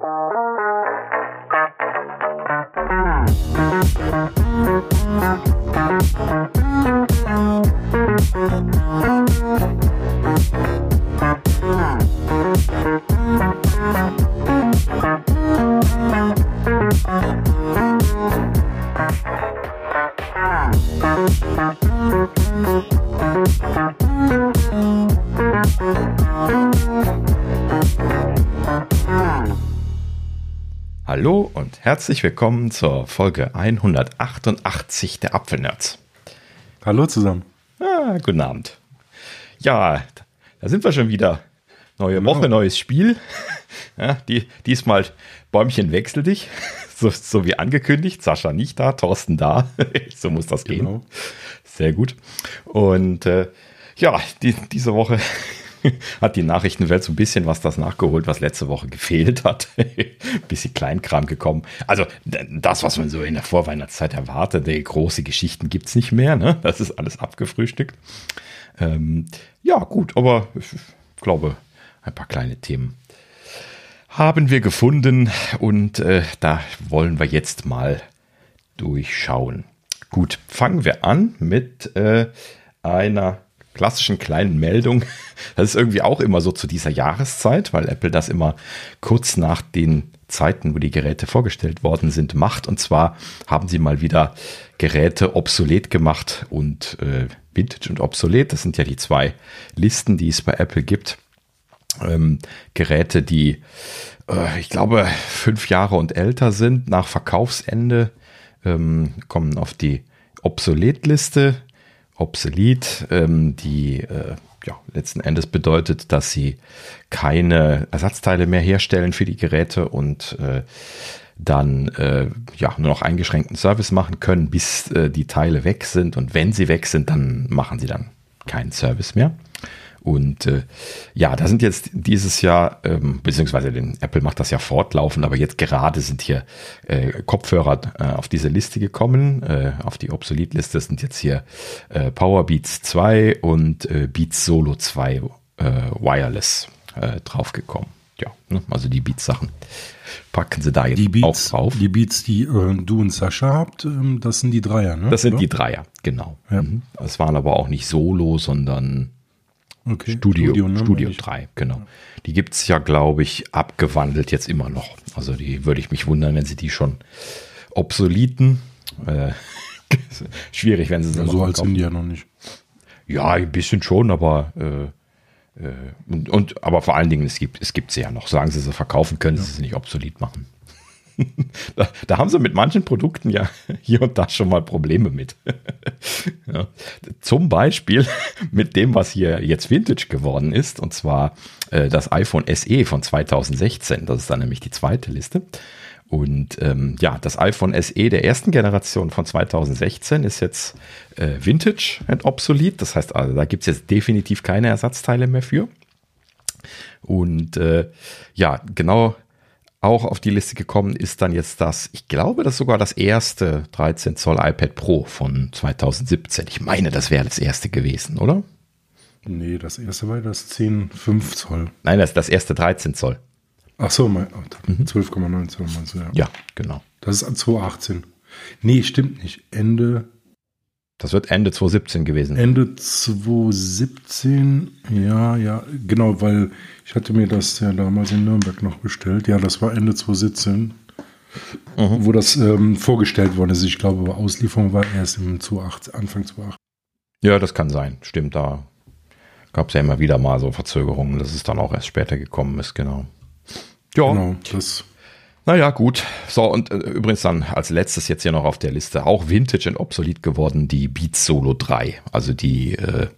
Hallo herzlich willkommen zur Folge 188 der Apfelnerds. Hallo zusammen. Ah, guten Abend. Ja, da sind wir schon wieder. Neue genau. Woche, neues Spiel. Ja, die, diesmal Bäumchen wechsel dich, so, so, wie angekündigt. Sascha nicht da, Thorsten da. so muss das gehen. Genau. Sehr gut. Und äh, ja, die, diese Woche hat die Nachrichtenwelt so ein bisschen was das nachgeholt, was letzte Woche gefehlt hat. bisschen Kleinkram gekommen. Also das, was man so in der Vorweihnachtszeit erwartet, große Geschichten gibt es nicht mehr. Ne? Das ist alles abgefrühstückt. Ähm, ja, gut, aber ich glaube, ein paar kleine Themen haben wir gefunden und äh, da wollen wir jetzt mal durchschauen. Gut, fangen wir an mit äh, einer klassischen kleinen Meldung. Das ist irgendwie auch immer so zu dieser Jahreszeit, weil Apple das immer kurz nach den Zeiten, wo die Geräte vorgestellt worden sind, macht. Und zwar haben sie mal wieder Geräte obsolet gemacht und äh, Vintage und obsolet. Das sind ja die zwei Listen, die es bei Apple gibt. Ähm, Geräte, die äh, ich glaube fünf Jahre und älter sind nach Verkaufsende, ähm, kommen auf die Obsoletliste obsolet, ähm, die äh, ja, letzten Endes bedeutet, dass sie keine Ersatzteile mehr herstellen für die Geräte und äh, dann äh, ja nur noch eingeschränkten Service machen können, bis äh, die Teile weg sind. Und wenn sie weg sind, dann machen sie dann keinen Service mehr. Und äh, ja, da sind jetzt dieses Jahr, ähm, beziehungsweise den Apple macht das ja fortlaufend, aber jetzt gerade sind hier äh, Kopfhörer äh, auf diese Liste gekommen, äh, auf die Obsolet-Liste sind jetzt hier äh, Power Beats 2 und äh, Beats Solo 2 äh, Wireless äh, draufgekommen. Ja, ne? also die Beats-Sachen packen sie da jetzt die Beats, auch drauf. Die Beats, die äh, du und Sascha habt, ähm, das sind die Dreier, ne? Das sind Oder? die Dreier, genau. Ja. Mhm. Das waren aber auch nicht Solo, sondern Okay. Studio, Studio, ne, Studio 3, genau. Die gibt es ja, glaube ich, abgewandelt jetzt immer noch. Also die würde ich mich wundern, wenn sie die schon obsoleten. Äh, schwierig, wenn sie ja, So alt sind die ja noch nicht. Ja, ein bisschen schon, aber äh, äh, und, und, aber vor allen Dingen, es gibt, es gibt sie ja noch. Sagen sie sie verkaufen, können ja. sie sie nicht obsolet machen. da, da, haben sie mit manchen Produkten ja hier und da schon mal Probleme mit. ja. Zum Beispiel mit dem, was hier jetzt Vintage geworden ist, und zwar äh, das iPhone SE von 2016. Das ist dann nämlich die zweite Liste. Und ähm, ja, das iPhone SE der ersten Generation von 2016 ist jetzt äh, Vintage und obsolet. Das heißt, also, da gibt es jetzt definitiv keine Ersatzteile mehr für. Und äh, ja, genau auch auf die Liste gekommen ist dann jetzt das, ich glaube, das ist sogar das erste 13 Zoll iPad Pro von 2017. Ich meine, das wäre das erste gewesen, oder? Nee, das erste war das 10,5 Zoll. Nein, das ist das erste 13 Zoll. Ach so, mein, oh, 12,9 Zoll meinst du, ja. Ja, genau. Das ist 2018. Nee, stimmt nicht. Ende das wird Ende 2017 gewesen. Ende 2017, ja, ja, genau, weil ich hatte mir das ja damals in Nürnberg noch bestellt. Ja, das war Ende 2017, mhm. wo das ähm, vorgestellt worden ist. Ich glaube, Auslieferung war erst im 2008, Anfang 2008. Ja, das kann sein. Stimmt, da gab es ja immer wieder mal so Verzögerungen, dass es dann auch erst später gekommen ist, genau. Ja, genau, das naja, gut. So, und äh, übrigens dann als letztes jetzt hier noch auf der Liste auch Vintage und obsolet geworden, die Beats Solo 3. Also die äh,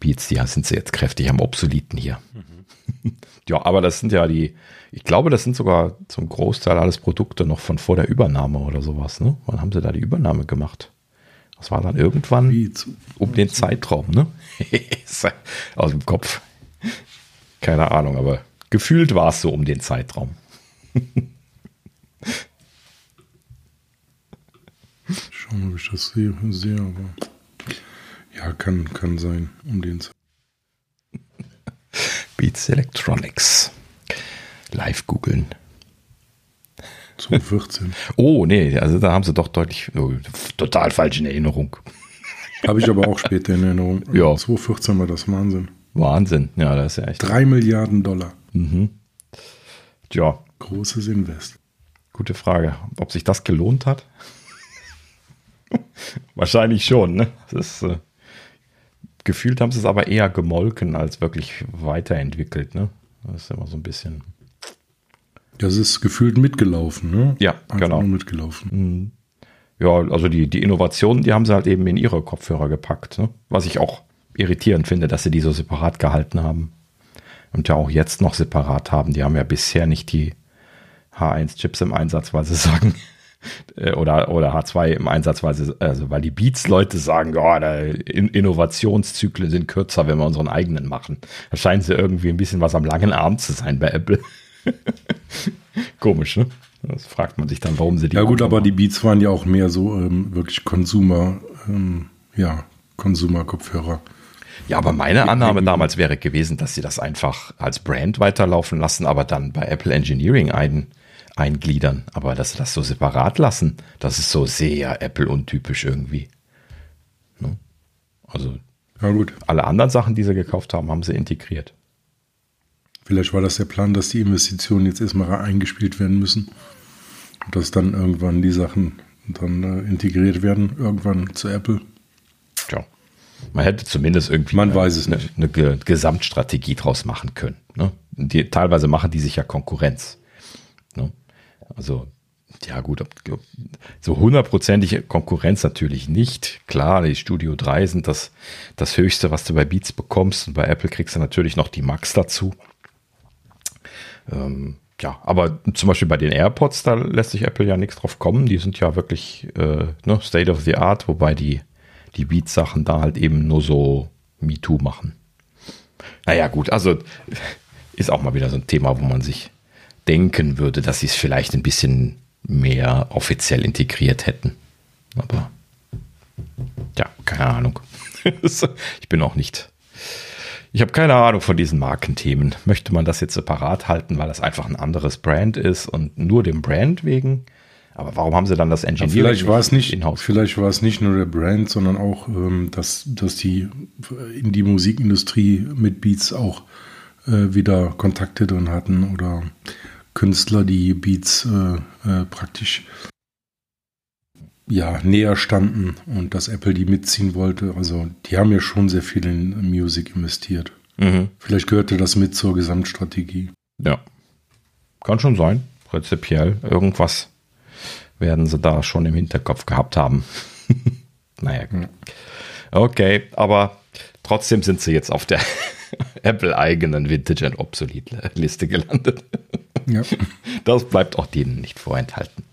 Beats, die sind sie jetzt kräftig am Obsoleten hier. Mhm. ja, aber das sind ja die, ich glaube, das sind sogar zum Großteil alles Produkte noch von vor der Übernahme oder sowas, ne? Wann haben sie da die Übernahme gemacht? Das war dann irgendwann Beats. um den Zeitraum, ne? Aus dem Kopf. Keine Ahnung, aber gefühlt war es so um den Zeitraum. Schauen, ob ich das sehe, sehe aber ja, kann, kann sein, um den zu. Beats Electronics. Live googeln. 2014. Oh, nee, also da haben sie doch deutlich, oh, total falsch in Erinnerung. Habe ich aber auch später in Erinnerung. Ja. 2014 war das Wahnsinn. Wahnsinn, ja, das ist ja echt. Drei Milliarden Dollar. Mhm. Tja, Großes Invest. gute Frage, ob sich das gelohnt hat. Wahrscheinlich schon, ne? Das ist, äh, gefühlt haben sie es aber eher gemolken als wirklich weiterentwickelt, ne? Das ist immer so ein bisschen. Das ist gefühlt mitgelaufen, ne? Ja, Einfach genau. nur mitgelaufen. Ja, also die, die Innovationen, die haben sie halt eben in ihre Kopfhörer gepackt. Ne? Was ich auch irritierend finde, dass sie die so separat gehalten haben. Und ja auch jetzt noch separat haben. Die haben ja bisher nicht die H1-Chips im Einsatz, weil sie sagen, oder, oder H2 im Einsatz, weil, sie, also weil die Beats-Leute sagen, oh, da In Innovationszyklen sind kürzer, wenn wir unseren eigenen machen. Da scheinen sie irgendwie ein bisschen was am langen Arm zu sein bei Apple. Komisch, ne? Das fragt man sich dann, warum sie die. Ja gut, aber noch die Beats waren ja auch mehr so ähm, wirklich Consumer, ähm, ja, Consumer-Kopfhörer. Ja, aber meine Annahme damals wäre gewesen, dass sie das einfach als Brand weiterlaufen lassen, aber dann bei Apple Engineering ein, eingliedern. Aber dass sie das so separat lassen, das ist so sehr Apple-untypisch irgendwie. Ne? Also Ja gut, alle anderen Sachen, die sie gekauft haben, haben sie integriert. vielleicht war das der Plan, dass die Investitionen jetzt erstmal eingespielt werden müssen. Und dass dann irgendwann die Sachen dann äh, integriert werden, irgendwann zu Apple. Tja. Man hätte zumindest irgendwie Man eine, weiß es eine, nicht. eine Ge- Gesamtstrategie draus machen können. Ne? Die, teilweise machen die sich ja Konkurrenz. Ne? Also, ja gut, so hundertprozentige Konkurrenz natürlich nicht. Klar, die Studio 3 sind das, das Höchste, was du bei Beats bekommst. Und bei Apple kriegst du natürlich noch die Max dazu. Ähm, ja, aber zum Beispiel bei den AirPods, da lässt sich Apple ja nichts drauf kommen. Die sind ja wirklich äh, ne, State of the Art, wobei die, die Beats-Sachen da halt eben nur so MeToo machen. Naja, gut, also ist auch mal wieder so ein Thema, wo man sich denken würde, dass sie es vielleicht ein bisschen mehr offiziell integriert hätten. Aber ja, keine Ahnung. ich bin auch nicht. Ich habe keine Ahnung von diesen Markenthemen. Möchte man das jetzt separat halten, weil das einfach ein anderes Brand ist und nur dem Brand wegen? Aber warum haben sie dann das Ja, Engineering vielleicht war es nicht, vielleicht war es nicht nur der Brand, sondern auch, ähm, dass, dass die in die Musikindustrie mit Beats auch äh, wieder Kontakte drin hatten oder Künstler, die Beats äh, äh, praktisch ja, näher standen und dass Apple die mitziehen wollte. Also die haben ja schon sehr viel in Music investiert. Mhm. Vielleicht gehörte das mit zur Gesamtstrategie. Ja. Kann schon sein. Prinzipiell. Irgendwas werden sie da schon im Hinterkopf gehabt haben. naja, gut. Okay, aber trotzdem sind sie jetzt auf der Apple-eigenen Vintage and Obsolete-Liste gelandet. Ja. Das bleibt auch denen nicht vorenthalten.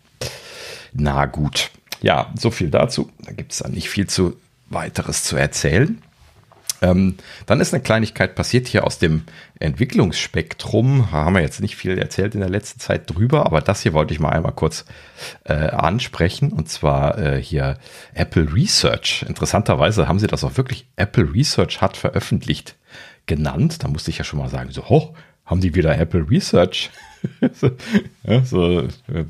Na gut. Ja, so viel dazu. Da gibt es dann nicht viel zu weiteres zu erzählen. Ähm, dann ist eine Kleinigkeit passiert hier aus dem Entwicklungsspektrum. Da haben wir jetzt nicht viel erzählt in der letzten Zeit drüber, aber das hier wollte ich mal einmal kurz äh, ansprechen. Und zwar äh, hier Apple Research. Interessanterweise haben sie das auch wirklich Apple Research hat veröffentlicht genannt. Da musste ich ja schon mal sagen, so, hoch, haben die wieder Apple Research? Ja, so,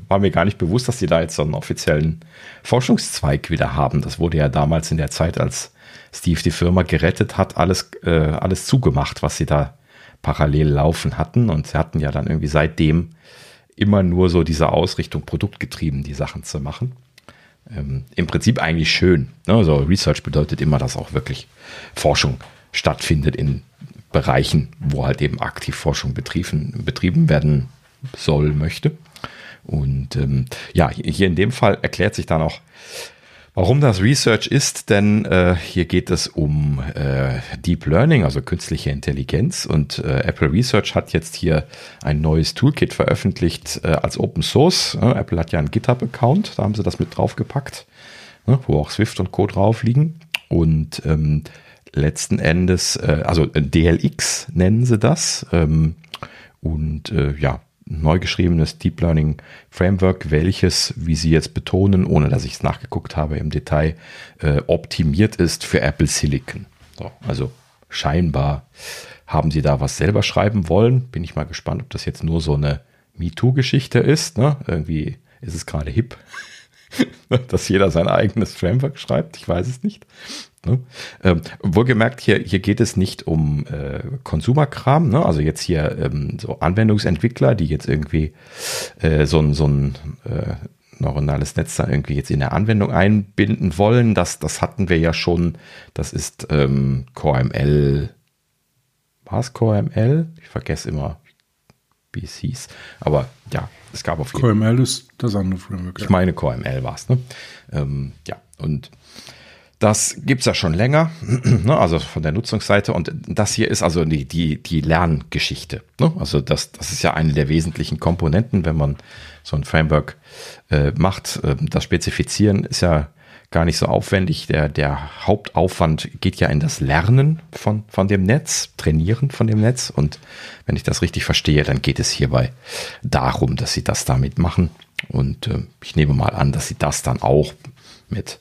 war mir gar nicht bewusst, dass die da jetzt so einen offiziellen Forschungszweig wieder haben. Das wurde ja damals in der Zeit, als Steve die Firma gerettet hat, alles, äh, alles zugemacht, was sie da parallel laufen hatten. Und sie hatten ja dann irgendwie seitdem immer nur so diese Ausrichtung produktgetrieben, die Sachen zu machen. Ähm, Im Prinzip eigentlich schön. Ne? So Research bedeutet immer, dass auch wirklich Forschung stattfindet in Bereichen, wo halt eben aktiv Forschung betrieben, betrieben werden soll, möchte. Und ähm, ja, hier in dem Fall erklärt sich dann auch, warum das Research ist, denn äh, hier geht es um äh, Deep Learning, also künstliche Intelligenz. Und äh, Apple Research hat jetzt hier ein neues Toolkit veröffentlicht äh, als Open Source. Äh, Apple hat ja einen GitHub-Account, da haben sie das mit draufgepackt, ne, wo auch Swift und Co. drauf liegen. Und ähm, letzten Endes, äh, also DLX nennen sie das. Ähm, und äh, ja, neu geschriebenes Deep Learning Framework, welches, wie Sie jetzt betonen, ohne dass ich es nachgeguckt habe im Detail, äh, optimiert ist für Apple Silicon. So, also scheinbar haben Sie da was selber schreiben wollen. Bin ich mal gespannt, ob das jetzt nur so eine MeToo-Geschichte ist. Ne? Irgendwie ist es gerade hip, dass jeder sein eigenes Framework schreibt. Ich weiß es nicht. Ne? Ähm, wohlgemerkt, hier, hier geht es nicht um äh, Konsumerkram, ne? also jetzt hier ähm, so Anwendungsentwickler, die jetzt irgendwie äh, so ein, so ein äh, neuronales Netz da irgendwie jetzt in der Anwendung einbinden wollen. Das, das hatten wir ja schon. Das ist ähm, CoreML. War es CoreML? Ich vergesse immer, wie es hieß. Aber ja, es gab auf jeden Fall. CoreML ist das andere Framework. Ich meine, CoreML war es. Ne? Ähm, ja, und das gibt es ja schon länger, ne, also von der Nutzungsseite. Und das hier ist also die, die, die Lerngeschichte. Ne? Also das, das ist ja eine der wesentlichen Komponenten, wenn man so ein Framework äh, macht. Äh, das Spezifizieren ist ja gar nicht so aufwendig. Der, der Hauptaufwand geht ja in das Lernen von, von dem Netz, Trainieren von dem Netz. Und wenn ich das richtig verstehe, dann geht es hierbei darum, dass sie das damit machen. Und äh, ich nehme mal an, dass sie das dann auch mit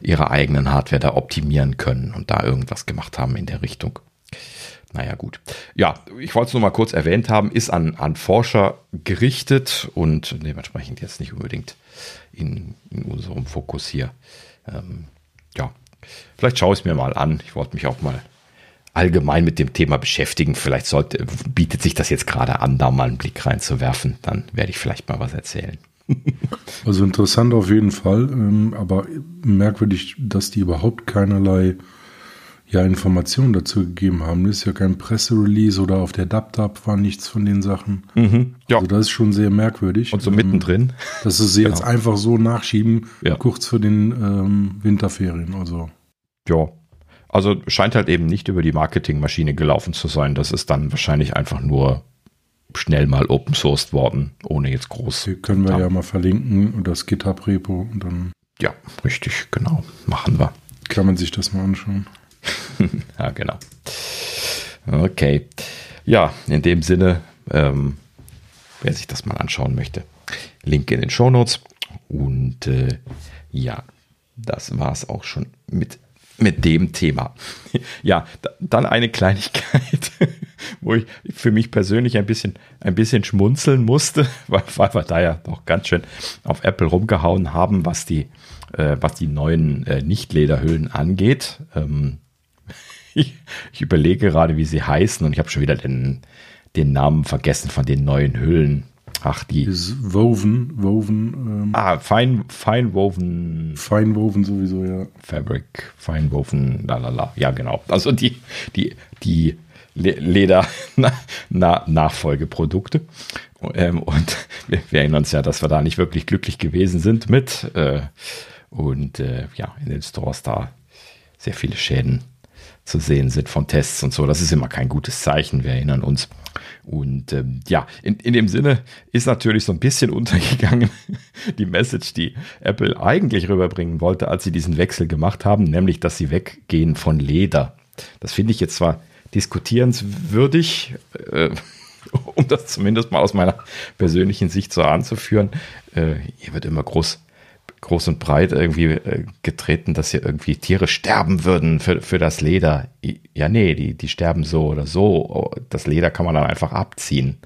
ihrer eigenen Hardware da optimieren können und da irgendwas gemacht haben in der Richtung. Naja, gut. Ja, ich wollte es nur mal kurz erwähnt haben, ist an, an Forscher gerichtet und dementsprechend jetzt nicht unbedingt in, in unserem Fokus hier. Ähm, ja, vielleicht schaue ich es mir mal an. Ich wollte mich auch mal allgemein mit dem Thema beschäftigen. Vielleicht sollte, bietet sich das jetzt gerade an, da mal einen Blick reinzuwerfen. Dann werde ich vielleicht mal was erzählen. Also interessant auf jeden Fall, ähm, aber merkwürdig, dass die überhaupt keinerlei ja, Informationen dazu gegeben haben. Das ist ja kein Presserelease oder auf der DubDub war nichts von den Sachen. Mhm, ja. Also das ist schon sehr merkwürdig. Und so mittendrin. Ähm, dass sie sie genau. jetzt einfach so nachschieben, ja. kurz vor den ähm, Winterferien. Also. Ja. Also scheint halt eben nicht über die Marketingmaschine gelaufen zu sein. Das ist dann wahrscheinlich einfach nur schnell mal open sourced worden, ohne jetzt groß. Die können wir haben. ja mal verlinken und das GitHub-Repo und dann. Ja, richtig, genau. Machen wir. Kann man sich das mal anschauen. ja, genau. Okay. Ja, in dem Sinne, ähm, wer sich das mal anschauen möchte, Link in den Show Notes. Und äh, ja, das war es auch schon mit, mit dem Thema. ja, dann eine Kleinigkeit. wo ich für mich persönlich ein bisschen, ein bisschen schmunzeln musste, weil, weil wir da ja doch ganz schön auf Apple rumgehauen haben, was die, äh, was die neuen äh, Nicht-Lederhüllen angeht. Ähm, ich, ich, überlege gerade, wie sie heißen und ich habe schon wieder den, den Namen vergessen von den neuen Hüllen. Ach, die. Ist Woven, Woven. Ähm, ah, fein, Feinwoven. Feinwoven sowieso, ja. Fabric, Feinwoven, lalala. Ja, genau. Also die, die, die Leder-Nachfolgeprodukte. Ähm, und wir, wir, erinnern uns ja, dass wir da nicht wirklich glücklich gewesen sind mit. Äh, und äh, ja, in den Stores da sehr viele Schäden zu sehen sind von Tests und so. Das ist immer kein gutes Zeichen, wir erinnern uns. Und ähm, ja, in, in dem Sinne ist natürlich so ein bisschen untergegangen die Message, die Apple eigentlich rüberbringen wollte, als sie diesen Wechsel gemacht haben, nämlich, dass sie weggehen von Leder. Das finde ich jetzt zwar diskutierenswürdig, äh, um das zumindest mal aus meiner persönlichen Sicht so anzuführen. Äh, hier wird immer groß, groß und breit irgendwie äh, getreten, dass hier irgendwie Tiere sterben würden für, für das Leder. Ja, nee, die, die sterben so oder so. Das Leder kann man dann einfach abziehen.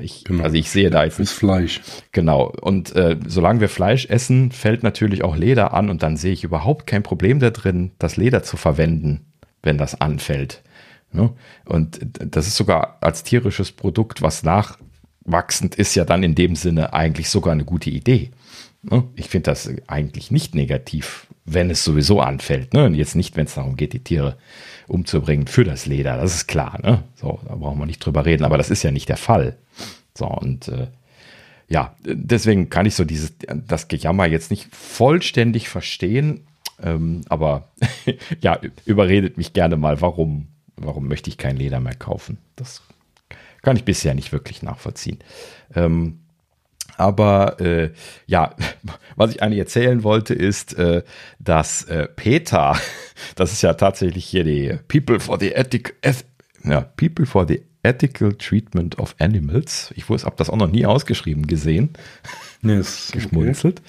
Ich, genau. Also ich sehe da jetzt. Das Fleisch. Genau. Und äh, solange wir Fleisch essen, fällt natürlich auch Leder an und dann sehe ich überhaupt kein Problem da drin, das Leder zu verwenden, wenn das anfällt. Ne? Und das ist sogar als tierisches Produkt, was nachwachsend ist, ja dann in dem Sinne eigentlich sogar eine gute Idee. Ne? Ich finde das eigentlich nicht negativ, wenn es sowieso anfällt. Ne? Jetzt nicht, wenn es darum geht, die Tiere umzubringen für das Leder. Das ist klar. Ne? So, da brauchen wir nicht drüber reden. Aber das ist ja nicht der Fall. So, und äh, ja, deswegen kann ich so dieses, das Gejammer jetzt nicht vollständig verstehen. Ähm, aber ja, überredet mich gerne mal, warum warum möchte ich kein Leder mehr kaufen? Das kann ich bisher nicht wirklich nachvollziehen. Ähm, aber äh, ja, was ich eigentlich erzählen wollte, ist, äh, dass äh, PETA, das ist ja tatsächlich hier die People for the Ethic, ja, People for the Ethical Treatment of Animals. Ich habe das auch noch nie ausgeschrieben gesehen. Yes, geschmunzelt.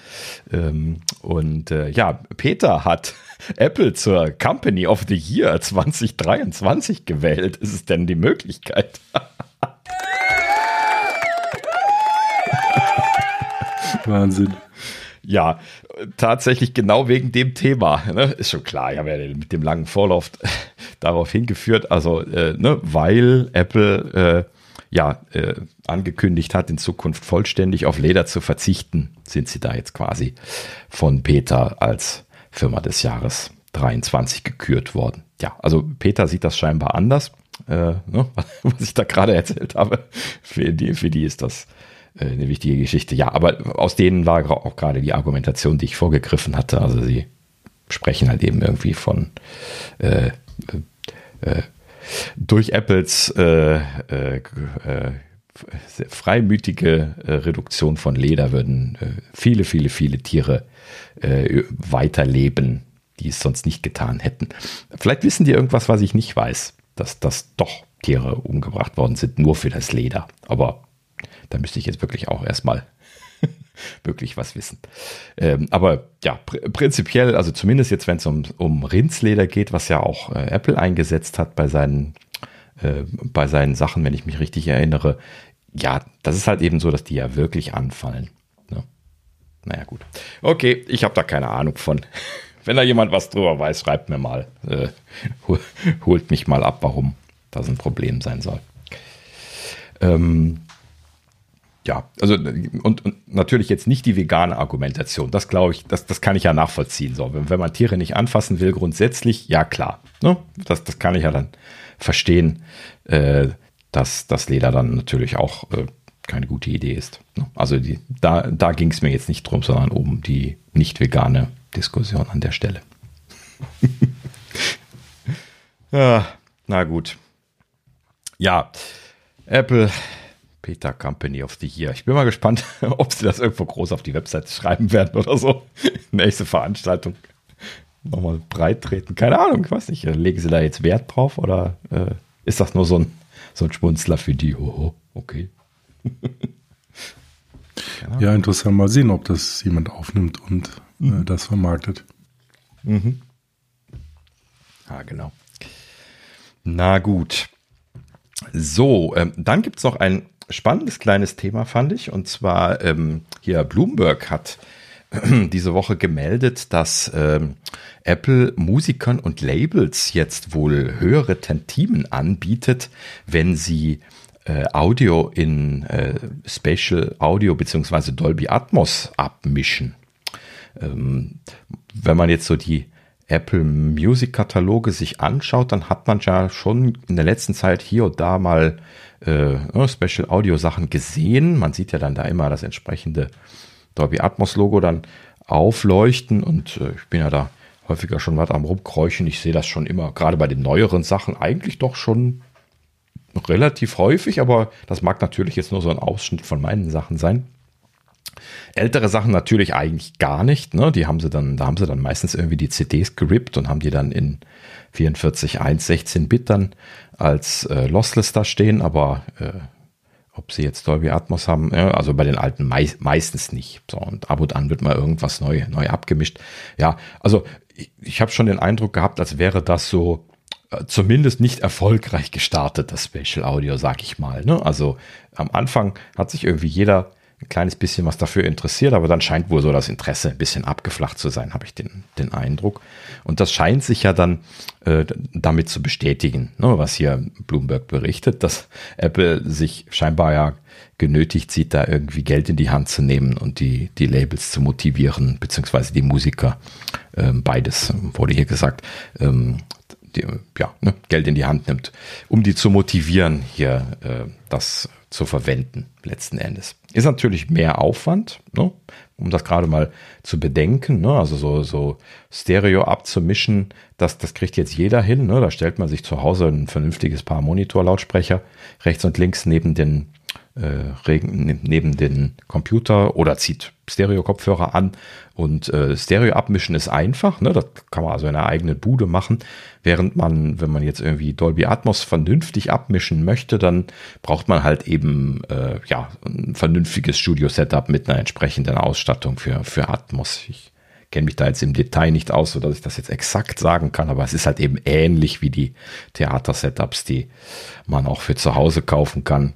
Okay. Ähm, und äh, ja, Peter hat Apple zur Company of the Year 2023 gewählt. Ist es denn die Möglichkeit? Wahnsinn. Ja, tatsächlich genau wegen dem Thema. Ne? Ist schon klar, ich habe ja mit dem langen Vorlauf darauf hingeführt. Also, äh, ne, weil Apple äh, ja äh, angekündigt hat, in Zukunft vollständig auf Leder zu verzichten, sind sie da jetzt quasi von Peter als Firma des Jahres 23 gekürt worden. Ja, also Peter sieht das scheinbar anders. Äh, ne, was ich da gerade erzählt habe. Für die, für die ist das eine wichtige Geschichte. Ja, aber aus denen war auch gerade die Argumentation, die ich vorgegriffen hatte. Also sie sprechen halt eben irgendwie von äh, äh, äh durch Apples äh, äh, freimütige Reduktion von Leder würden viele, viele, viele Tiere weiterleben, die es sonst nicht getan hätten. Vielleicht wissen die irgendwas, was ich nicht weiß, dass das doch Tiere umgebracht worden sind, nur für das Leder. Aber da müsste ich jetzt wirklich auch erstmal wirklich was wissen. Ähm, aber ja, pr prinzipiell, also zumindest jetzt, wenn es um, um Rindsleder geht, was ja auch äh, Apple eingesetzt hat bei seinen, äh, bei seinen Sachen, wenn ich mich richtig erinnere, ja, das ist halt eben so, dass die ja wirklich anfallen. Ne? Naja, gut. Okay, ich habe da keine Ahnung von. Wenn da jemand was drüber weiß, schreibt mir mal. Äh, holt mich mal ab, warum das ein Problem sein soll. Ähm, ja, also und, und, natürlich jetzt nicht die vegane Argumentation. Das glaube ich, das, das kann ich ja nachvollziehen. So, wenn, wenn man Tiere nicht anfassen will, grundsätzlich, ja klar. Ne? Das, das kann ich ja dann verstehen, äh, dass das Leder dann natürlich auch äh, keine gute Idee ist. Ne? Also die, da, da ging es mir jetzt nicht drum, sondern um die nicht vegane Diskussion an der Stelle. ja, na gut. Ja, Apple Peter Company of the Year. Ich bin mal gespannt, ob sie das irgendwo groß auf die Webseite schreiben werden oder so. Nächste Veranstaltung nochmal breit treten. Keine Ahnung, ich weiß nicht. Legen sie da jetzt Wert drauf oder äh, ist das nur so ein, so ein Schmunzler für die? Oh, okay. ja, interessant. Mal sehen, ob das jemand aufnimmt und äh, mhm. das vermarktet. Mhm. Ah, genau. Na gut. So, ähm, dann gibt es noch ein spannendes kleines Thema, fand ich. Und zwar ähm, hier Bloomberg hat diese Woche gemeldet, dass ähm, Apple Musikern und Labels jetzt wohl höhere Tentimen anbietet, wenn sie äh, Audio in äh, Spatial Audio bzw. Dolby Atmos abmischen. Ähm, wenn man jetzt so die Apple Music Kataloge sich anschaut, dann hat man ja schon in der letzten Zeit hier und da mal äh, Special Audio Sachen gesehen. Man sieht ja dann da immer das entsprechende Dolby Atmos Logo dann aufleuchten und äh, ich bin ja da häufiger schon was am rumkräuchen. Ich sehe das schon immer, gerade bei den neueren Sachen, eigentlich doch schon relativ häufig, aber das mag natürlich jetzt nur so ein Ausschnitt von meinen Sachen sein. Ältere Sachen natürlich eigentlich gar nicht. Ne? Die haben sie dann, da haben sie dann meistens irgendwie die CDs gerippt und haben die dann in 44, 1, 16 Bit dann als äh, Lossless da stehen, aber äh, ob sie jetzt Dolby Atmos haben, ja, also bei den alten mei meistens nicht. So, und ab und an wird mal irgendwas neu, neu abgemischt. Ja, also ich, ich habe schon den Eindruck gehabt, als wäre das so äh, zumindest nicht erfolgreich gestartet, das Spatial Audio, sag ich mal. Ne? Also am Anfang hat sich irgendwie jeder ein kleines bisschen was dafür interessiert, aber dann scheint wohl so das Interesse ein bisschen abgeflacht zu sein, habe ich den, den Eindruck. Und das scheint sich ja dann äh, damit zu bestätigen, ne, was hier Bloomberg berichtet, dass Apple sich scheinbar ja genötigt sieht, da irgendwie Geld in die Hand zu nehmen und die, die Labels zu motivieren, beziehungsweise die Musiker. Ähm, beides wurde hier gesagt. Ähm, die, ja, ne, Geld in die Hand nimmt, um die zu motivieren, hier äh, das zu verwenden, letzten Endes. Ist natürlich mehr Aufwand, ne, um das gerade mal zu bedenken. Ne, also so, so Stereo abzumischen, das, das kriegt jetzt jeder hin. Ne, da stellt man sich zu Hause ein vernünftiges Paar Monitorlautsprecher rechts und links neben den neben den Computer oder zieht Stereo-Kopfhörer an und äh, Stereo abmischen ist einfach, ne? das kann man also in einer eigenen Bude machen, während man, wenn man jetzt irgendwie Dolby Atmos vernünftig abmischen möchte, dann braucht man halt eben äh, ja ein vernünftiges Studio-Setup mit einer entsprechenden Ausstattung für, für Atmos. Ich kenne mich da jetzt im Detail nicht aus, sodass ich das jetzt exakt sagen kann, aber es ist halt eben ähnlich wie die Theater-Setups, die man auch für zu Hause kaufen kann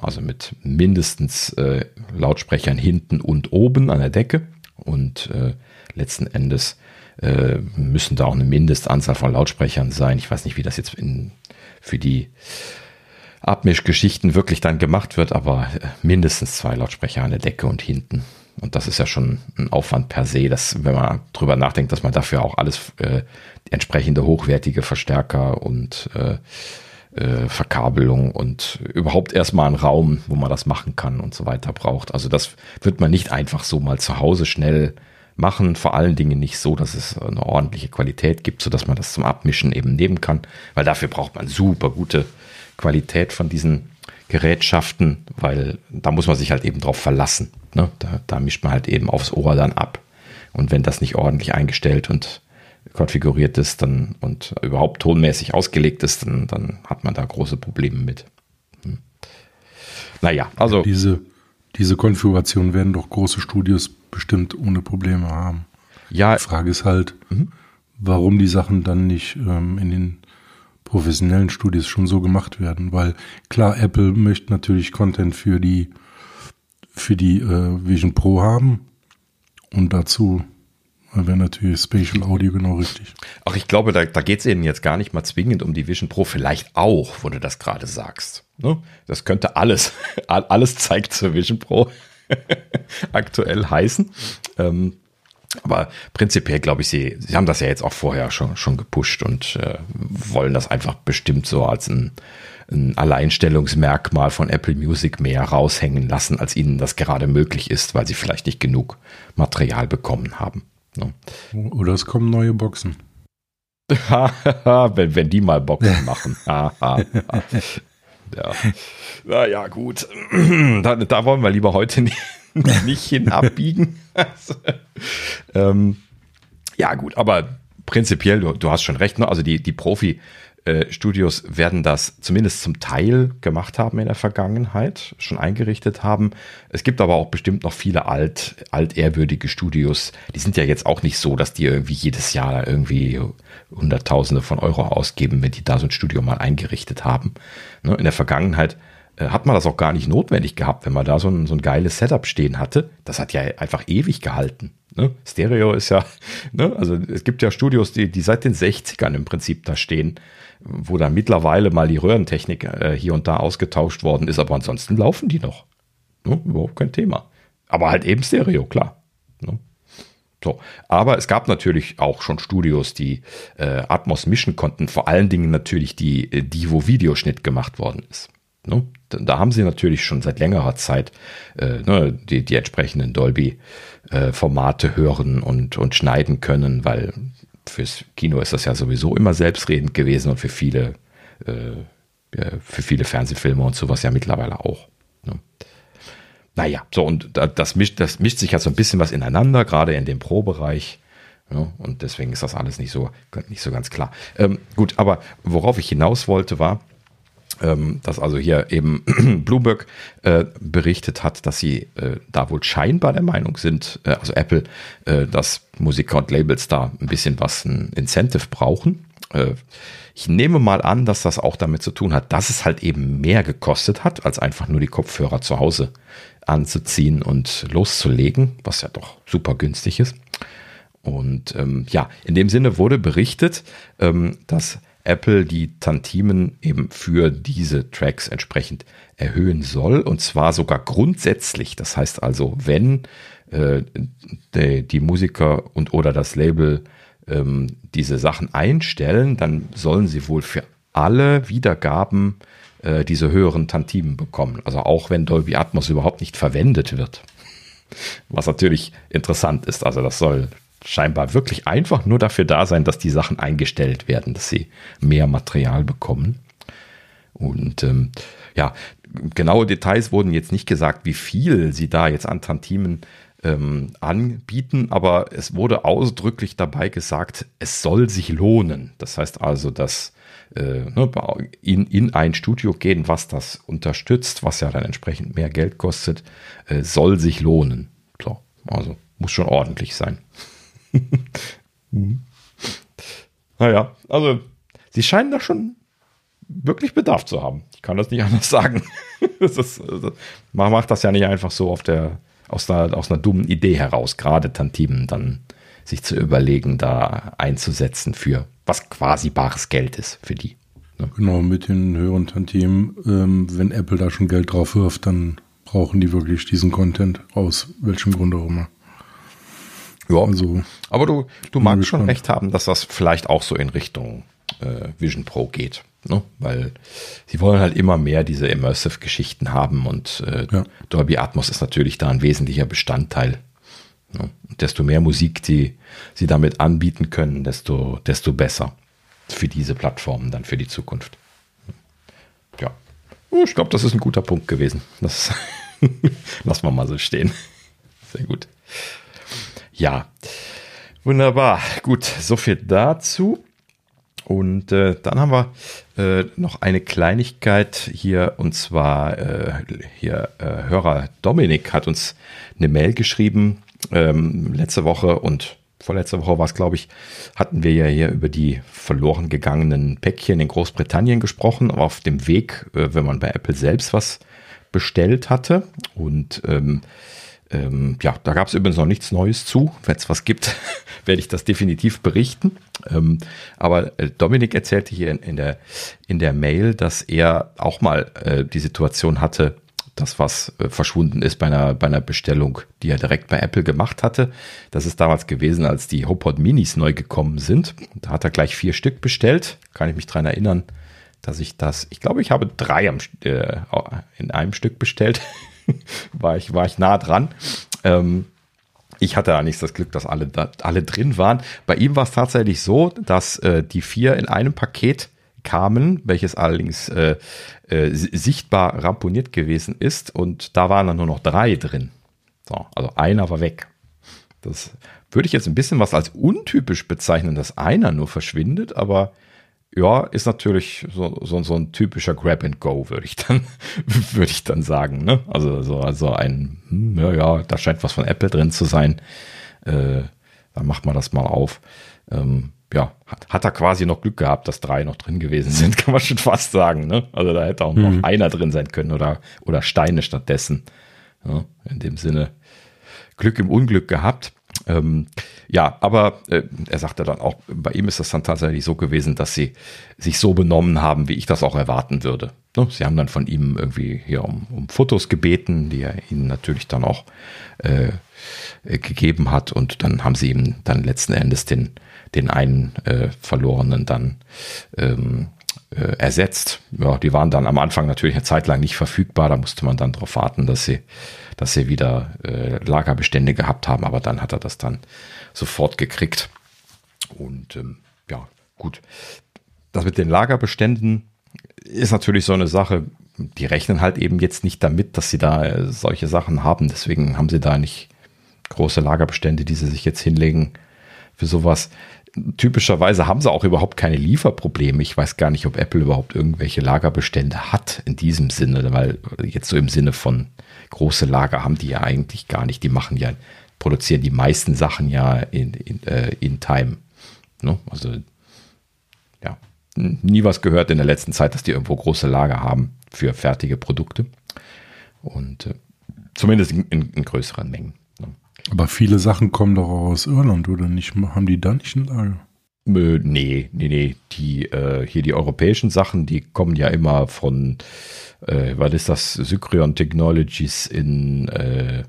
also mit mindestens äh, Lautsprechern hinten und oben an der Decke. Und äh, letzten Endes äh, müssen da auch eine Mindestanzahl von Lautsprechern sein. Ich weiß nicht, wie das jetzt in, für die Abmischgeschichten wirklich dann gemacht wird, aber äh, mindestens zwei Lautsprecher an der Decke und hinten. Und das ist ja schon ein Aufwand per se, dass, wenn man drüber nachdenkt, dass man dafür auch alles äh, entsprechende hochwertige Verstärker und äh, Verkabelung und überhaupt erstmal einen Raum, wo man das machen kann und so weiter braucht. Also das wird man nicht einfach so mal zu Hause schnell machen. Vor allen Dingen nicht so, dass es eine ordentliche Qualität gibt, sodass man das zum Abmischen eben nehmen kann, weil dafür braucht man super gute Qualität von diesen Gerätschaften, weil da muss man sich halt eben drauf verlassen. Ne? Da, da mischt man halt eben aufs Ohr dann ab. Und wenn das nicht ordentlich eingestellt und konfiguriert ist dann, und überhaupt tonmäßig ausgelegt ist, dann, dann hat man da große Probleme mit. Hm. Naja, also. Diese, diese Konfiguration werden doch große Studios bestimmt ohne Probleme haben. Ja. Die Frage ist halt, mhm. warum die Sachen dann nicht ähm, in den professionellen Studios schon so gemacht werden. Weil klar, Apple möchte natürlich Content für die, für die äh, Vision Pro haben und dazu wäre natürlich Spatial Audio genau richtig. Ach, ich glaube, da, da geht es Ihnen jetzt gar nicht mal zwingend um die Vision Pro, vielleicht auch, wo du das gerade sagst. Ne? Das könnte alles, alles zeigt zur Vision Pro aktuell heißen. Ähm, aber prinzipiell glaube ich, sie, sie haben das ja jetzt auch vorher schon, schon gepusht und äh, wollen das einfach bestimmt so als ein, ein Alleinstellungsmerkmal von Apple Music mehr raushängen lassen, als ihnen das gerade möglich ist, weil sie vielleicht nicht genug Material bekommen haben. Ne? Oder es kommen neue Boxen. wenn, wenn die mal Boxen machen. ja. Naja, gut. Da, da, wollen wir lieber heute nicht, nicht hin abbiegen. Also, ähm, ja, gut, aber prinzipiell, du, du hast schon recht, ne? also die, die Profi- äh, Studios werden das zumindest zum Teil gemacht haben in der Vergangenheit, schon eingerichtet haben. Es gibt aber auch bestimmt noch viele alt, altehrwürdige Studios. Die sind ja jetzt auch nicht so, dass die irgendwie jedes Jahr irgendwie Hunderttausende von Euro ausgeben, wenn die da so ein Studio mal eingerichtet haben. Ne, in der Vergangenheit äh, hat man das auch gar nicht notwendig gehabt, wenn man da so ein, so ein geiles Setup stehen hatte. Das hat ja einfach ewig gehalten. Ne? Stereo ist ja, ne? also es gibt ja Studios, die, die seit den 60ern im Prinzip da stehen wo dann mittlerweile mal die Röhrentechnik äh, hier und da ausgetauscht worden ist, aber ansonsten laufen die noch. Ne? Überhaupt kein Thema. Aber halt eben Stereo, klar. Ne? So, aber es gab natürlich auch schon Studios, die äh, Atmos mischen konnten, vor allen Dingen natürlich die, äh, die wo Videoschnitt gemacht worden ist. Ne? Da, haben sie natürlich schon seit längerer Zeit äh, ne, die, die entsprechenden Dolby-Formate äh, hören und, und schneiden können, weil fürs Kino ist das ja sowieso immer selbstredend gewesen und für viele, äh, für viele Fernsehfilme und sowas ja mittlerweile auch. Ne? Naja, so und das mischt, das mischt sich ja so ein bisschen was ineinander, gerade in dem Pro-Bereich. Ja, und deswegen ist das alles nicht so, nicht so ganz klar. Ähm, gut, aber worauf ich hinaus wollte, war, ähm, dass also hier eben Bloomberg äh, berichtet hat, dass sie äh, da wohl scheinbar der Meinung sind, äh, also Apple, äh, dass Musiker und Labels da ein bisschen was, ein Incentive brauchen. Äh, ich nehme mal an, dass das auch damit zu tun hat, dass es halt eben mehr gekostet hat, als einfach nur die Kopfhörer zu Hause anzuziehen und loszulegen, was ja doch super günstig ist. Und ähm, ja, in dem Sinne wurde berichtet, ähm, dass Apple die Tantimen eben für diese Tracks entsprechend erhöhen soll. Und zwar sogar grundsätzlich. Das heißt also, wenn äh, die, die, Musiker und oder das Label ähm, diese Sachen einstellen, dann sollen sie wohl für alle Wiedergaben äh, diese höheren Tantimen bekommen. Also auch wenn Dolby Atmos überhaupt nicht verwendet wird. Was natürlich interessant ist. Also das soll scheinbar wirklich einfach nur dafür da sein, dass die Sachen eingestellt werden, dass sie mehr Material bekommen. Und ähm, ja, genaue Details wurden jetzt nicht gesagt, wie viel sie da jetzt an Tantimen ähm, anbieten, aber es wurde ausdrücklich dabei gesagt, es soll sich lohnen. Das heißt also, dass äh, ne, in, in ein Studio gehen, was das unterstützt, was ja dann entsprechend mehr Geld kostet, äh, soll sich lohnen. So, also muss schon ordentlich sein. Naja, also sie scheinen da schon wirklich Bedarf zu haben. Ich kann das nicht anders sagen. das ist, man macht das ja nicht einfach so auf der, aus, einer, aus einer dummen Idee heraus, gerade Tantimen dann sich zu überlegen, da einzusetzen für was quasi bares Geld ist für die. Ne? Genau, mit den höheren Tantiemen, ähm, wenn Apple da schon Geld drauf wirft, dann brauchen die wirklich diesen Content, aus welchem Grund auch immer. Ja, also, aber du, du magst schon recht haben, dass das vielleicht auch so in Richtung äh, Vision Pro geht. Ne? Weil sie wollen halt immer mehr diese Immersive-Geschichten haben und äh, ja. Dolby Atmos ist natürlich da ein wesentlicher Bestandteil. Ne? Desto mehr Musik die sie damit anbieten können, desto, desto besser für diese Plattformen dann für die Zukunft. Ja, oh, ich glaube, das ist ein guter Punkt gewesen. Das lassen wir mal so stehen. Sehr gut. Ja, wunderbar. Gut, so viel dazu. Und äh, dann haben wir äh, noch eine Kleinigkeit hier und zwar äh, hier äh, Hörer Dominik hat uns eine Mail geschrieben ähm, letzte Woche und vorletzte Woche war es, glaube ich, hatten wir ja hier über die verloren gegangenen Päckchen in Großbritannien gesprochen, auf dem Weg, äh, wenn man bei Apple selbst was bestellt hatte. Und ähm, ähm, ja, da gab es übrigens noch nichts Neues zu. Wenn es was gibt, werde ich das definitiv berichten. Ähm, aber äh, Dominik erzählte hier in, in, der, in der Mail, dass er auch mal äh, die Situation hatte, das, was äh, verschwunden ist bei einer, bei einer Bestellung, die er direkt bei Apple gemacht hatte. Das ist damals gewesen, als die HomePod Minis neu gekommen sind. Da hat er gleich vier Stück bestellt. Kann ich mich dran erinnern, dass ich das, ich glaube, ich habe drei am, äh, in einem Stück bestellt. war, ich, war ich nah dran. Ähm, ich hatte eigentlich das Glück, dass alle, da, alle drin waren. Bei ihm war es tatsächlich so, dass äh, die vier in einem Paket kamen, welches allerdings äh, äh, sichtbar ramponiert gewesen ist und da waren dann nur noch drei drin. So, also einer war weg. Das würde ich jetzt ein bisschen was als untypisch bezeichnen, dass einer nur verschwindet, aber ja, ist natürlich so, so, so ein typischer Grab and Go, würde ich dann, würde ich dann sagen. Ne? Also, so, also ein, hm, ja, ja, da scheint was von Apple drin zu sein. Äh, dann macht man das mal auf. Ähm, ja, hat, hat er quasi noch Glück gehabt, dass drei noch drin gewesen sind, kann man schon fast sagen. Ne? Also da hätte auch noch mhm. einer drin sein können oder, oder Steine stattdessen. Ja, in dem Sinne Glück im Unglück gehabt. Ähm, ja, aber äh, er sagte dann auch, bei ihm ist das dann tatsächlich so gewesen, dass sie sich so benommen haben, wie ich das auch erwarten würde. Ne? Sie haben dann von ihm irgendwie hier um, um Fotos gebeten, die er ihnen natürlich dann auch äh, gegeben hat und dann haben sie ihm dann letzten Endes den, den einen äh, verlorenen dann ähm, äh, ersetzt. Ja, die waren dann am Anfang natürlich eine Zeit lang nicht verfügbar, da musste man dann darauf warten, dass sie dass sie wieder äh, Lagerbestände gehabt haben, aber dann hat er das dann sofort gekriegt. Und ähm, ja, gut. Das mit den Lagerbeständen ist natürlich so eine Sache, die rechnen halt eben jetzt nicht damit, dass sie da äh, solche Sachen haben. Deswegen haben sie da nicht große Lagerbestände, die sie sich jetzt hinlegen für sowas. Typischerweise haben sie auch überhaupt keine Lieferprobleme. Ich weiß gar nicht, ob Apple überhaupt irgendwelche Lagerbestände hat in diesem Sinne, weil jetzt so im Sinne von große Lager haben die ja eigentlich gar nicht. Die machen ja, produzieren die meisten Sachen ja in, in, äh, in Time. Ne? Also, ja, nie was gehört in der letzten Zeit, dass die irgendwo große Lager haben für fertige Produkte. Und äh, zumindest in, in, größeren Mengen. Ne? Aber viele Sachen kommen doch auch aus Irland, oder nicht? Haben die da nicht ein Lager? Nee, nee, nee. Die, äh, hier die europäischen Sachen, die kommen ja immer von äh, was ist das? Sycrion Technologies in, äh,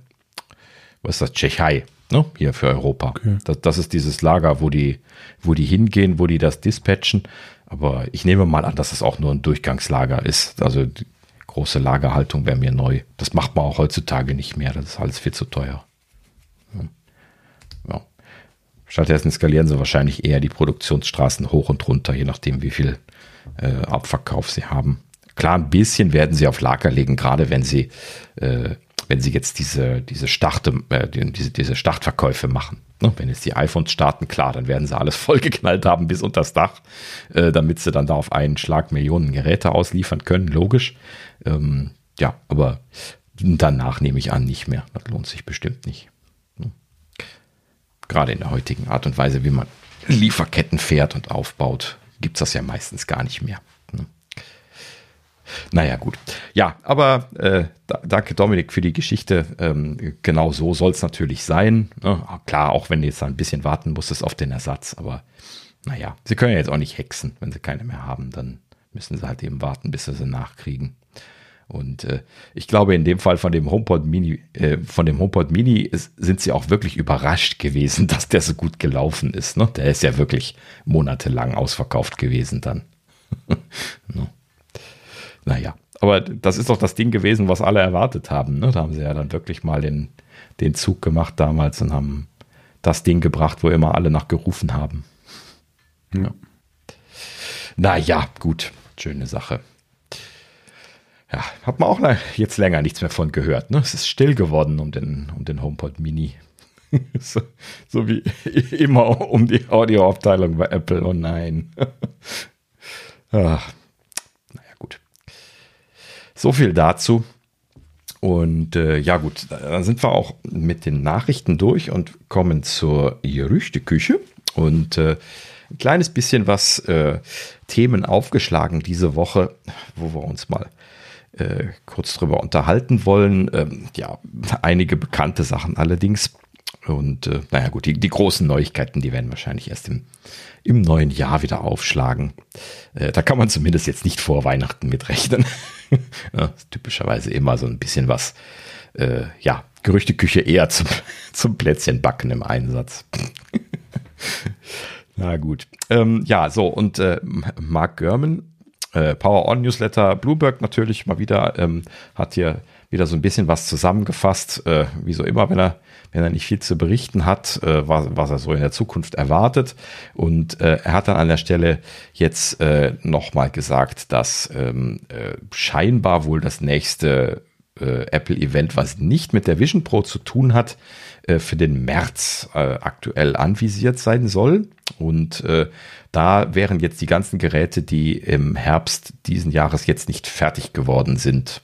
was ist das? Tschechei, ne? Hier für Europa. Okay. Das, das ist dieses Lager, wo die, wo die hingehen, wo die das dispatchen. Aber ich nehme mal an, dass das auch nur ein Durchgangslager ist. Also die große Lagerhaltung wäre mir neu. Das macht man auch heutzutage nicht mehr. Das ist alles viel zu teuer. Ja. Stattdessen skalieren sie wahrscheinlich eher die Produktionsstraßen hoch und runter, je nachdem, wie viel äh, Abverkauf sie haben. Klar, ein bisschen werden sie auf Lager legen, gerade wenn sie, äh, wenn sie jetzt diese, diese Starte, äh, diese, diese Startverkäufe machen. Ne? Wenn jetzt die iPhones starten, klar, dann werden sie alles vollgeknallt haben bis unter das Dach, äh, damit sie dann da auf einen Schlag Millionen Geräte ausliefern können, logisch. Ähm, ja, aber danach nehme ich an, nicht mehr. Das lohnt sich bestimmt nicht. Gerade in der heutigen Art und Weise, wie man Lieferketten fährt und aufbaut, gibt es das ja meistens gar nicht mehr. Ne? Naja, gut. Ja, aber äh, da, danke Dominik für die Geschichte. Ähm, genau so soll es natürlich sein. Ne? Klar, auch wenn du jetzt ein bisschen warten musstest auf den Ersatz, aber naja, sie können ja jetzt auch nicht hexen. Wenn sie keine mehr haben, dann müssen sie halt eben warten, bis sie sie nachkriegen. Und äh, ich glaube, in dem Fall von dem HomePod Mini, äh, von dem HomePod Mini ist, sind sie auch wirklich überrascht gewesen, dass der so gut gelaufen ist. Ne? Der ist ja wirklich monatelang ausverkauft gewesen dann. no. Naja, aber das ist doch das Ding gewesen, was alle erwartet haben. Ne? Da haben sie ja dann wirklich mal den, den Zug gemacht damals und haben das Ding gebracht, wo immer alle nachgerufen haben. Ja. Naja, gut, schöne Sache. Ja, hat man auch jetzt länger nichts mehr von gehört. Ne? Es ist still geworden um den, um den HomePod Mini. so, so, wie immer um die Audioabteilung bei Apple. Oh nein. Ach, naja, gut. So viel dazu. Und äh, ja gut, dann sind wir auch mit den Nachrichten durch und kommen zur Gerüchteküche. Und äh, ein kleines bisschen was äh, Themen aufgeschlagen diese Woche, wo wir uns mal äh, kurz drüber unterhalten wollen. Ähm, ja, einige bekannte Sachen allerdings. Und äh, naja gut, die, die großen Neuigkeiten, die werden wahrscheinlich erst im, im neuen Jahr wieder aufschlagen. Äh, da kann man zumindest jetzt nicht vor Weihnachten mitrechnen. ja, typischerweise immer so ein bisschen was, äh, ja, Gerüchteküche eher zum, zum Plätzchenbacken im Einsatz. Na gut. Ähm, ja, so, und äh, Mark Görman, äh, Power On Newsletter, Bloomberg natürlich mal wieder, ähm, hat hier wieder so ein bisschen was zusammengefasst, äh, wie so immer, wenn er, wenn er nicht viel zu berichten hat, äh, was, was er so in der Zukunft erwartet. Und äh, er hat dann an der Stelle jetzt äh, nochmal gesagt, dass ähm, äh, scheinbar wohl das nächste äh, Apple-Event, was nicht mit der Vision Pro zu tun hat, äh, für den März aktuell anvisiert sein soll. Und da wären jetzt die ganzen Geräte, die im Herbst diesen Jahres jetzt nicht fertig geworden sind.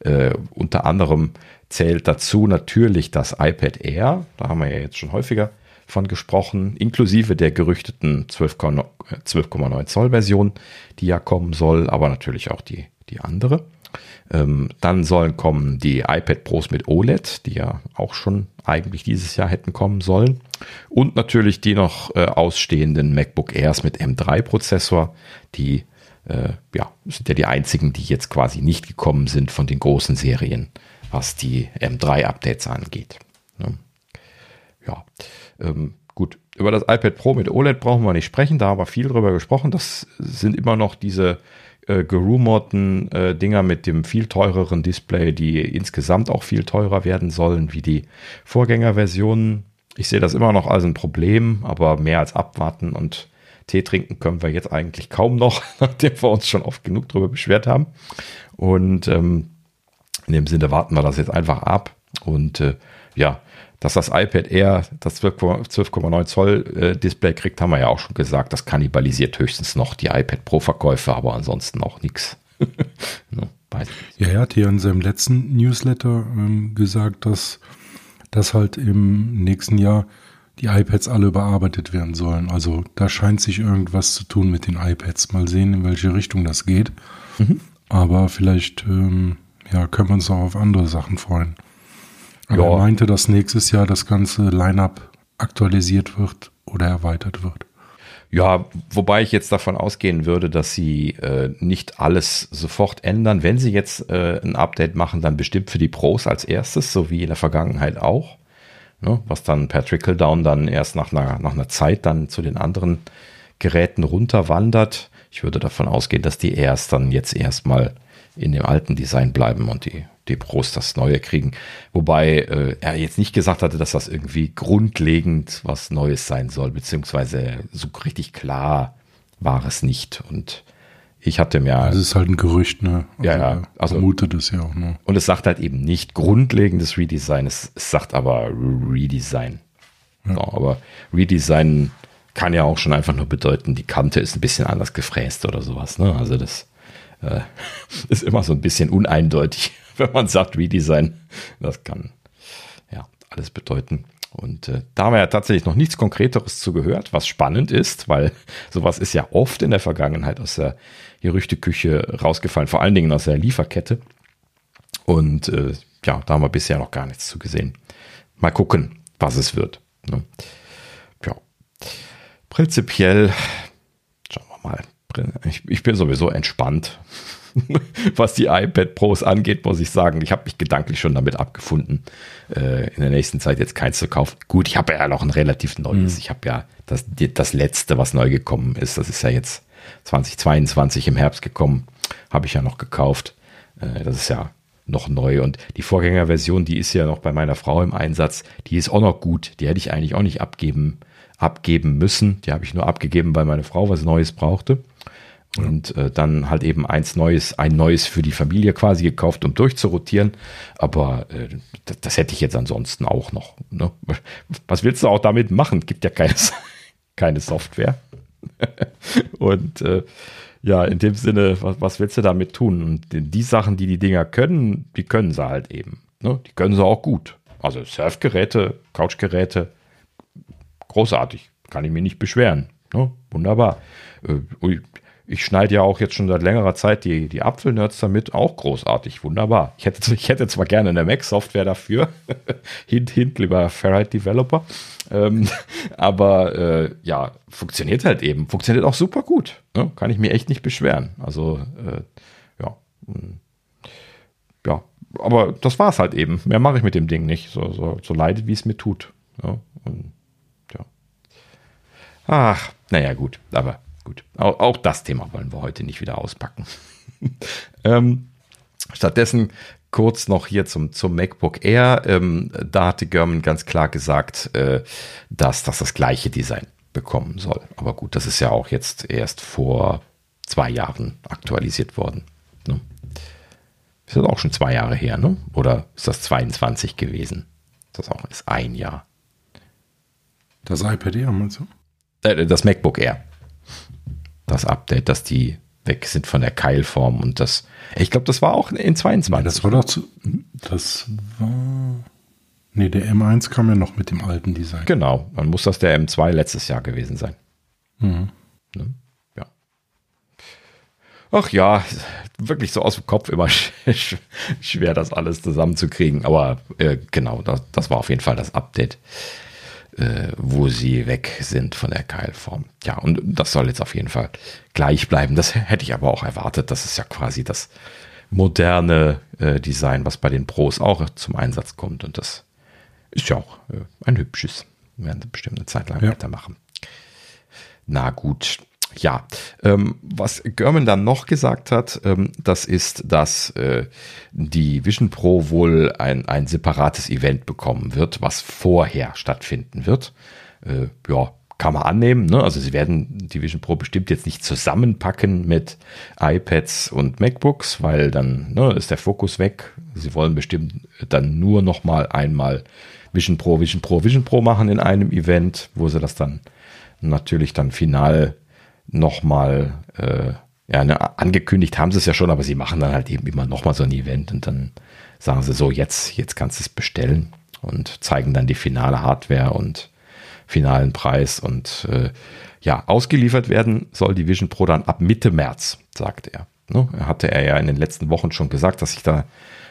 Äh, unter anderem zählt dazu natürlich das iPad Air. Da haben wir ja jetzt schon häufiger von gesprochen, inklusive der gerüchteten 12,9 Zoll Version, die ja kommen soll, aber natürlich auch die, die andere. Ähm, dann sollen kommen die iPad Pros mit OLED, die ja auch schon eigentlich dieses Jahr hätten kommen sollen. Und natürlich die noch äh, ausstehenden MacBook Airs mit M3-Prozessor, die äh, ja, sind ja die einzigen, die jetzt quasi nicht gekommen sind von den großen Serien, was die M3-Updates angeht. Ne? Ja, ähm, gut. Über das iPad Pro mit OLED brauchen wir nicht sprechen, da haben wir viel drüber gesprochen. Das sind immer noch diese äh, gerumorten äh, Dinger mit dem viel teureren Display, die insgesamt auch viel teurer werden sollen wie die Vorgängerversionen. Ich sehe das immer noch als ein Problem, aber mehr als abwarten und Tee trinken können wir jetzt eigentlich kaum noch, nachdem wir uns schon oft genug darüber beschwert haben. Und ähm, in dem Sinne warten wir das jetzt einfach ab. Und äh, ja, dass das iPad Air das 12,9 Zoll äh, Display kriegt, haben wir ja auch schon gesagt. Das kannibalisiert höchstens noch die iPad Pro Verkäufe, aber ansonsten auch nichts. no, ja, er hat hier in seinem letzten Newsletter ähm, gesagt, dass, dass halt im nächsten Jahr die iPads alle überarbeitet werden sollen. Also da scheint sich irgendwas zu tun mit den iPads. Mal sehen, in welche Richtung das geht. Mhm. Aber vielleicht ähm, ja, können wir uns auch auf andere Sachen freuen. Aber ja. er meinte, dass nächstes Jahr das ganze Line-up aktualisiert wird oder erweitert wird. Ja, wobei ich jetzt davon ausgehen würde, dass sie äh, nicht alles sofort ändern. Wenn sie jetzt äh, ein Update machen, dann bestimmt für die Pros als erstes, so wie in der Vergangenheit auch. Ne? Was dann per Trickle-Down dann erst nach einer, nach einer Zeit dann zu den anderen Geräten runterwandert. Ich würde davon ausgehen, dass die erst dann jetzt erstmal in dem alten Design bleiben und die die Pros das Neue kriegen. Wobei äh, er jetzt nicht gesagt hatte, dass das irgendwie grundlegend was Neues sein soll, beziehungsweise so richtig klar war es nicht. Und ich hatte mir. Das ist halt ein Gerücht, ne? Also ja, ja. Also, mutet es ja auch, ne? Und es sagt halt eben nicht grundlegendes Redesign, es, es sagt aber Redesign. Ja. So, aber Redesign kann ja auch schon einfach nur bedeuten, die Kante ist ein bisschen anders gefräst oder sowas. Ne? Also das äh, ist immer so ein bisschen uneindeutig. wenn man sagt Redesign. Das kann ja alles bedeuten. Und äh, da haben wir ja tatsächlich noch nichts Konkreteres zu gehört, was spannend ist, weil sowas ist ja oft in der Vergangenheit aus der Gerüchteküche rausgefallen, vor allen Dingen aus der Lieferkette. Und äh, ja, da haben wir bisher noch gar nichts zu gesehen. Mal gucken, was es wird. Ne? Ja. Prinzipiell, schauen wir mal. Ich, ich bin sowieso entspannt, was die iPad Pros angeht, muss ich sagen. Ich habe mich gedanklich schon damit abgefunden, äh, in der nächsten Zeit jetzt keins zu kaufen. Gut, ich habe ja noch ein relativ neues. Mhm. Ich habe ja das, das letzte, was neu gekommen ist. Das ist ja jetzt 2022 im Herbst gekommen. Habe ich ja noch gekauft. Äh, das ist ja noch neu. Und die Vorgängerversion, die ist ja noch bei meiner Frau im Einsatz. Die ist auch noch gut. Die hätte ich eigentlich auch nicht abgeben, abgeben müssen. Die habe ich nur abgegeben, weil meine Frau was Neues brauchte. Und äh, dann halt eben eins Neues, ein Neues für die Familie quasi gekauft, um durchzurotieren. Aber äh, das, das, hätte ich jetzt ansonsten auch noch. Ne? Was willst du auch damit machen? Gibt ja keine, keine Software. und äh, ja, in dem Sinne, was, was, willst du damit tun? Und die Sachen, die die Dinger können, die können sie halt eben. Ne? Die können sie auch gut. Also Surfgeräte, Couchgeräte, großartig. Kann ich mir nicht beschweren. Ne? Wunderbar. Äh, ich schneide ja auch jetzt schon seit längerer Zeit die, die Apfelnerds damit. Auch großartig, wunderbar. Ich hätte, ich hätte zwar gerne eine Mac-Software dafür. hint, hint, lieber Ferrite Developer. Ähm, aber äh, ja, funktioniert halt eben. Funktioniert auch super gut. Ne? Kann ich mir echt nicht beschweren. Also, äh, ja. Hm. Ja, aber das war es halt eben. Mehr mache ich mit dem Ding nicht. So, so, so leidet, wie es mir tut. Ja, und, ja. Ach, naja, gut. Aber Gut, auch, auch, das Thema wollen wir heute nicht wieder auspacken. ähm, stattdessen kurz noch hier zum, zum MacBook Air. Ähm, da hatte German ganz klar gesagt, äh, dass das das gleiche Design bekommen soll. Aber gut, das ist ja auch jetzt erst vor zwei Jahren aktualisiert worden. Ne? Ist das auch schon zwei Jahre her, ne? Oder ist das 22 gewesen? Das auch ist ein Jahr. Das iPad Air, meinst du? Äh, das MacBook Air das Update, dass die weg sind von der Keilform und das, ich glaube, das war auch in 22. das war doch zu, das war, nee, der M1 kam ja noch mit dem alten Design. Genau, dann muss das der M2 letztes Jahr gewesen sein. Mhm. Ne? Ja. Ach ja, wirklich so aus dem Kopf immer schwer, das alles zusammenzukriegen, aber äh, genau, das, das war auf jeden Fall das Update äh, wo sie weg sind von der Keilform. Ja, und das soll jetzt auf jeden Fall gleich bleiben. Das hätte ich aber auch erwartet. Das ist ja quasi das moderne äh, Design, was bei den Pros auch zum Einsatz kommt. Und das ist ja auch äh, ein hübsches. Wir werden bestimmt eine Zeit lang ja. weitermachen. Na gut, ja, ähm, was German dann noch gesagt hat, ähm, das ist, dass äh, die Vision Pro wohl ein, ein separates Event bekommen wird, was vorher stattfinden wird. Äh, ja, kann man annehmen. Ne? Also sie werden die Vision Pro bestimmt jetzt nicht zusammenpacken mit iPads und MacBooks, weil dann ne, ist der Fokus weg. Sie wollen bestimmt dann nur noch mal einmal Vision Pro, Vision Pro, Vision Pro machen in einem Event, wo sie das dann natürlich dann final nochmal, äh, ja, ne, angekündigt haben sie es ja schon, aber sie machen dann halt eben immer nochmal so ein Event und dann sagen sie so, jetzt, jetzt kannst du es bestellen und zeigen dann die finale Hardware und finalen Preis und äh, ja, ausgeliefert werden soll die Vision Pro dann ab Mitte März, sagt er. Ne? Hatte er ja in den letzten Wochen schon gesagt, dass sich da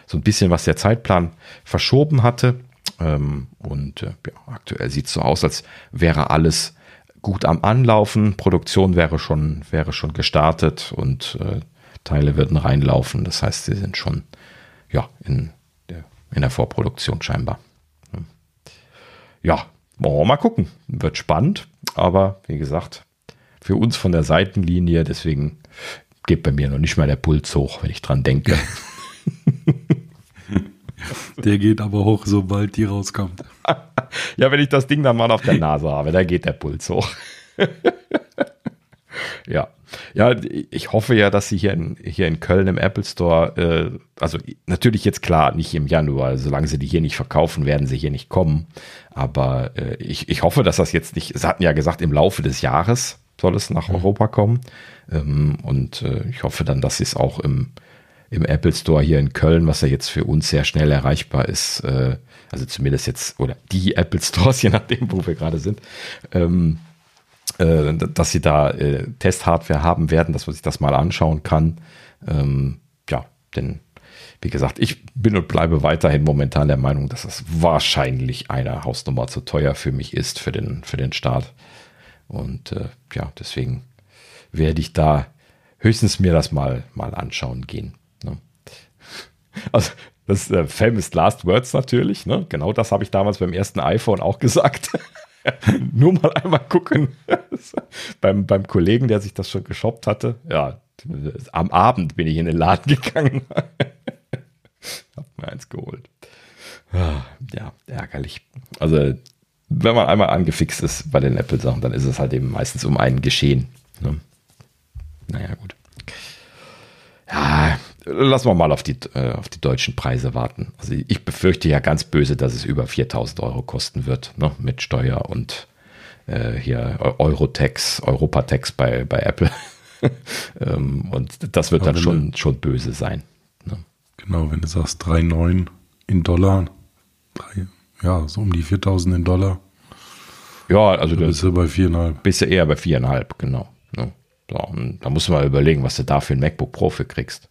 so ein bisschen was der Zeitplan verschoben hatte. Ähm, und äh, ja, aktuell sieht es so aus, als wäre alles gut am Anlaufen. Produktion wäre schon, wäre schon gestartet und äh, Teile würden reinlaufen. Das heißt, sie sind schon ja, in, der, in der Vorproduktion scheinbar. Ja, mal gucken. Wird spannend, aber wie gesagt, für uns von der Seitenlinie, deswegen geht bei mir noch nicht mal der Puls hoch, wenn ich dran denke. Der geht aber hoch, sobald die rauskommt. ja, wenn ich das Ding dann mal auf der Nase habe, da geht der Puls hoch. ja. Ja, ich hoffe ja, dass sie hier in, hier in Köln im Apple Store, äh, also natürlich jetzt klar, nicht im Januar, solange sie die hier nicht verkaufen, werden sie hier nicht kommen. Aber äh, ich, ich hoffe, dass das jetzt nicht, sie hatten ja gesagt, im Laufe des Jahres soll es nach mhm. Europa kommen. Ähm, und äh, ich hoffe dann, dass sie es auch im, im Apple Store hier in Köln, was ja jetzt für uns sehr schnell erreichbar ist, äh, also zumindest jetzt, oder die Apple Stores, je nachdem, wo wir gerade sind, ähm, äh, dass sie da äh, Testhardware haben werden, dass man sich das mal anschauen kann. Ähm, ja, denn wie gesagt, ich bin und bleibe weiterhin momentan der Meinung, dass das wahrscheinlich eine Hausnummer zu teuer für mich ist, für den, für den Start. Und äh, ja, deswegen werde ich da höchstens mir das mal, mal anschauen gehen. Ne? Also, das äh, famous last words natürlich. Ne? Genau das habe ich damals beim ersten iPhone auch gesagt. Nur mal einmal gucken. beim, beim Kollegen, der sich das schon geshoppt hatte. Ja, am Abend bin ich in den Laden gegangen. hab mir eins geholt. Ah, ja, ärgerlich. Also, wenn man einmal angefixt ist bei den Apple-Sachen, dann ist es halt eben meistens um einen geschehen. Ne? Naja, gut. Ja, lassen wir mal auf die, äh, auf die deutschen Preise warten. Also ich befürchte ja ganz böse, dass es über 4000 Euro kosten wird, ne, mit Steuer und äh, hier Eurotex, Europatex bei, bei Apple. ähm, und das wird Aber dann schon, du, schon böse sein. Ne? Genau, wenn du sagst 3,9 in Dollar, drei, ja, so um die 4000 in Dollar. Ja, also da bist du bei 4,5. Bist du eher bei 4,5, genau. Ne? So, da musst du mal überlegen, was du da für ein MacBook Pro für kriegst.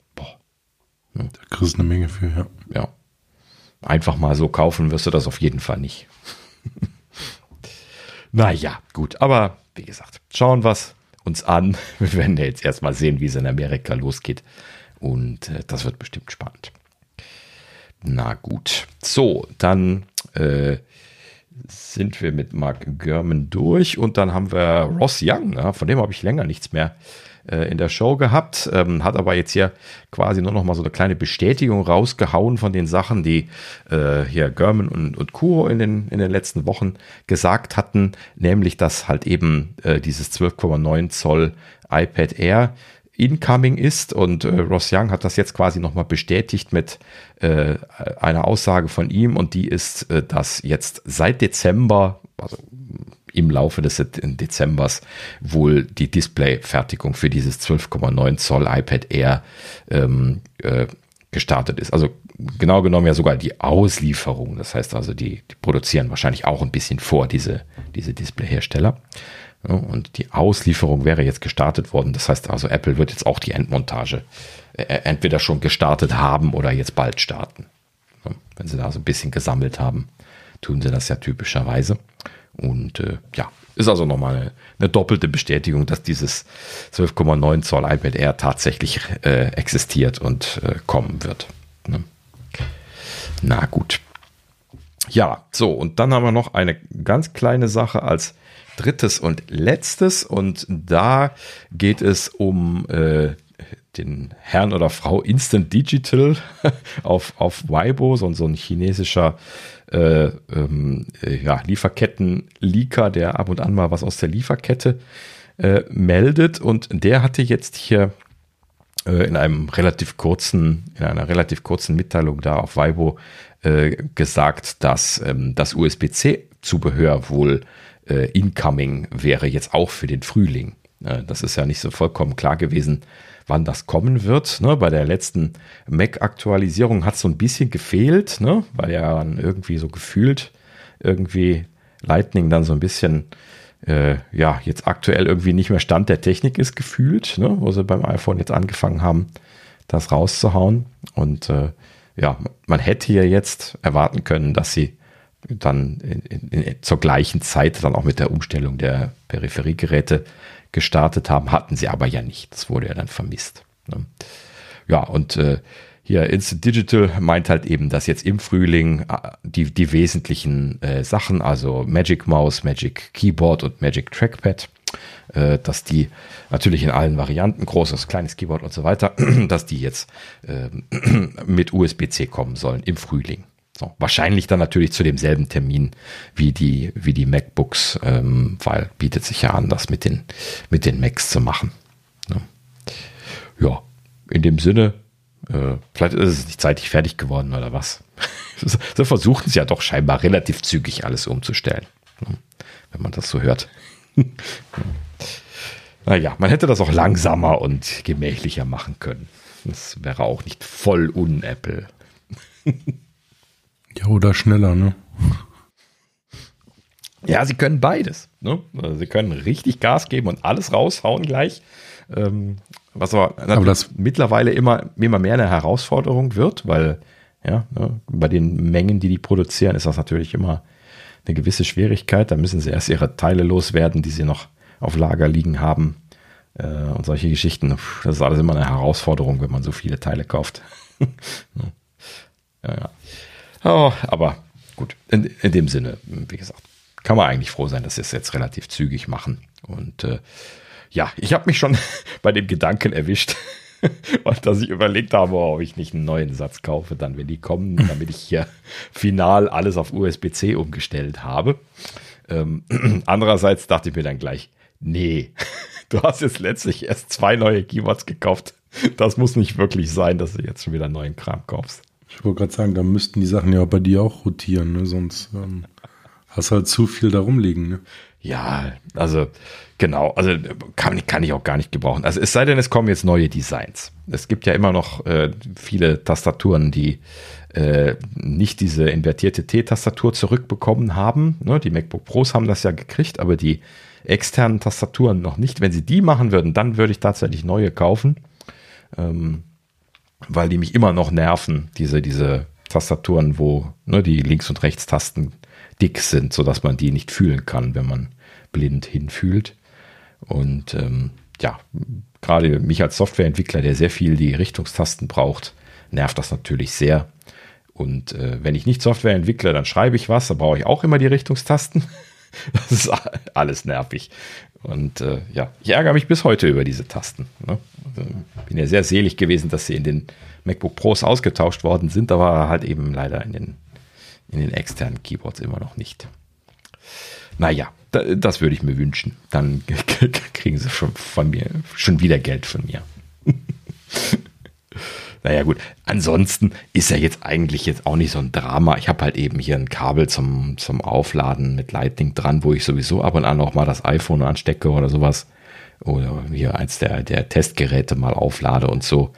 Da kriegst du eine Menge für, ja. Ja. Einfach mal so kaufen wirst du das auf jeden Fall nicht. naja, gut. Aber wie gesagt, schauen wir es uns an. Wir werden ja jetzt erstmal sehen, wie es in Amerika losgeht. Und äh, das wird bestimmt spannend. Na gut. So, dann äh, sind wir mit Mark Gurman durch und dann haben wir Ross Young. Ja, von dem habe ich länger nichts mehr äh, in der Show gehabt, ähm, hat aber jetzt hier quasi nur noch mal so eine kleine Bestätigung rausgehauen von den Sachen, die äh, hier German und, und Kuro in den, in den letzten Wochen gesagt hatten, nämlich, dass halt eben äh, dieses 12,9 Zoll iPad Air incoming ist und äh, Ross Young hat das jetzt quasi nochmal bestätigt mit äh, einer Aussage von ihm und die ist, äh, dass jetzt seit Dezember, also im Laufe des Dezembers wohl die Displayfertigung für dieses 12,9 Zoll iPad Air ähm, äh, gestartet ist. Also genau genommen ja sogar die Auslieferung. Das heißt also, die, die produzieren wahrscheinlich auch ein bisschen vor, diese, diese Displayhersteller. Ja, und die Auslieferung wäre jetzt gestartet worden. Das heißt also, Apple wird jetzt auch die Endmontage äh, entweder schon gestartet haben oder jetzt bald starten. Wenn sie da so ein bisschen gesammelt haben, tun sie das ja typischerweise. Und äh, ja, ist also nochmal eine, eine doppelte Bestätigung, dass dieses 12,9 Zoll iPad Air tatsächlich äh, existiert und äh, kommen wird. Ne? Na gut. Ja, so, und dann haben wir noch eine ganz kleine Sache als drittes und letztes. Und da geht es um äh, den Herrn oder Frau Instant Digital auf, auf Weibo, so, so ein chinesischer äh, ähm, äh, ja, Lieferketten-Leaker, der ab und an mal was aus der Lieferkette äh, meldet. Und der hatte jetzt hier äh, in einem relativ kurzen, in einer relativ kurzen Mitteilung da auf Weibo äh, gesagt, dass ähm, das USB-C-Zubehör wohl äh, incoming wäre, jetzt auch für den Frühling. das ist ja nicht so vollkommen klar gewesen, wann das kommen wird. Ne? Bei der letzten Mac-Aktualisierung hat es so ein bisschen gefehlt, ne? weil ja dann irgendwie so gefühlt irgendwie Lightning dann so ein bisschen äh, ja jetzt aktuell irgendwie nicht mehr Stand der Technik ist gefühlt, ne? wo sie beim iPhone jetzt angefangen haben, das rauszuhauen. Und äh, ja, man hätte ja jetzt erwarten können, dass sie dann in, in, in, zur gleichen Zeit dann auch mit der Umstellung der Peripheriegeräte gestartet haben, hatten sie aber ja nicht. Das wurde ja dann vermisst. Ne? Ja, und äh, hier Instant Digital meint halt eben, dass jetzt im Frühling äh, die, die wesentlichen äh, Sachen, also Magic Mouse, Magic Keyboard und Magic Trackpad, äh, dass die natürlich in allen Varianten, großes, kleines Keyboard und so weiter, dass die jetzt äh, mit USB-C kommen sollen im Frühling. So, wahrscheinlich dann natürlich zu demselben Termin wie die, wie die MacBooks, ähm, weil bietet sich ja an, das mit den, mit den Macs zu machen. Ja, ja in dem Sinne, äh, vielleicht ist es nicht zeitig fertig geworden oder was. so versuchten sie ja doch scheinbar relativ zügig alles umzustellen, wenn man das so hört. naja, man hätte das auch langsamer und gemächlicher machen können. Das wäre auch nicht voll un-Apple. Ja, oder schneller, ne? Ja, sie können beides. Ne? Also sie können richtig Gas geben und alles raushauen gleich. Ähm, was aber, aber das mittlerweile immer, immer mehr eine Herausforderung wird, weil ja, ne, bei den Mengen, die die produzieren, ist das natürlich immer eine gewisse Schwierigkeit. Da müssen sie erst ihre Teile loswerden, die sie noch auf Lager liegen haben. Äh, und solche Geschichten. Das ist alles immer eine Herausforderung, wenn man so viele Teile kauft. ja, ja. Oh, aber gut, in, in dem Sinne, wie gesagt, kann man eigentlich froh sein, dass sie es jetzt relativ zügig machen. Und äh, ja, ich habe mich schon bei dem Gedanken erwischt, dass ich überlegt habe, ob ich nicht einen neuen Satz kaufe, dann wenn die kommen, damit ich hier final alles auf USB-C umgestellt habe. Ähm, andererseits dachte ich mir dann gleich, nee, du hast jetzt letztlich erst zwei neue Keyboards gekauft. Das muss nicht wirklich sein, dass du jetzt schon wieder neuen Kram kaufst. Ich wollte gerade sagen, da müssten die Sachen ja bei dir auch rotieren, ne? sonst ähm, hast halt zu viel da rumliegen. Ne? Ja, also genau, also kann, kann ich auch gar nicht gebrauchen. Also es sei denn, es kommen jetzt neue Designs. Es gibt ja immer noch äh, viele Tastaturen, die äh, nicht diese invertierte T-Tastatur zurückbekommen haben. Ne? Die MacBook Pros haben das ja gekriegt, aber die externen Tastaturen noch nicht. Wenn sie die machen würden, dann würde ich tatsächlich neue kaufen. Ähm, weil die mich immer noch nerven, diese, diese Tastaturen, wo ne, die Links- und Rechtstasten dick sind, sodass man die nicht fühlen kann, wenn man blind hinfühlt. Und ähm, ja, gerade mich als Softwareentwickler, der sehr viel die Richtungstasten braucht, nervt das natürlich sehr. Und äh, wenn ich nicht Software entwickle, dann schreibe ich was, da brauche ich auch immer die Richtungstasten. Das ist alles nervig. Und äh, ja, ich ärgere mich bis heute über diese Tasten. Ne? Also, bin ja sehr selig gewesen, dass sie in den MacBook Pros ausgetauscht worden sind, aber halt eben leider in den, in den externen Keyboards immer noch nicht. Naja, da, das würde ich mir wünschen. Dann kriegen sie schon von mir schon wieder Geld von mir. Naja, gut. Ansonsten ist ja jetzt eigentlich jetzt auch nicht so ein Drama. Ich habe halt eben hier ein Kabel zum, zum Aufladen mit Lightning dran, wo ich sowieso ab und an auch mal das iPhone anstecke oder sowas. Oder hier eins der, der Testgeräte mal auflade und so.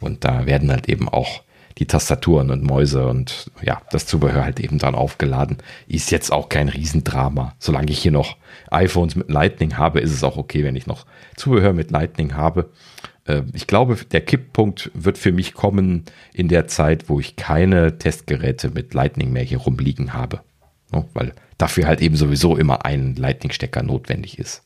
Und da werden halt eben auch die Tastaturen und Mäuse und ja, das Zubehör halt eben dran aufgeladen. Ist jetzt auch kein Riesendrama. Solange ich hier noch iPhones mit Lightning habe, ist es auch okay, wenn ich noch Zubehör mit Lightning habe. Äh, ich glaube, der Kipppunkt wird für mich kommen in der Zeit, wo ich keine Testgeräte mit Lightning mehr hier rumliegen habe. Weil dafür halt eben sowieso immer ein Lightning-Stecker notwendig ist.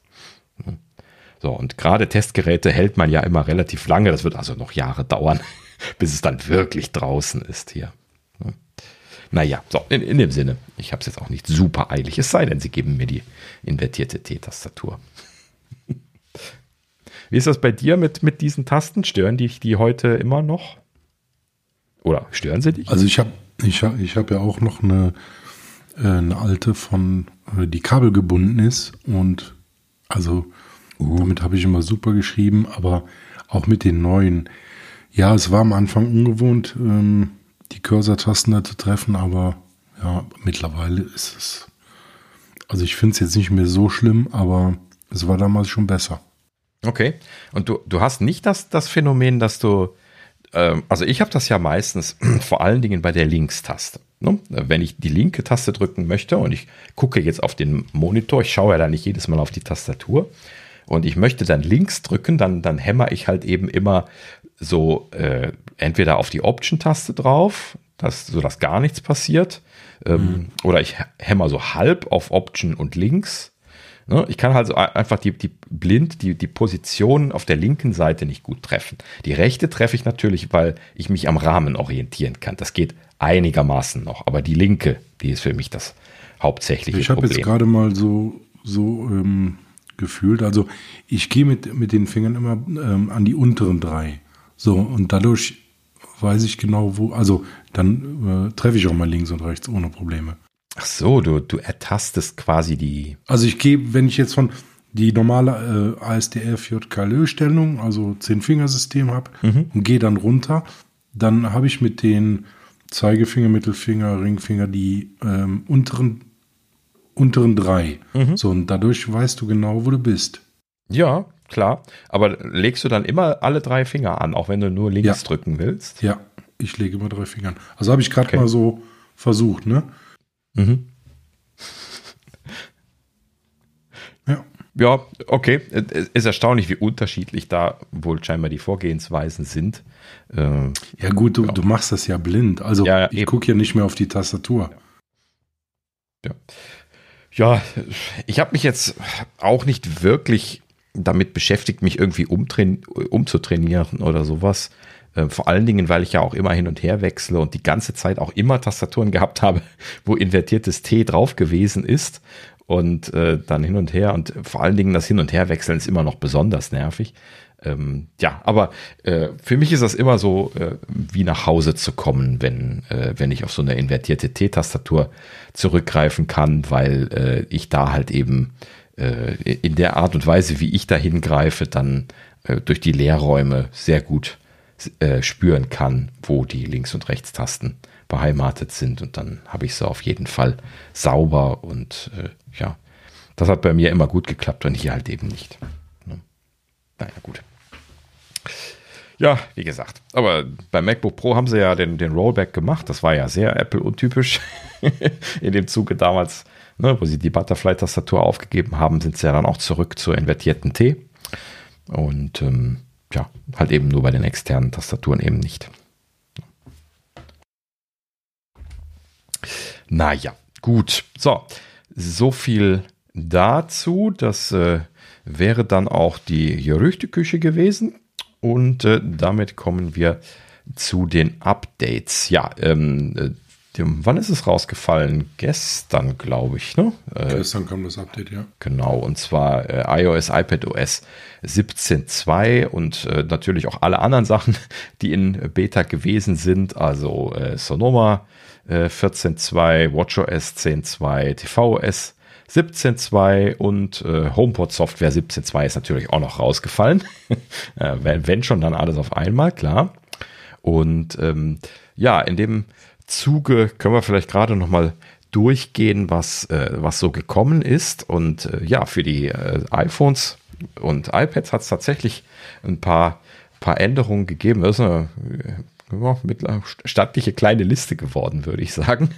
So, und gerade Testgeräte hält man ja immer relativ lange. Das wird also noch Jahre dauern, bis es dann wirklich draußen ist hier. Naja, so, in, in dem Sinne, ich habe es jetzt auch nicht super eilig, es sei denn, sie geben mir die invertierte T-Tastatur. Wie ist das bei dir mit, mit diesen Tasten? Stören dich die heute immer noch? Oder stören sie dich? Also ich habe ich hab, ich hab ja auch noch eine, äh, eine alte von, äh, die kabelgebunden ist und also uh. damit habe ich immer super geschrieben, aber auch mit den neuen. Ja, es war am Anfang ungewohnt, ähm, die Cursor-Tasten da zu treffen, aber ja, mittlerweile ist es. Also ich finde es jetzt nicht mehr so schlimm, aber es war damals schon besser. Okay. Und du, du hast nicht das, das Phänomen, dass du, ähm, also ich habe das ja meistens vor allen Dingen bei der Linkstaste. Ne? Wenn ich die linke Taste drücken möchte und ich gucke jetzt auf den Monitor, ich schaue ja da nicht jedes Mal auf die Tastatur und ich möchte dann links drücken, dann, dann hämmer ich halt eben immer so äh, entweder auf die Option-Taste drauf, dass, sodass gar nichts passiert, ähm, mhm. oder ich hämmer so halb auf Option und links? Ich kann also einfach die, die blind die, die Position auf der linken Seite nicht gut treffen. Die rechte treffe ich natürlich, weil ich mich am Rahmen orientieren kann. Das geht einigermaßen noch, aber die linke, die ist für mich das hauptsächliche ich Problem. Ich habe jetzt gerade mal so, so ähm, gefühlt, also ich gehe mit, mit den Fingern immer ähm, an die unteren drei. So, und dadurch weiß ich genau, wo, also dann äh, treffe ich auch mal links und rechts ohne Probleme. Ach so, du, du ertastest quasi die. Also ich gehe, wenn ich jetzt von die normale äh, ASDF JKLÖ-Stellung, also Zehn-Fingersystem habe mhm. und gehe dann runter, dann habe ich mit den Zeigefinger, Mittelfinger, Ringfinger die ähm, unteren, unteren drei. Mhm. So, und dadurch weißt du genau, wo du bist. Ja, klar. Aber legst du dann immer alle drei Finger an, auch wenn du nur links ja. drücken willst? Ja, ich lege immer drei Finger an. Also habe ich gerade okay. mal so versucht, ne? Mhm. ja. Ja, okay. Es ist erstaunlich, wie unterschiedlich da wohl scheinbar die Vorgehensweisen sind. Äh, ja, gut, du, ja. du machst das ja blind. Also ja, ich gucke ja nicht mehr auf die Tastatur. Ja. Ja, ich habe mich jetzt auch nicht wirklich damit beschäftigt, mich irgendwie umzutrainieren oder sowas. Äh, vor allen Dingen, weil ich ja auch immer hin und her wechsle und die ganze Zeit auch immer Tastaturen gehabt habe, wo invertiertes T drauf gewesen ist und äh, dann hin und her und vor allen Dingen das Hin- und Herwechseln ist immer noch besonders nervig. Ähm, ja, aber äh, für mich ist das immer so, äh, wie nach Hause zu kommen, wenn, äh, wenn ich auf so eine invertierte T-Tastatur zurückgreifen kann, weil äh, ich da halt eben äh, in der Art und Weise, wie ich da hingreife, dann äh, durch die Leerräume sehr gut äh, spüren kann, wo die Links- und Rechtstasten beheimatet sind. Und dann habe ich sie auf jeden Fall sauber und äh, ja, das hat bei mir immer gut geklappt und hier halt eben nicht. Ne? Naja, gut. Ja, wie gesagt. Aber beim MacBook Pro haben sie ja den, den Rollback gemacht. Das war ja sehr Apple-untypisch in dem Zuge damals ne, wo sie die Butterfly-Tastatur aufgegeben haben, sind sie ja dann auch zurück zur invertierten T. Und ähm, ja, halt eben nur bei den externen Tastaturen eben nicht. Naja, gut. So, so viel dazu. Das äh, wäre dann auch die Gerüchteküche gewesen. Und äh, damit kommen wir zu den Updates. Ja, ähm, äh, wann ist es rausgefallen? Gestern, glaube ich. Ne? Äh, Gestern kam das Update, ja. Genau, und zwar äh, iOS, iPadOS 17.2 und äh, natürlich auch alle anderen Sachen, die in Beta gewesen sind. Also äh, Sonoma äh, 14.2, WatchOS 10.2, tvOS 17.2 und äh, HomePod Software 17.2 ist natürlich auch noch rausgefallen. äh, wenn, wenn schon, dann alles auf einmal, klar. Und ähm, ja, in dem Zuge können wir vielleicht gerade noch mal durchgehen, was, äh, was so gekommen ist. Und äh, ja, für die äh, iPhones und iPads hat es tatsächlich ein paar, paar Änderungen gegeben. Das ist eine ja, stattliche kleine Liste geworden, würde ich sagen.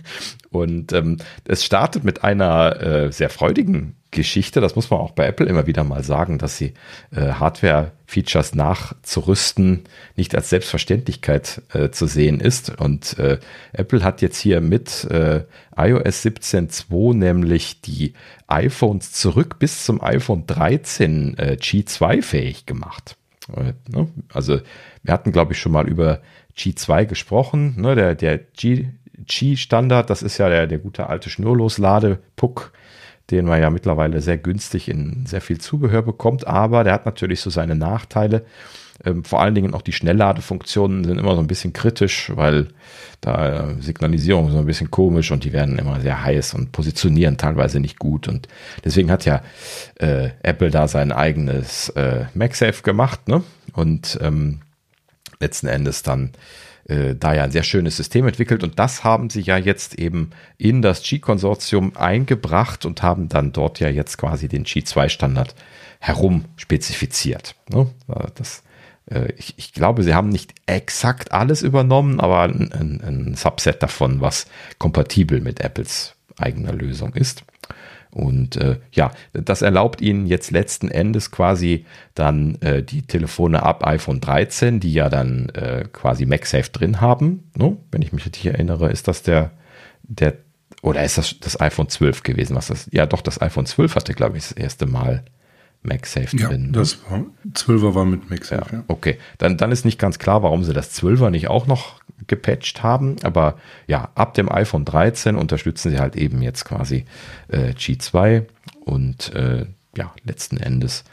Und ähm, es startet mit einer äh, sehr freudigen Geschichte. Das muss man auch bei Apple immer wieder mal sagen, dass sie äh, Hardware-Features nachzurüsten nicht als Selbstverständlichkeit äh, zu sehen ist. Und äh, Apple hat jetzt hier mit äh, iOS 17.2 nämlich die iPhones zurück bis zum iPhone 13 äh, G2 fähig gemacht. Äh, ne? Also wir hatten, glaube ich, schon mal über G2 gesprochen. Ne? Der, der G-Standard, das ist ja der, der gute alte Schnurloslade-Puck den man ja mittlerweile sehr günstig in sehr viel Zubehör bekommt, aber der hat natürlich so seine Nachteile. Ähm, vor allen Dingen auch die Schnellladefunktionen sind immer so ein bisschen kritisch, weil da äh, Signalisierung so ein bisschen komisch und die werden immer sehr heiß und positionieren teilweise nicht gut. Und deswegen hat ja äh, Apple da sein eigenes äh, MagSafe gemacht, ne? Und ähm, letzten Endes dann äh, da ja ein sehr schönes System entwickelt und das haben sie ja jetzt eben in das G-Konsortium eingebracht und haben dann dort ja jetzt quasi den G2-Standard herum spezifiziert. Ne? Das, äh, ich, ich, glaube, sie haben nicht exakt alles übernommen, aber ein, ein, ein Subset davon, was kompatibel mit Apples eigener Lösung ist. Und äh, ja, das erlaubt Ihnen jetzt letzten Endes quasi dann äh, die Telefone ab iPhone 13, die ja dann äh, quasi MagSafe drin haben. Ne? Wenn ich mich richtig erinnere, ist das der, der, oder ist das das iPhone 12 gewesen? Was das, ja, doch, das iPhone 12 hatte, glaube ich, das erste Mal MagSafe ja, drin. Ne? Das war, 12er war mit MagSafe, ja, ja. Okay, dann, dann ist nicht ganz klar, warum sie das 12er nicht auch noch gepatcht haben. Aber ja, ab dem iPhone 13 unterstützen sie halt eben jetzt quasi äh, G2 und äh, ja, letzten Endes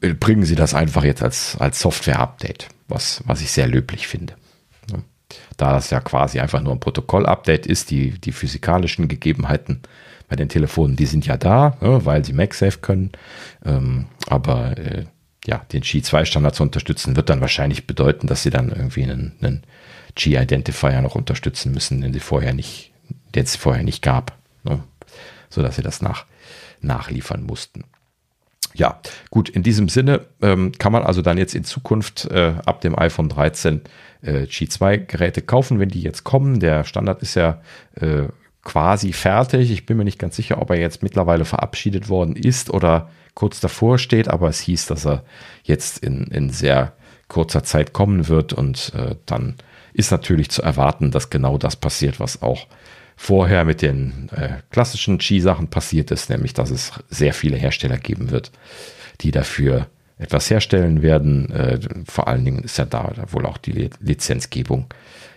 äh, bringen sie das einfach jetzt als, als Software-Update, was, was ich sehr löblich finde. Da das ja quasi einfach nur ein Protokoll-Update ist, die, die physikalischen Gegebenheiten bei den Telefonen, die sind ja da, ja, weil sie MagSafe können. Ähm, aber äh, ja, den G2-Standard zu unterstützen, wird dann wahrscheinlich bedeuten, dass sie dann irgendwie einen, einen G-Identifier noch unterstützen müssen, den sie vorher nicht, den es vorher nicht gab, ne? so sie das nach, nachliefern mussten. ja, gut, in diesem Sinne ähm, kann man also dann jetzt in Zukunft äh, ab dem iPhone 13 äh, G2-Geräte kaufen, wenn die jetzt kommen. Der Standard ist ja äh, quasi fertig. Ich bin mir nicht ganz sicher, ob er jetzt mittlerweile verabschiedet worden ist oder kurz davor steht, aber es hieß, dass er jetzt in, in sehr kurzer Zeit kommen wird und äh, dann ist natürlich zu erwarten, dass genau das passiert, was auch vorher mit den äh, klassischen Ski-Sachen passiert ist, nämlich dass es sehr viele Hersteller geben wird, die dafür etwas herstellen werden. Äh, vor allen Dingen ist ja da wohl auch die Lizenzgebung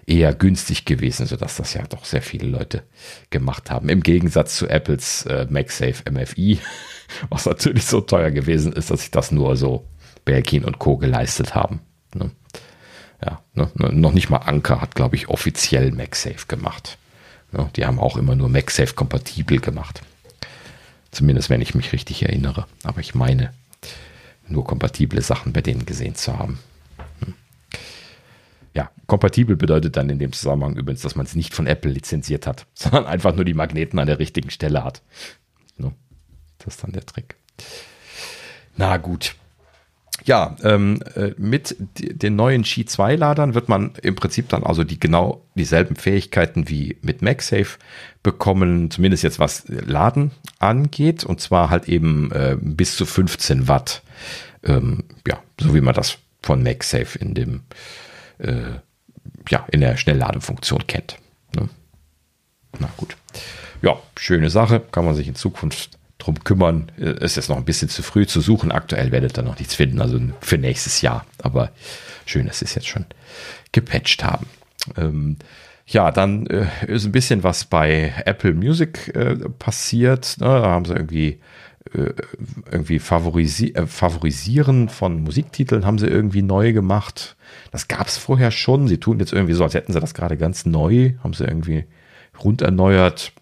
eher günstig gewesen, sodass das ja doch sehr viele Leute gemacht haben. Im Gegensatz zu Apples äh, MagSafe MFI, was natürlich so teuer gewesen ist, dass sich das nur so Belkin und Co. geleistet haben. Ne? Ja, ne? noch nicht mal Anker hat, glaube ich, offiziell MagSafe gemacht. Ja, die haben auch immer nur MagSafe kompatibel gemacht. Zumindest wenn ich mich richtig erinnere. Aber ich meine, nur kompatible Sachen bei denen gesehen zu haben. Ja, kompatibel bedeutet dann in dem Zusammenhang übrigens, dass man es nicht von Apple lizenziert hat, sondern einfach nur die Magneten an der richtigen Stelle hat. Das ist dann der Trick. Na gut ja, ähm, äh, mit den neuen Qi 2 Ladern wird man im Prinzip dann also die genau dieselben Fähigkeiten wie mit MagSafe bekommen, zumindest jetzt was Laden angeht, und zwar halt eben äh, bis zu 15 Watt. Ähm, ja, so wie man das von MagSafe in dem, äh, ja, in der Schnellladefunktion kennt. Ne? Na gut. Ja, schöne Sache, kann man sich in Zukunft drum kümmern. Ist jetzt noch ein bisschen zu früh zu suchen. Aktuell werdet ihr noch nichts finden, also für nächstes Jahr. Aber schön, dass sie es jetzt schon gepatcht haben. Ähm, ja, dann äh, ist ein bisschen was bei Apple Music äh, passiert. Ne? Da haben sie irgendwie äh, irgendwie favorisi äh, favorisieren von Musiktiteln haben sie irgendwie neu gemacht. Das gab es vorher schon. Sie tun jetzt irgendwie so, als hätten sie das gerade ganz neu, haben sie irgendwie rund erneuert.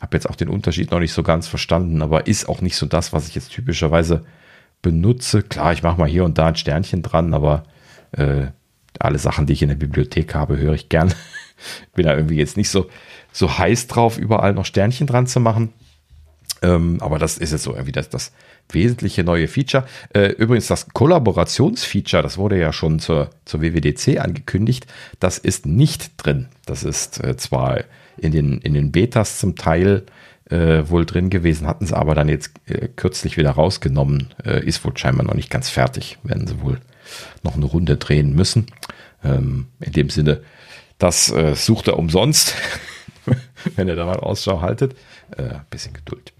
Habe jetzt auch den Unterschied noch nicht so ganz verstanden, aber ist auch nicht so das, was ich jetzt typischerweise benutze. Klar, ich mache mal hier und da ein Sternchen dran, aber äh, alle Sachen, die ich in der Bibliothek habe, höre ich gern. Bin da irgendwie jetzt nicht so, so heiß drauf, überall noch Sternchen dran zu machen. Ähm, aber das ist jetzt so irgendwie das, das wesentliche neue Feature. Äh, übrigens, das Kollaborationsfeature, das wurde ja schon zur, zur WWDC angekündigt, das ist nicht drin. Das ist äh, zwar in den, in den Betas zum Teil äh, wohl drin gewesen, hatten sie aber dann jetzt äh, kürzlich wieder rausgenommen. Äh, ist wohl scheinbar noch nicht ganz fertig, werden sie wohl noch eine Runde drehen müssen. Ähm, in dem Sinne, das äh, sucht er umsonst, wenn ihr da mal Ausschau haltet. Bisschen Geduld.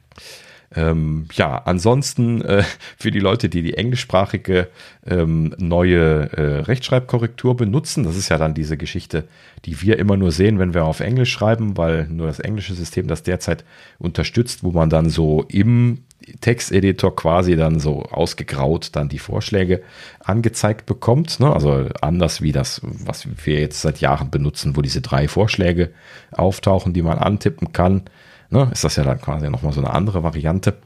Ähm, ja, ansonsten äh, für die Leute, die die englischsprachige ähm, neue äh, Rechtschreibkorrektur benutzen, das ist ja dann diese Geschichte, die wir immer nur sehen, wenn wir auf Englisch schreiben, weil nur das englische System das derzeit unterstützt, wo man dann so im Texteditor quasi dann so ausgegraut dann die Vorschläge angezeigt bekommt. Ne? Also anders wie das, was wir jetzt seit Jahren benutzen, wo diese drei Vorschläge auftauchen, die man antippen kann ne, ist das ja dann quasi nochmal so eine andere Variante.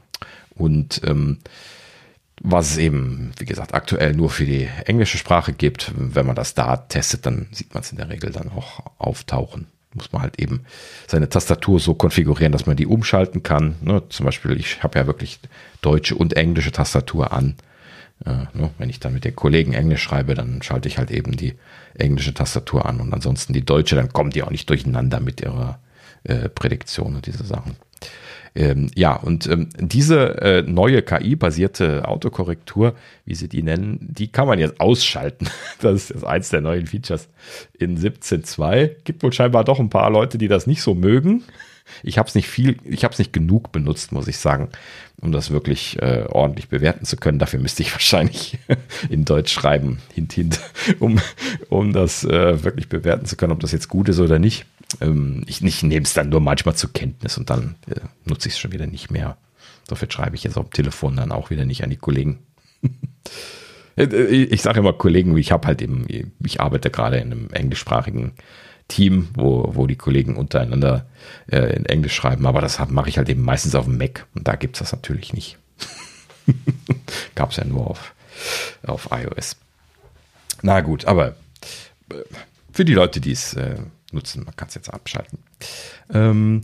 Und ähm, was es eben, wie gesagt, aktuell nur für die englische Sprache gibt. Wenn man das da testet, dann sieht man es in der Regel dann auch auftauchen. Muss man halt eben seine Tastatur so konfigurieren, dass man die umschalten kann. Ne, zum Beispiel, ich habe ja wirklich deutsche und englische Tastatur an. Äh, ne, wenn ich dann mit den Kollegen Englisch schreibe, dann schalte ich halt eben die englische Tastatur an und ansonsten die deutsche, dann kommt die auch nicht durcheinander mit ihrer äh, Prädiktion und diese Sachen. Ähm, ja, und ähm, diese äh, neue KI-basierte Autokorrektur, wie sie die nennen, die kann man jetzt ausschalten. Das ist eins der neuen Features in 17.2. Gibt wohl scheinbar doch ein paar Leute, die das nicht so mögen. Ich habe es nicht viel, ich habe es nicht genug benutzt, muss ich sagen, um das wirklich äh, ordentlich bewerten zu können. Dafür müsste ich wahrscheinlich in Deutsch schreiben, hint, hint, um, um das äh, wirklich bewerten zu können, ob das jetzt gut ist oder nicht. Ähm, ich ich nehme es dann nur manchmal zur Kenntnis und dann äh, nutze ich es schon wieder nicht mehr. Dafür schreibe ich jetzt auf dem Telefon dann auch wieder nicht an die Kollegen. Äh, äh, ich sage immer Kollegen, ich habe halt eben, ich arbeite gerade in einem englischsprachigen Team, wo, wo die Kollegen untereinander äh, in Englisch schreiben, aber das mache ich halt eben meistens auf dem Mac und da gibt es das natürlich nicht. Gab es ja nur auf, auf iOS. Na gut, aber für die Leute, die es äh, nutzen. Man kann es jetzt abschalten. Ähm,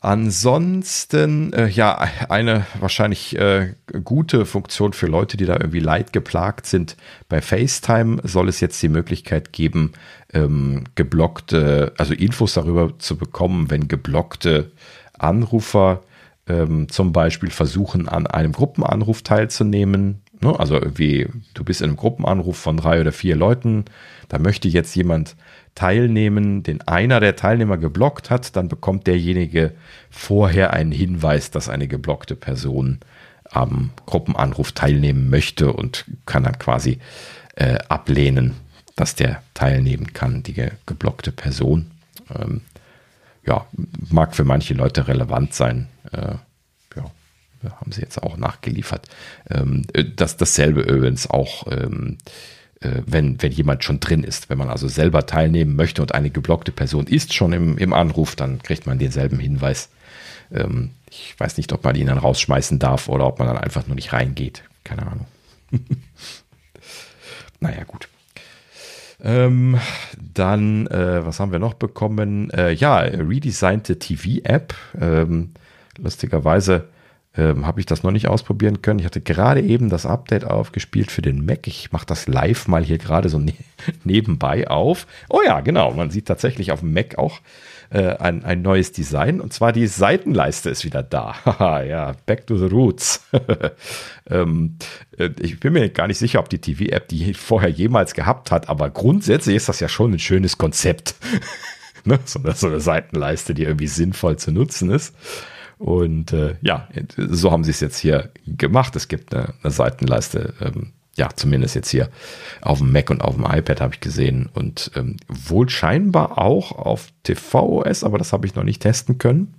ansonsten, äh, ja, eine wahrscheinlich äh, gute Funktion für Leute, die da irgendwie leid geplagt sind. Bei FaceTime soll es jetzt die Möglichkeit geben, ähm, geblockte, also Infos darüber zu bekommen, wenn geblockte Anrufer ähm, zum Beispiel versuchen, an einem Gruppenanruf teilzunehmen. Ne? Also irgendwie, du bist in einem Gruppenanruf von drei oder vier Leuten, da möchte jetzt jemand teilnehmen, den einer der Teilnehmer geblockt hat, dann bekommt derjenige vorher einen Hinweis, dass eine geblockte Person am Gruppenanruf teilnehmen möchte und kann dann quasi äh, ablehnen, dass der teilnehmen kann, die ge geblockte Person. Ähm, ja, mag für manche Leute relevant sein. Äh, ja, haben sie jetzt auch nachgeliefert. Ähm, das, dasselbe übrigens auch, ähm, äh, wenn, wenn jemand schon drin ist. Wenn man also selber teilnehmen möchte und eine geblockte Person ist schon im, im Anruf, dann kriegt man denselben Hinweis. Ähm, ich weiß nicht, ob man ihn dann rausschmeißen darf oder ob man dann einfach nur nicht reingeht. Keine Ahnung. naja, gut. Ähm, dann, äh, was haben wir noch bekommen? Äh, ja, redesignte TV-App. Ähm, lustigerweise ähm, habe ich das noch nicht ausprobieren können. Ich hatte gerade eben das Update aufgespielt für den Mac. Ich mache das live mal hier gerade so ne nebenbei auf. Oh ja, genau. Man sieht tatsächlich auf dem Mac auch äh, ein, ein neues Design. Und zwar die Seitenleiste ist wieder da. Haha, ja, back to the roots. ähm, äh, ich bin mir gar nicht sicher, ob die TV-App die vorher jemals gehabt hat, aber grundsätzlich ist das ja schon ein schönes Konzept. ne? so, so eine Seitenleiste, die irgendwie sinnvoll zu nutzen ist. Und äh, ja, so haben sie es jetzt hier gemacht. Es gibt eine, eine Seitenleiste, ähm, ja, zumindest jetzt hier auf dem Mac und auf dem iPad habe ich gesehen und ähm, wohl scheinbar auch auf tvOS, aber das habe ich noch nicht testen können.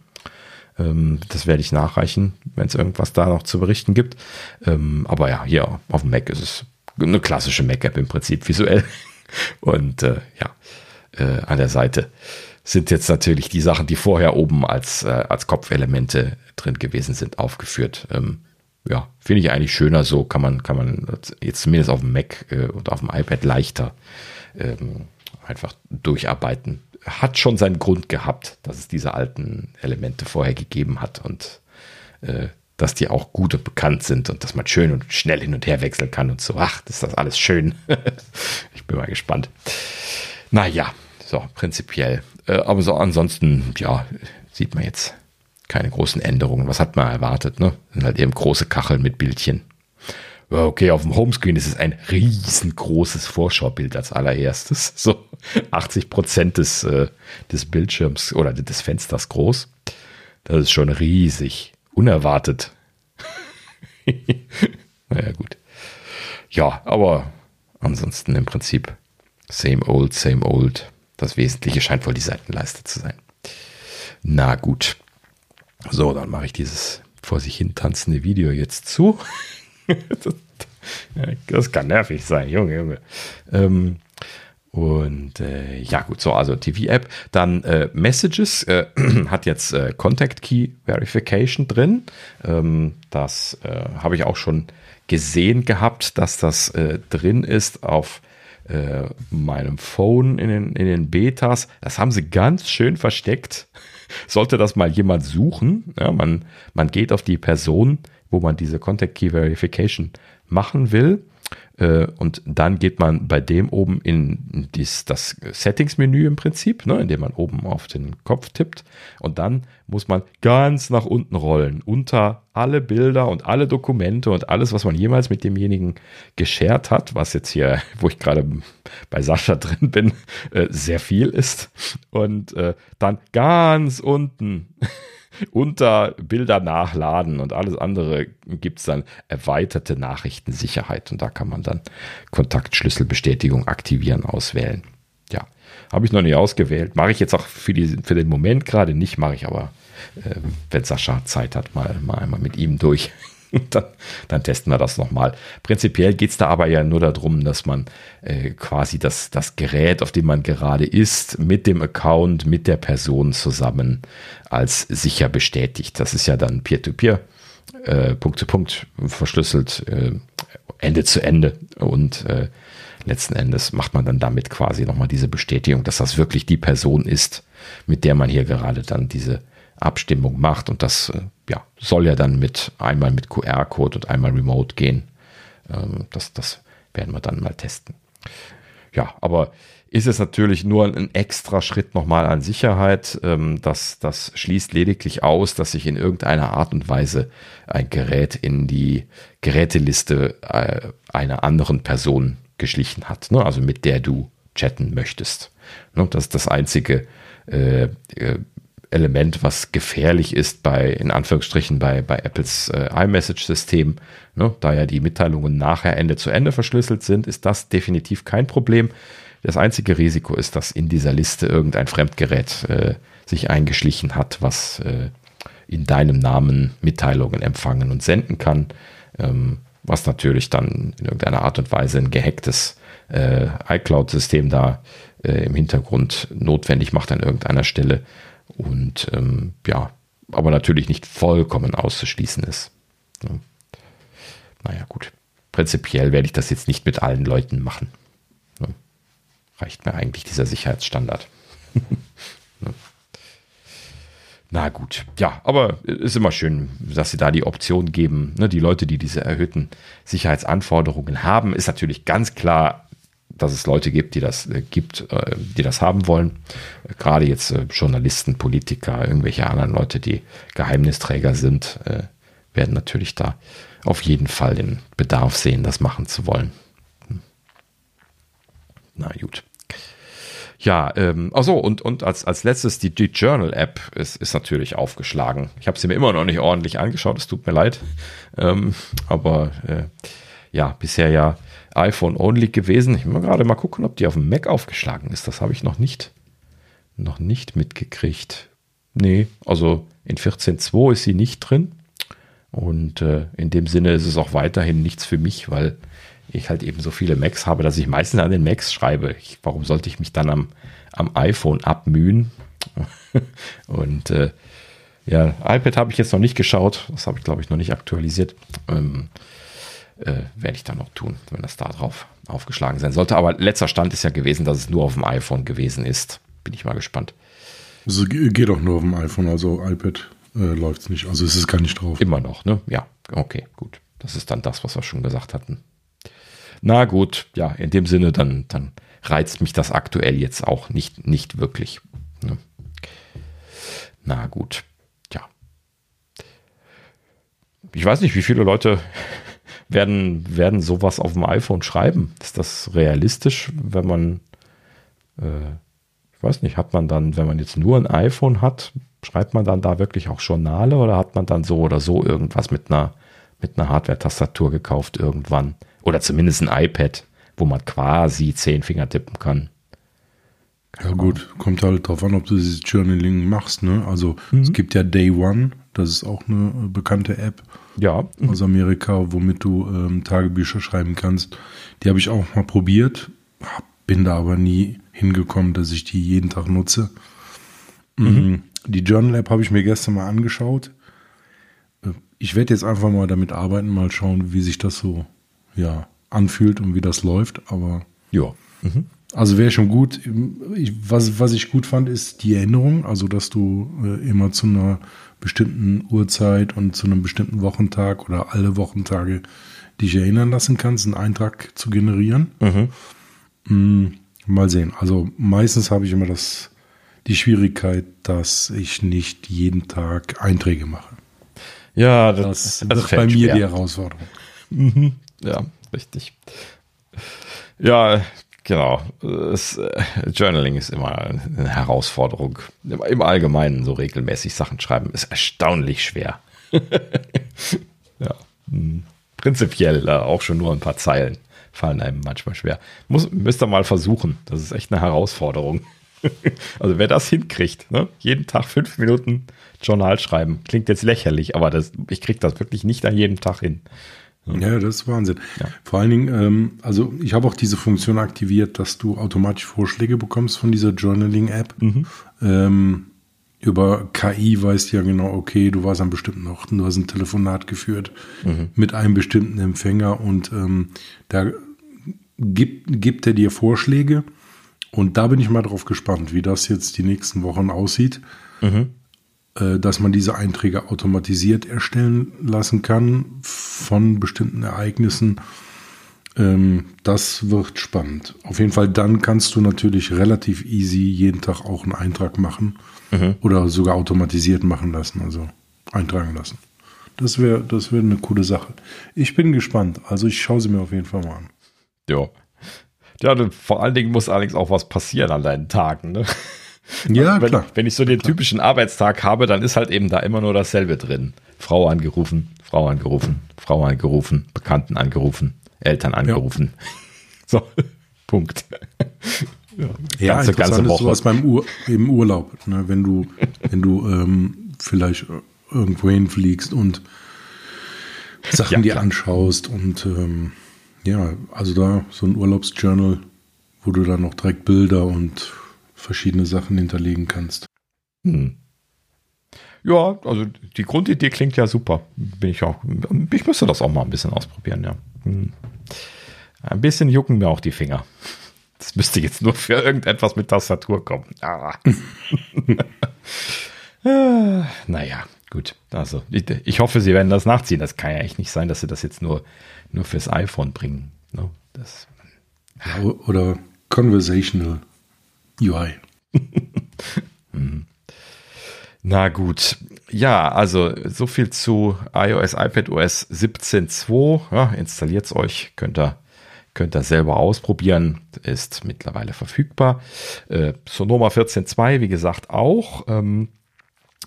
Ähm, das werde ich nachreichen, wenn es irgendwas da noch zu berichten gibt. Ähm, aber ja, hier auf dem Mac ist es eine klassische Mac-App im Prinzip visuell. Und äh, ja, äh, an der Seite sind jetzt natürlich die Sachen, die vorher oben als, äh, als Kopfelemente drin gewesen sind, aufgeführt. Ähm, ja, finde ich eigentlich schöner so, kann man, kann man jetzt zumindest auf dem Mac äh, und auf dem iPad leichter ähm, einfach durcharbeiten. Hat schon seinen Grund gehabt, dass es diese alten Elemente vorher gegeben hat und äh, dass die auch gut und bekannt sind und dass man schön und schnell hin und her wechseln kann und so. Ach, ist das alles schön. ich bin mal gespannt. Naja, so, prinzipiell. Äh, aber so ansonsten, ja, sieht man jetzt keine großen Änderungen. Was hat man erwartet, ne? Sind halt eben große Kacheln mit Bildchen. Okay, auf dem Homescreen ist es ein riesengroßes Vorschaubild als allererstes. So 80 Prozent des, äh, des Bildschirms oder des Fensters groß. Das ist schon riesig. Unerwartet. naja, gut. Ja, aber ansonsten im Prinzip same old, same old. Das Wesentliche scheint wohl die Seitenleiste zu sein. Na gut. So, dann mache ich dieses vor sich hin tanzende Video jetzt zu. das kann nervig sein, Junge, Junge. Ähm, und äh, ja, gut, so, also TV-App. Dann äh, Messages äh, hat jetzt äh, Contact Key Verification drin. Ähm, das äh, habe ich auch schon gesehen gehabt, dass das äh, drin ist auf äh, meinem Phone in den, in den Betas. Das haben sie ganz schön versteckt. Sollte das mal jemand suchen, ja, man, man geht auf die Person, wo man diese Contact Key Verification machen will und dann geht man bei dem oben in dies, das Settings-Menü im Prinzip, ne, indem man oben auf den Kopf tippt. Und dann muss man ganz nach unten rollen, unter alle Bilder und alle Dokumente und alles, was man jemals mit demjenigen geshared hat, was jetzt hier, wo ich gerade bei Sascha drin bin, äh, sehr viel ist. Und äh, dann ganz unten unter Bilder nachladen und alles andere gibt es dann erweiterte Nachrichtensicherheit und da kann man dann Kontaktschlüsselbestätigung aktivieren, auswählen. Ja, habe ich noch nicht ausgewählt. Mache ich jetzt auch für, die, für den Moment gerade nicht, mache ich aber, äh, wenn Sascha Zeit hat, mal, mal einmal mit ihm durch. dann, dann, testen wir das nochmal. Prinzipiell geht es da aber ja nur darum, dass man äh, quasi das, das Gerät, auf dem man gerade ist, mit dem Account, mit der Person zusammen als sicher bestätigt. Das ist ja dann Peer-to-Peer, äh, Punkt zu Punkt verschlüsselt, äh, Ende zu Ende und äh, letzten Endes macht man dann damit quasi nochmal diese Bestätigung, dass das wirklich die Person ist, mit der man hier gerade dann diese Abstimmung macht. Und das äh, ja, soll ja dann mit einmal mit QR-Code und einmal remote gehen. Ähm, das, das werden wir dann mal testen. Ja, aber ist es natürlich nur ein extra Schritt nochmal an Sicherheit. Ähm, das, das schließt lediglich aus, dass sich in irgendeiner Art und Weise ein Gerät in die Geräteliste äh, einer anderen Person geschlichen hat, ne? also mit der du chatten möchtest. Ne? Das ist das einzige äh, Element, was gefährlich ist bei, in Anführungsstrichen, bei, bei Apples äh, iMessage-System. Ne? Da ja die Mitteilungen nachher Ende zu Ende verschlüsselt sind, ist das definitiv kein Problem. Das einzige Risiko ist, dass in dieser Liste irgendein Fremdgerät äh, sich eingeschlichen hat, was äh, in deinem Namen Mitteilungen empfangen und senden kann, ähm, was natürlich dann in irgendeiner Art und Weise ein gehacktes äh, iCloud-System da äh, im Hintergrund notwendig macht an irgendeiner Stelle und ähm, ja, aber natürlich nicht vollkommen auszuschließen ist. Ja. Naja, gut. Prinzipiell werde ich das jetzt nicht mit allen Leuten machen. Ja. Reicht mir eigentlich dieser Sicherheitsstandard. ja. Na gut, ja, aber ist immer schön, dass sie da die Option geben. Ne, die Leute, die diese erhöhten Sicherheitsanforderungen haben, ist natürlich ganz klar dass es Leute gibt, die das äh, gibt, äh, die das haben wollen. Gerade jetzt äh, Journalisten, Politiker, irgendwelche anderen Leute, die Geheimnisträger sind, äh, werden natürlich da auf jeden Fall den Bedarf sehen, das machen zu wollen. Hm. Na gut. Ja, ähm, achso, und, und als, als letztes die, die Journal-App ist, ist natürlich aufgeschlagen. Ich habe sie mir immer noch nicht ordentlich angeschaut, es tut mir leid. Ähm, aber äh, ja, bisher ja iPhone-only gewesen. Ich mal gerade mal gucken, ob die auf dem Mac aufgeschlagen ist. Das habe ich noch nicht, noch nicht mitgekriegt. Nee, also in 14.2 ist sie nicht drin. Und äh, in dem Sinne ist es auch weiterhin nichts für mich, weil ich halt eben so viele Macs habe, dass ich meistens an den Macs schreibe. Ich, warum sollte ich mich dann am, am iPhone abmühen? Und äh, ja, iPad habe ich jetzt noch nicht geschaut. Das habe ich, glaube ich, noch nicht aktualisiert. Ähm, äh, werde ich dann noch tun, wenn das da drauf aufgeschlagen sein sollte. Aber letzter Stand ist ja gewesen, dass es nur auf dem iPhone gewesen ist. Bin ich mal gespannt. Es also, geht auch nur auf dem iPhone, also iPad äh, läuft es nicht. Also ist es gar nicht drauf. Immer noch, ne? Ja, okay, gut. Das ist dann das, was wir schon gesagt hatten. Na gut, ja, in dem Sinne, dann, dann reizt mich das aktuell jetzt auch nicht, nicht wirklich. Ne? Na gut, ja. Ich weiß nicht, wie viele Leute werden, werden sowas auf dem iPhone schreiben? Ist das realistisch, wenn man, äh, ich weiß nicht, hat man dann, wenn man jetzt nur ein iPhone hat, schreibt man dann da wirklich auch Journale oder hat man dann so oder so irgendwas mit einer, mit einer Hardware-Tastatur gekauft irgendwann? Oder zumindest ein iPad, wo man quasi zehn Finger tippen kann. Ja gut, kommt halt drauf an, ob du dieses Journaling machst. Ne? Also mhm. es gibt ja Day One, das ist auch eine äh, bekannte App ja. aus Amerika, womit du ähm, Tagebücher schreiben kannst. Die habe ich auch mal probiert, bin da aber nie hingekommen, dass ich die jeden Tag nutze. Mhm. mhm. Die Journal App habe ich mir gestern mal angeschaut. Äh, ich werde jetzt einfach mal damit arbeiten, mal schauen, wie sich das so ja, anfühlt und wie das läuft. Aber ja. Mhm. Also wäre schon gut. Ich, was, was ich gut fand, ist die Erinnerung, also dass du äh, immer zu einer bestimmten Uhrzeit und zu einem bestimmten Wochentag oder alle Wochentage dich erinnern lassen kannst, einen Eintrag zu generieren. Mhm. Mm, mal sehen. Also meistens habe ich immer das, die Schwierigkeit, dass ich nicht jeden Tag Einträge mache. Ja, das, das, das ist bei mir schwer. die Herausforderung. Mhm. Ja, richtig. Ja, Genau. Das, äh, Journaling ist immer eine Herausforderung. Im Allgemeinen so regelmäßig Sachen schreiben ist erstaunlich schwer. ja. Hm. Prinzipiell äh, auch schon nur ein paar Zeilen fallen einem manchmal schwer. Muss, müsst ihr mal versuchen. Das ist echt eine Herausforderung. also wer das hinkriegt, ne? jeden Tag fünf Minuten Journal schreiben, klingt jetzt lächerlich, aber das, ich kriege das wirklich nicht an jedem Tag hin. Ja, das ist Wahnsinn. Ja. Vor allen Dingen, ähm, also ich habe auch diese Funktion aktiviert, dass du automatisch Vorschläge bekommst von dieser Journaling-App. Mhm. Ähm, über KI weißt du ja genau, okay, du warst an bestimmten Orten, du hast ein Telefonat geführt mhm. mit einem bestimmten Empfänger und ähm, da gibt, gibt er dir Vorschläge und da bin ich mal drauf gespannt, wie das jetzt die nächsten Wochen aussieht. Mhm. Äh, dass man diese Einträge automatisiert erstellen lassen kann von bestimmten Ereignissen. Ähm, das wird spannend. Auf jeden Fall, dann kannst du natürlich relativ easy jeden Tag auch einen Eintrag machen mhm. oder sogar automatisiert machen lassen, also eintragen lassen. Das wäre das wär eine coole Sache. Ich bin gespannt. Also ich schaue sie mir auf jeden Fall mal an. Ja. Ja, vor allen Dingen muss allerdings auch was passieren an deinen Tagen. Ne? Ja, wenn, klar. Wenn ich so den klar. typischen Arbeitstag habe, dann ist halt eben da immer nur dasselbe drin. Frau angerufen, Frau angerufen, Frau angerufen, Bekannten angerufen, Eltern angerufen. Ja. So, Punkt. Ja, ja ganze, ganze Woche. Ist sowas beim Ur im Urlaub, ne? wenn du, wenn du ähm, vielleicht irgendwo hinfliegst und Sachen ja, dir anschaust und ähm, ja, also da so ein Urlaubsjournal, wo du dann noch direkt Bilder und verschiedene Sachen hinterlegen kannst. Hm. Ja, also die Grundidee klingt ja super. Bin ich auch. Ich müsste das auch mal ein bisschen ausprobieren, ja. Hm. Ein bisschen jucken mir auch die Finger. Das müsste jetzt nur für irgendetwas mit Tastatur kommen. Ah. ah naja, gut. Also, ich, ich, hoffe, sie werden das nachziehen. Das kann ja echt nicht sein, dass sie das jetzt nur, nur fürs iPhone bringen. No, das, ja, oder Conversational UI. Na gut. Ja, also so viel zu iOS, iPadOS 17.2. Ja, Installiert es euch, könnt ihr, könnt ihr selber ausprobieren. Ist mittlerweile verfügbar. Äh, Sonoma 14.2, wie gesagt, auch. Ähm,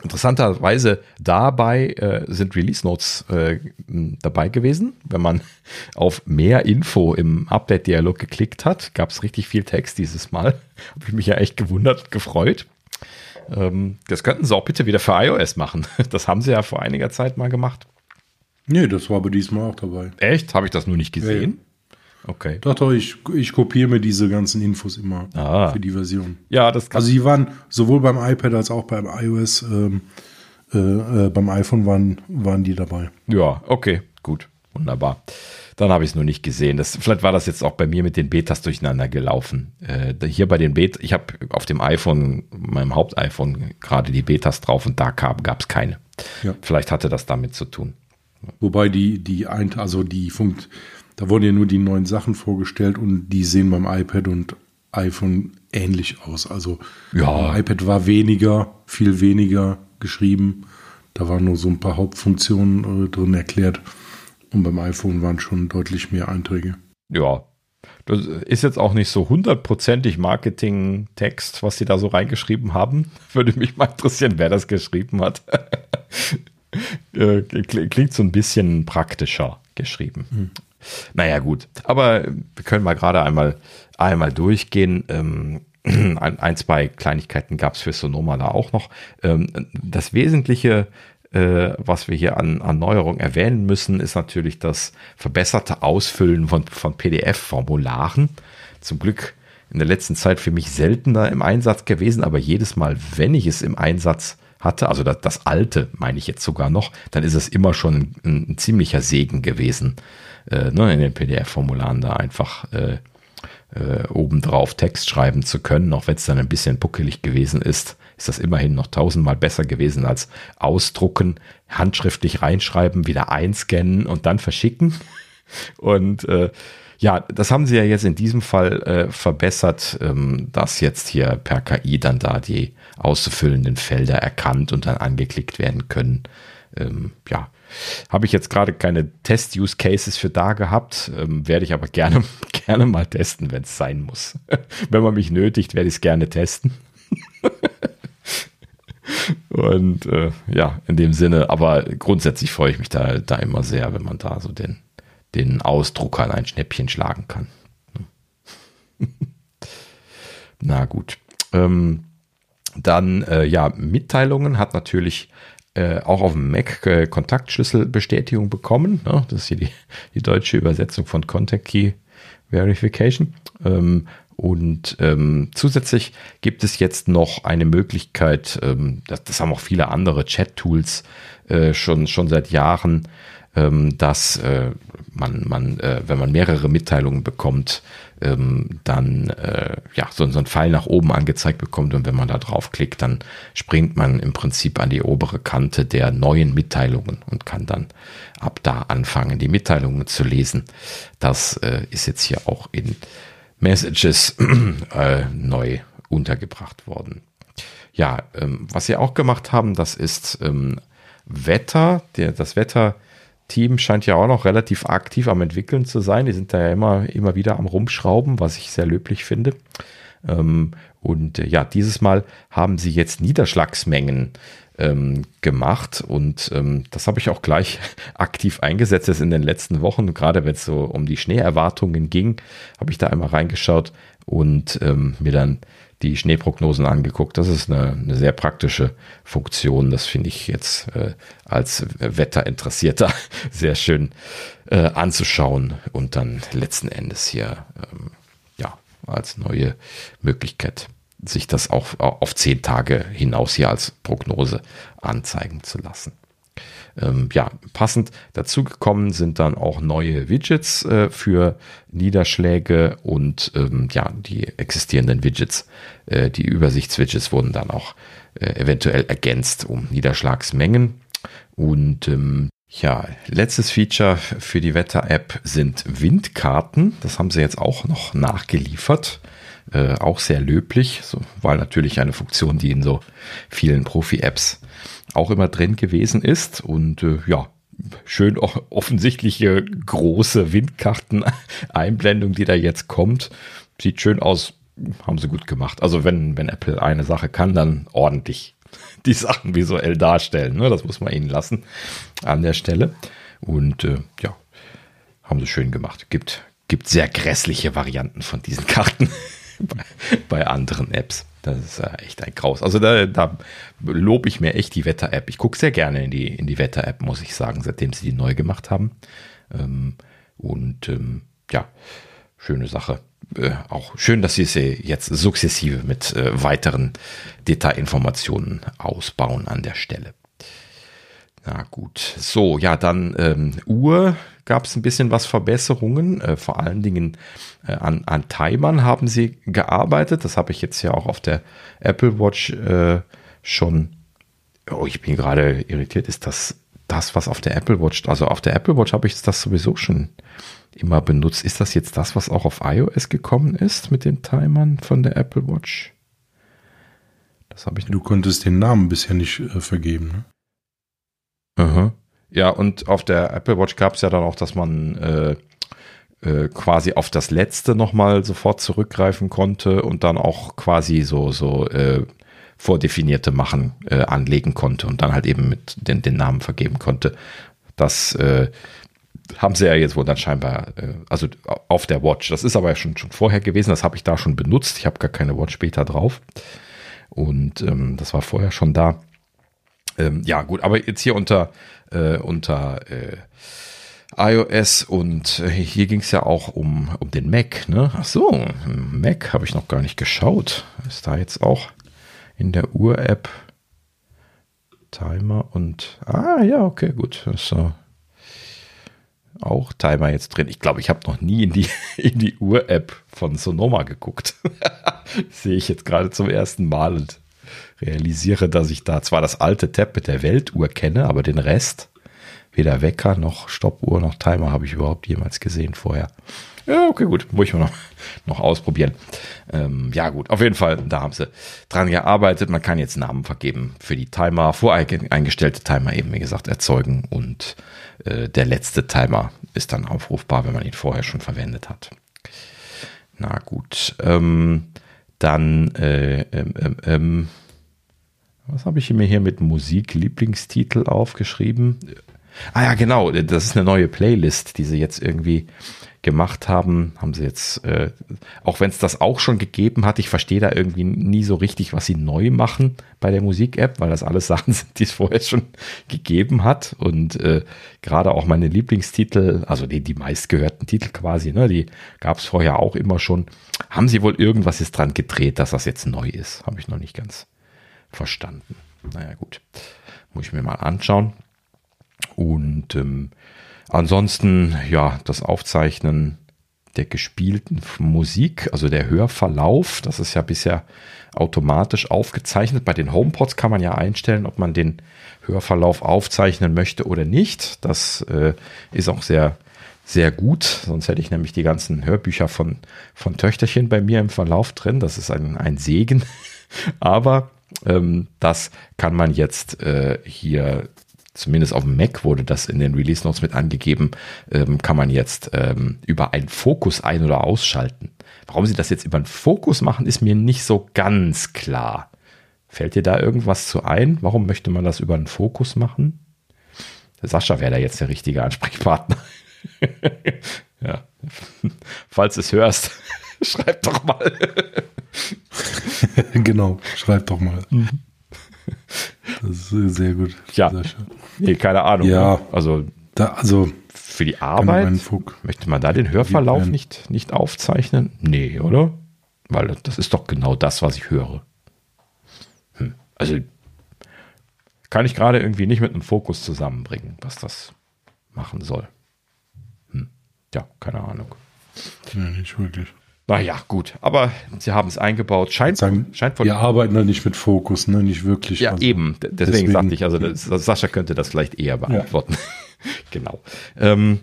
Interessanterweise dabei äh, sind Release Notes äh, dabei gewesen. Wenn man auf mehr Info im Update-Dialog geklickt hat, gab es richtig viel Text dieses Mal. Habe ich mich ja echt gewundert, gefreut. Ähm, das könnten sie auch bitte wieder für iOS machen. Das haben sie ja vor einiger Zeit mal gemacht. Nee, das war aber diesmal auch dabei. Echt? Habe ich das nur nicht gesehen? Okay. Doch, doch, ich, ich kopiere mir diese ganzen Infos immer ah. für die Version. Ja, das kann Also die waren sowohl beim iPad als auch beim iOS, ähm, äh, äh, beim iPhone waren, waren die dabei. Ja, okay, gut, wunderbar. Dann habe ich es nur nicht gesehen. Das, vielleicht war das jetzt auch bei mir mit den Betas durcheinander gelaufen. Äh, hier bei den Betas, ich habe auf dem iPhone, meinem Haupt-iPhone, gerade die Betas drauf und da gab es keine. Ja. Vielleicht hatte das damit zu tun. Wobei die, die, also die Funkt, da wurden ja nur die neuen Sachen vorgestellt und die sehen beim iPad und iPhone ähnlich aus. Also ja. iPad war weniger, viel weniger geschrieben. Da waren nur so ein paar Hauptfunktionen äh, drin erklärt. Und beim iPhone waren schon deutlich mehr Einträge. Ja, das ist jetzt auch nicht so hundertprozentig Marketing-Text, was sie da so reingeschrieben haben. Würde mich mal interessieren, wer das geschrieben hat. Äh, klingt so ein bisschen praktischer geschrieben. Hm. Naja, gut. Aber wir können mal gerade einmal, einmal durchgehen. Ähm, ein, zwei Kleinigkeiten gab es für Sonoma da auch noch. Ähm, das Wesentliche, äh, was wir hier an, an Neuerung erwähnen müssen, ist natürlich das verbesserte Ausfüllen von, von PDF-Formularen. Zum Glück in der letzten Zeit für mich seltener im Einsatz gewesen, aber jedes Mal, wenn ich es im Einsatz hatte, also das, das alte meine ich jetzt sogar noch, dann ist es immer schon ein, ein ziemlicher Segen gewesen, äh, ne, in den PDF-Formularen da einfach äh, äh, obendrauf Text schreiben zu können, auch wenn es dann ein bisschen buckelig gewesen ist, ist das immerhin noch tausendmal besser gewesen als ausdrucken, handschriftlich reinschreiben, wieder einscannen und dann verschicken. Und äh, ja, das haben sie ja jetzt in diesem Fall äh, verbessert, ähm, dass jetzt hier per KI dann da die auszufüllenden Felder erkannt und dann angeklickt werden können. Ähm, ja, habe ich jetzt gerade keine Test-Use-Cases für da gehabt, ähm, werde ich aber gerne, gerne mal testen, wenn es sein muss. wenn man mich nötigt, werde ich es gerne testen. Und äh, ja, in dem Sinne, aber grundsätzlich freue ich mich da, da immer sehr, wenn man da so den, den Ausdruckern ein Schnäppchen schlagen kann. Na gut. Ähm, dann, äh, ja, Mitteilungen hat natürlich äh, auch auf dem Mac äh, Kontaktschlüsselbestätigung bekommen. Ne? Das ist hier die, die deutsche Übersetzung von Contact Key Verification. Ähm, Und ähm, zusätzlich gibt es jetzt noch eine Möglichkeit, ähm, das, das, haben auch viele andere Chat-Tools äh, schon, schon seit Jahren, ähm, dass äh, man, man äh, wenn man mehrere Mitteilungen bekommt, ähm, dann äh, ja so, so ein Pfeil nach oben angezeigt bekommt und wenn man da draufklickt, dann springt man im Prinzip an die obere Kante der neuen Mitteilungen und kann dann ab da anfangen, die Mitteilungen zu lesen. Das äh, ist jetzt hier auch in Messages äh, neu untergebracht worden. Ja, ähm, was sie auch gemacht haben, das ist ähm, Wetter, der, das Wetter Team scheint ja auch noch relativ aktiv am entwickeln zu sein. Die sind da ja immer, immer wieder am Rumschrauben, was ich sehr löblich finde. Ähm, und äh, ja, dieses Mal haben sie jetzt Niederschlagsmengen ähm, gemacht und ähm, das habe ich auch gleich aktiv eingesetzt jetzt in den letzten Wochen. Gerade wenn es so um die Schneeerwartungen ging, habe ich da einmal reingeschaut und ähm, mir dann die Schneeprognosen angeguckt. Das ist eine, eine sehr praktische Funktion. Das finde ich jetzt äh, als Wetterinteressierter sehr schön äh, anzuschauen und dann letzten Endes hier ähm, ja als neue Möglichkeit sich das auch auf zehn Tage hinaus hier als Prognose anzeigen zu lassen. Ähm, ja, passend dazu gekommen sind dann auch neue Widgets äh, für Niederschläge und ähm, ja, die existierenden Widgets, äh, die Übersichtswidgets wurden dann auch äh, eventuell ergänzt um Niederschlagsmengen. Und ähm, ja, letztes Feature für die Wetter-App sind Windkarten. Das haben sie jetzt auch noch nachgeliefert. Äh, auch sehr löblich, so, weil natürlich eine Funktion, die in so vielen Profi-Apps auch immer drin gewesen ist. Und äh, ja, schön offensichtliche große Windkarten-Einblendung, die da jetzt kommt. Sieht schön aus, haben sie gut gemacht. Also wenn, wenn Apple eine Sache kann, dann ordentlich die Sachen visuell darstellen. Ne? Das muss man ihnen lassen an der Stelle. Und äh, ja, haben sie schön gemacht. Gibt, gibt sehr grässliche Varianten von diesen Karten bei, bei anderen Apps. Das ist äh, echt ein Graus. Also da, da lobe ich mir echt die Wetter-App. Ich gucke sehr gerne in die, in die Wetter-App, muss ich sagen, seitdem sie die neu gemacht haben. Ähm, und ähm, ja, schöne Sache. Äh, auch schön, dass sie sie jetzt sukzessive mit äh, weiteren Detailinformationen ausbauen an der Stelle. Na gut, so, ja, dann ähm, Uhr gab es ein bisschen was Verbesserungen, äh, vor allen Dingen äh, an, an Timern haben sie gearbeitet. Das habe ich jetzt ja auch auf der Apple Watch äh, schon. Oh, ich bin gerade irritiert. Ist das das, was auf der Apple Watch, also auf der Apple Watch habe ich das sowieso schon immer benutzt. Ist das jetzt das, was auch auf iOS gekommen ist mit den Timern von der Apple Watch? Das habe ich. Du konntest den Namen bisher nicht äh, vergeben, ne? Aha. Ja, und auf der Apple Watch gab es ja dann auch, dass man äh, äh, quasi auf das letzte nochmal sofort zurückgreifen konnte und dann auch quasi so, so äh, vordefinierte Machen äh, anlegen konnte und dann halt eben mit den, den Namen vergeben konnte. Das äh, haben sie ja jetzt wohl dann scheinbar, äh, also auf der Watch. Das ist aber schon, schon vorher gewesen, das habe ich da schon benutzt. Ich habe gar keine Watch später drauf. Und ähm, das war vorher schon da. Ähm, ja, gut, aber jetzt hier unter, äh, unter äh, iOS und äh, hier ging es ja auch um, um den Mac, ne? Ach so, Mac habe ich noch gar nicht geschaut. Ist da jetzt auch in der Uhr-App Timer und ah ja, okay, gut. So. Auch Timer jetzt drin. Ich glaube, ich habe noch nie in die, in die Uhr-App von Sonoma geguckt. Sehe ich jetzt gerade zum ersten Mal und realisiere, dass ich da zwar das alte Tab mit der Weltuhr kenne, aber den Rest, weder Wecker noch Stoppuhr noch Timer, habe ich überhaupt jemals gesehen vorher. Ja, okay, gut, muss ich mal noch, noch ausprobieren. Ähm, ja, gut, auf jeden Fall, da haben sie dran gearbeitet. Man kann jetzt Namen vergeben für die Timer, voreingestellte Timer eben, wie gesagt, erzeugen und äh, der letzte Timer ist dann aufrufbar, wenn man ihn vorher schon verwendet hat. Na gut, ähm, dann äh, ähm, ähm, ähm was habe ich mir hier mit Musik Lieblingstitel aufgeschrieben? Ah ja, genau. Das ist eine neue Playlist, die sie jetzt irgendwie gemacht haben, haben sie jetzt, äh, auch wenn es das auch schon gegeben hat, ich verstehe da irgendwie nie so richtig, was sie neu machen bei der Musik-App, weil das alles Sachen sind, die es vorher schon gegeben hat. Und äh, gerade auch meine Lieblingstitel, also die, die meistgehörten Titel quasi, ne, die gab es vorher auch immer schon. Haben sie wohl irgendwas jetzt dran gedreht, dass das jetzt neu ist? Habe ich noch nicht ganz verstanden. Naja, gut. Muss ich mir mal anschauen. Und ähm, Ansonsten, ja, das Aufzeichnen der gespielten Musik, also der Hörverlauf, das ist ja bisher automatisch aufgezeichnet. Bei den HomePods kann man ja einstellen, ob man den Hörverlauf aufzeichnen möchte oder nicht. Das äh, ist auch sehr, sehr gut. Sonst hätte ich nämlich die ganzen Hörbücher von, von Töchterchen bei mir im Verlauf drin. Das ist ein, ein Segen. Aber ähm, das kann man jetzt äh, hier zumindest auf dem Mac wurde das in den Release Notes mit angegeben, ähm, kann man jetzt ähm, über einen Fokus ein- oder ausschalten. Warum sie das jetzt über einen Fokus machen, ist mir nicht so ganz klar. Fällt dir da irgendwas zu ein? Warum möchte man das über einen Fokus machen? Sascha wäre da jetzt der richtige Ansprechpartner. ja. Falls du es hörst, schreib doch mal. genau, schreib doch mal. Mhm. Das ist sehr gut. Ja. Nee, keine Ahnung. Ja. Ne? Also, da, also für die Arbeit möchte man da den Hörverlauf nicht, nicht aufzeichnen? Nee, oder? Weil das ist doch genau das, was ich höre. Hm. Also kann ich gerade irgendwie nicht mit einem Fokus zusammenbringen, was das machen soll. Hm. Ja, keine Ahnung. Nee, nicht wirklich. Naja, gut, aber sie haben es eingebaut. Scheint, sagen, scheint von. Wir arbeiten da nicht mit Fokus, ne? Nicht wirklich. Ja, also, eben. Deswegen, deswegen sagte ich, also das, Sascha könnte das vielleicht eher beantworten. Ja. genau. Ähm,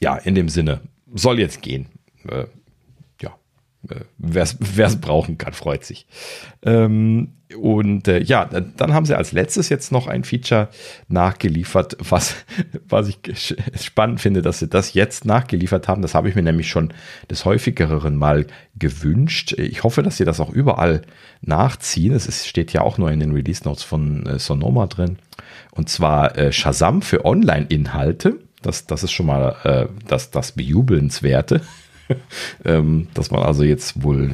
ja, in dem Sinne, soll jetzt gehen. Äh, äh, wer es brauchen kann, freut sich. Ähm, und äh, ja, dann haben sie als letztes jetzt noch ein Feature nachgeliefert, was, was ich spannend finde, dass sie das jetzt nachgeliefert haben. Das habe ich mir nämlich schon des häufigeren Mal gewünscht. Ich hoffe, dass sie das auch überall nachziehen. Es steht ja auch nur in den Release Notes von äh, Sonoma drin. Und zwar äh, Shazam für Online-Inhalte. Das, das ist schon mal äh, das, das Bejubelnswerte. ähm, dass man also jetzt wohl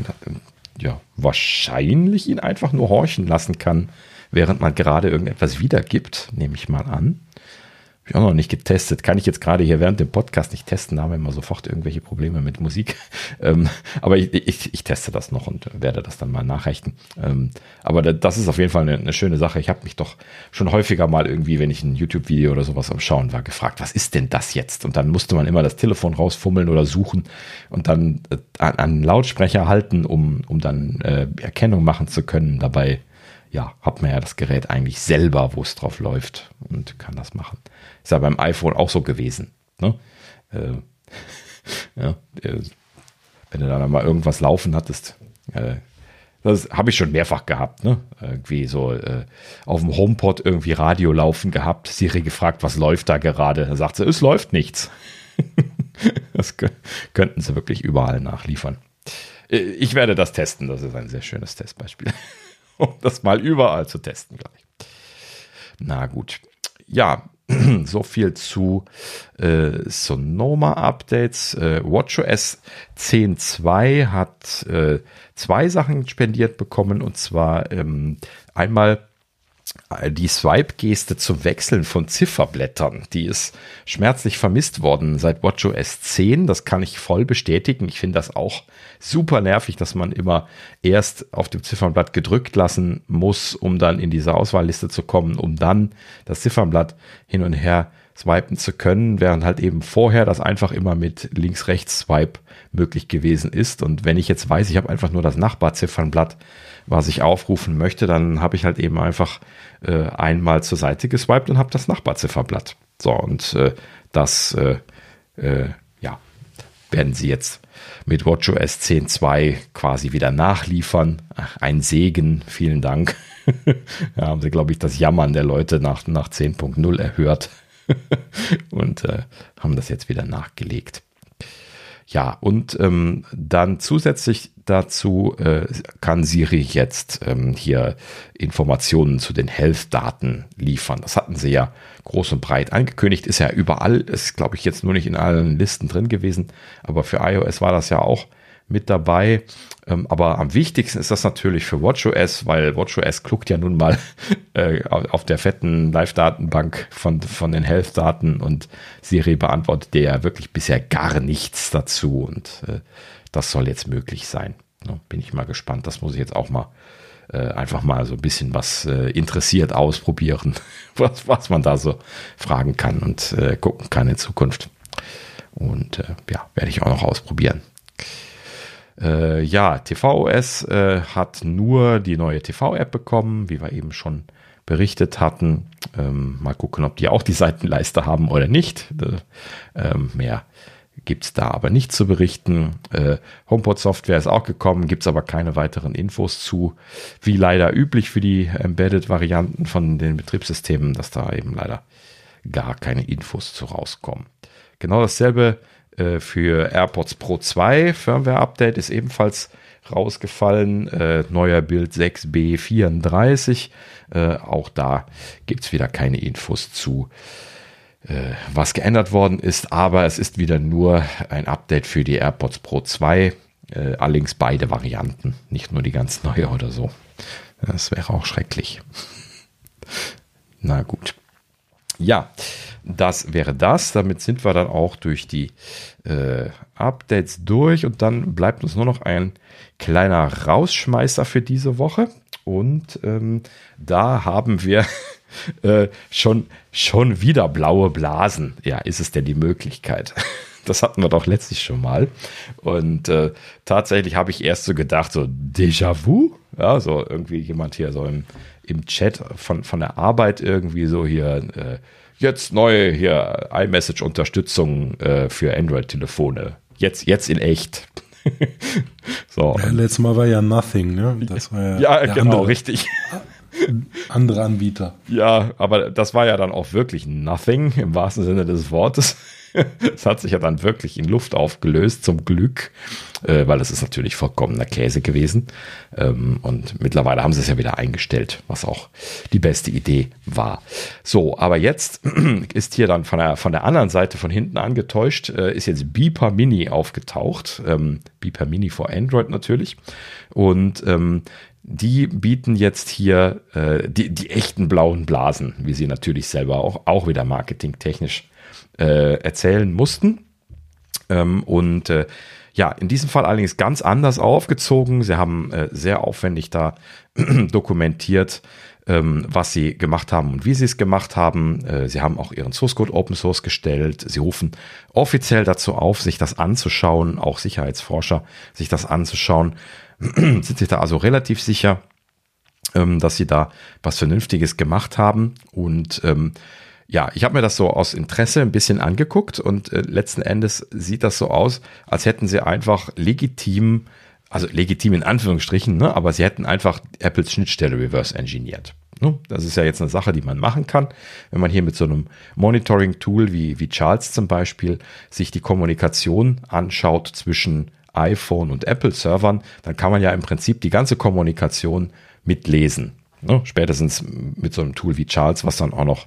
ja wahrscheinlich ihn einfach nur horchen lassen kann, während man gerade irgendetwas wiedergibt, nehme ich mal an. Habe ich auch noch nicht getestet. Kann ich jetzt gerade hier während dem Podcast nicht testen. Da haben wir immer sofort irgendwelche Probleme mit Musik. Ähm, aber ich, ich, ich, teste das noch und werde das dann mal nachreichen. Ähm, aber das ist auf jeden Fall eine, eine schöne Sache. Ich habe mich doch schon häufiger mal irgendwie, wenn ich ein YouTube-Video oder sowas am Schauen war, gefragt, was ist denn das jetzt? Und dann musste man immer das Telefon rausfummeln oder suchen und dann äh, an, an Lautsprecher halten, um, um dann äh, Erkennung machen zu können. Dabei ja, hat man ja das Gerät eigentlich selber, wo es drauf läuft und kann das machen. Ist ja beim iPhone auch so gewesen. Ne? Äh, ja, äh, wenn du da mal irgendwas laufen hattest, äh, das habe ich schon mehrfach gehabt, ne? Irgendwie so äh, auf dem HomePod irgendwie Radio laufen gehabt, Siri gefragt, was läuft da gerade? Dann sagt sie, es läuft nichts. das könnten sie wirklich überall nachliefern. Äh, ich werde das testen, das ist ein sehr schönes Testbeispiel. um das mal überall zu testen gleich. Na gut. Ja, so viel zu äh, Sonoma-Updates. Äh, WatchOS 10.2 hat äh, zwei Sachen spendiert bekommen und zwar ähm, einmal die Swipe-Geste zum Wechseln von Zifferblättern, die ist schmerzlich vermisst worden seit WatchOS 10. Das kann ich voll bestätigen. Ich finde das auch super nervig, dass man immer erst auf dem Ziffernblatt gedrückt lassen muss, um dann in diese Auswahlliste zu kommen, um dann das Ziffernblatt hin und her swipen zu können, während halt eben vorher das einfach immer mit links-rechts-Swipe möglich gewesen ist. Und wenn ich jetzt weiß, ich habe einfach nur das Nachbarziffernblatt, was ich aufrufen möchte, dann habe ich halt eben einfach äh, einmal zur Seite geswiped und habe das Nachbarzifferblatt. So, und äh, das äh, äh ja, werden sie jetzt mit WatchOS 10.2 quasi wieder nachliefern. Ach, ein Segen, vielen Dank. ja, haben sie, glaube ich, das Jammern der Leute nach, nach 10.0 erhört und äh, haben das jetzt wieder nachgelegt. Ja, und ähm, dann zusätzlich dazu äh, kann Siri jetzt ähm, hier Informationen zu den Health-Daten liefern. Das hatten sie ja groß und breit angekündigt, ist ja überall, ist glaube ich jetzt nur nicht in allen Listen drin gewesen, aber für iOS war das ja auch mit dabei. Ähm, aber am wichtigsten ist das natürlich für WatchOS, weil WatchOS kluckt ja nun mal äh, auf der fetten Live-Datenbank von, von den Health-Daten und Siri beantwortet ja wirklich bisher gar nichts dazu und äh, das soll jetzt möglich sein. Bin ich mal gespannt. Das muss ich jetzt auch mal äh, einfach mal so ein bisschen was äh, interessiert ausprobieren, was, was man da so fragen kann und äh, gucken kann in Zukunft. Und äh, ja, werde ich auch noch ausprobieren. Äh, ja, TVOS äh, hat nur die neue TV-App bekommen, wie wir eben schon berichtet hatten. Ähm, mal gucken, ob die auch die Seitenleiste haben oder nicht. Äh, ähm, mehr gibt es da aber nicht zu berichten. Äh, HomePod-Software ist auch gekommen, gibt es aber keine weiteren Infos zu. Wie leider üblich für die Embedded-Varianten von den Betriebssystemen, dass da eben leider gar keine Infos zu rauskommen. Genau dasselbe äh, für AirPods Pro 2 Firmware-Update ist ebenfalls rausgefallen. Äh, neuer Bild 6B34. Äh, auch da gibt es wieder keine Infos zu, äh, was geändert worden ist. Aber es ist wieder nur ein Update für die AirPods Pro 2. Äh, allerdings beide Varianten, nicht nur die ganz neue oder so. Das wäre auch schrecklich. Na gut. Ja, das wäre das. Damit sind wir dann auch durch die äh, Updates durch und dann bleibt uns nur noch ein kleiner Rausschmeißer für diese Woche. Und ähm, da haben wir äh, schon, schon wieder blaue Blasen. Ja, ist es denn die Möglichkeit? Das hatten wir doch letztlich schon mal. Und äh, tatsächlich habe ich erst so gedacht, so Déjà-vu? Ja, so irgendwie jemand hier so im, im Chat von, von der Arbeit irgendwie so hier, äh, jetzt neue hier iMessage-Unterstützung äh, für Android-Telefone. Jetzt, jetzt in echt. so. Ja, letztes Mal war ja Nothing, ne? Das war ja, ja genau, andere, richtig. Andere Anbieter. Ja, aber das war ja dann auch wirklich Nothing im wahrsten Sinne des Wortes. Es hat sich ja dann wirklich in Luft aufgelöst, zum Glück, äh, weil es ist natürlich vollkommener Käse gewesen. Ähm, und mittlerweile haben sie es ja wieder eingestellt, was auch die beste Idee war. So, aber jetzt ist hier dann von der, von der anderen Seite von hinten angetäuscht, äh, ist jetzt Beeper Mini aufgetaucht. Ähm, Beeper Mini for Android natürlich. Und ähm, die bieten jetzt hier äh, die, die echten blauen Blasen, wie sie natürlich selber auch, auch wieder marketingtechnisch äh, erzählen mussten. Ähm, und äh, ja, in diesem Fall allerdings ganz anders aufgezogen. Sie haben äh, sehr aufwendig da dokumentiert, ähm, was sie gemacht haben und wie sie es gemacht haben. Äh, sie haben auch ihren Source Code Open Source gestellt. Sie rufen offiziell dazu auf, sich das anzuschauen, auch Sicherheitsforscher sich das anzuschauen. Sind sich da also relativ sicher, ähm, dass sie da was Vernünftiges gemacht haben und ähm, ja, ich habe mir das so aus Interesse ein bisschen angeguckt und äh, letzten Endes sieht das so aus, als hätten sie einfach legitim, also legitim in Anführungsstrichen, ne, aber sie hätten einfach Apples Schnittstelle reverse engineert. Ne? Das ist ja jetzt eine Sache, die man machen kann. Wenn man hier mit so einem Monitoring-Tool wie, wie Charles zum Beispiel sich die Kommunikation anschaut zwischen iPhone und Apple-Servern, dann kann man ja im Prinzip die ganze Kommunikation mitlesen. Ne? Spätestens mit so einem Tool wie Charles, was dann auch noch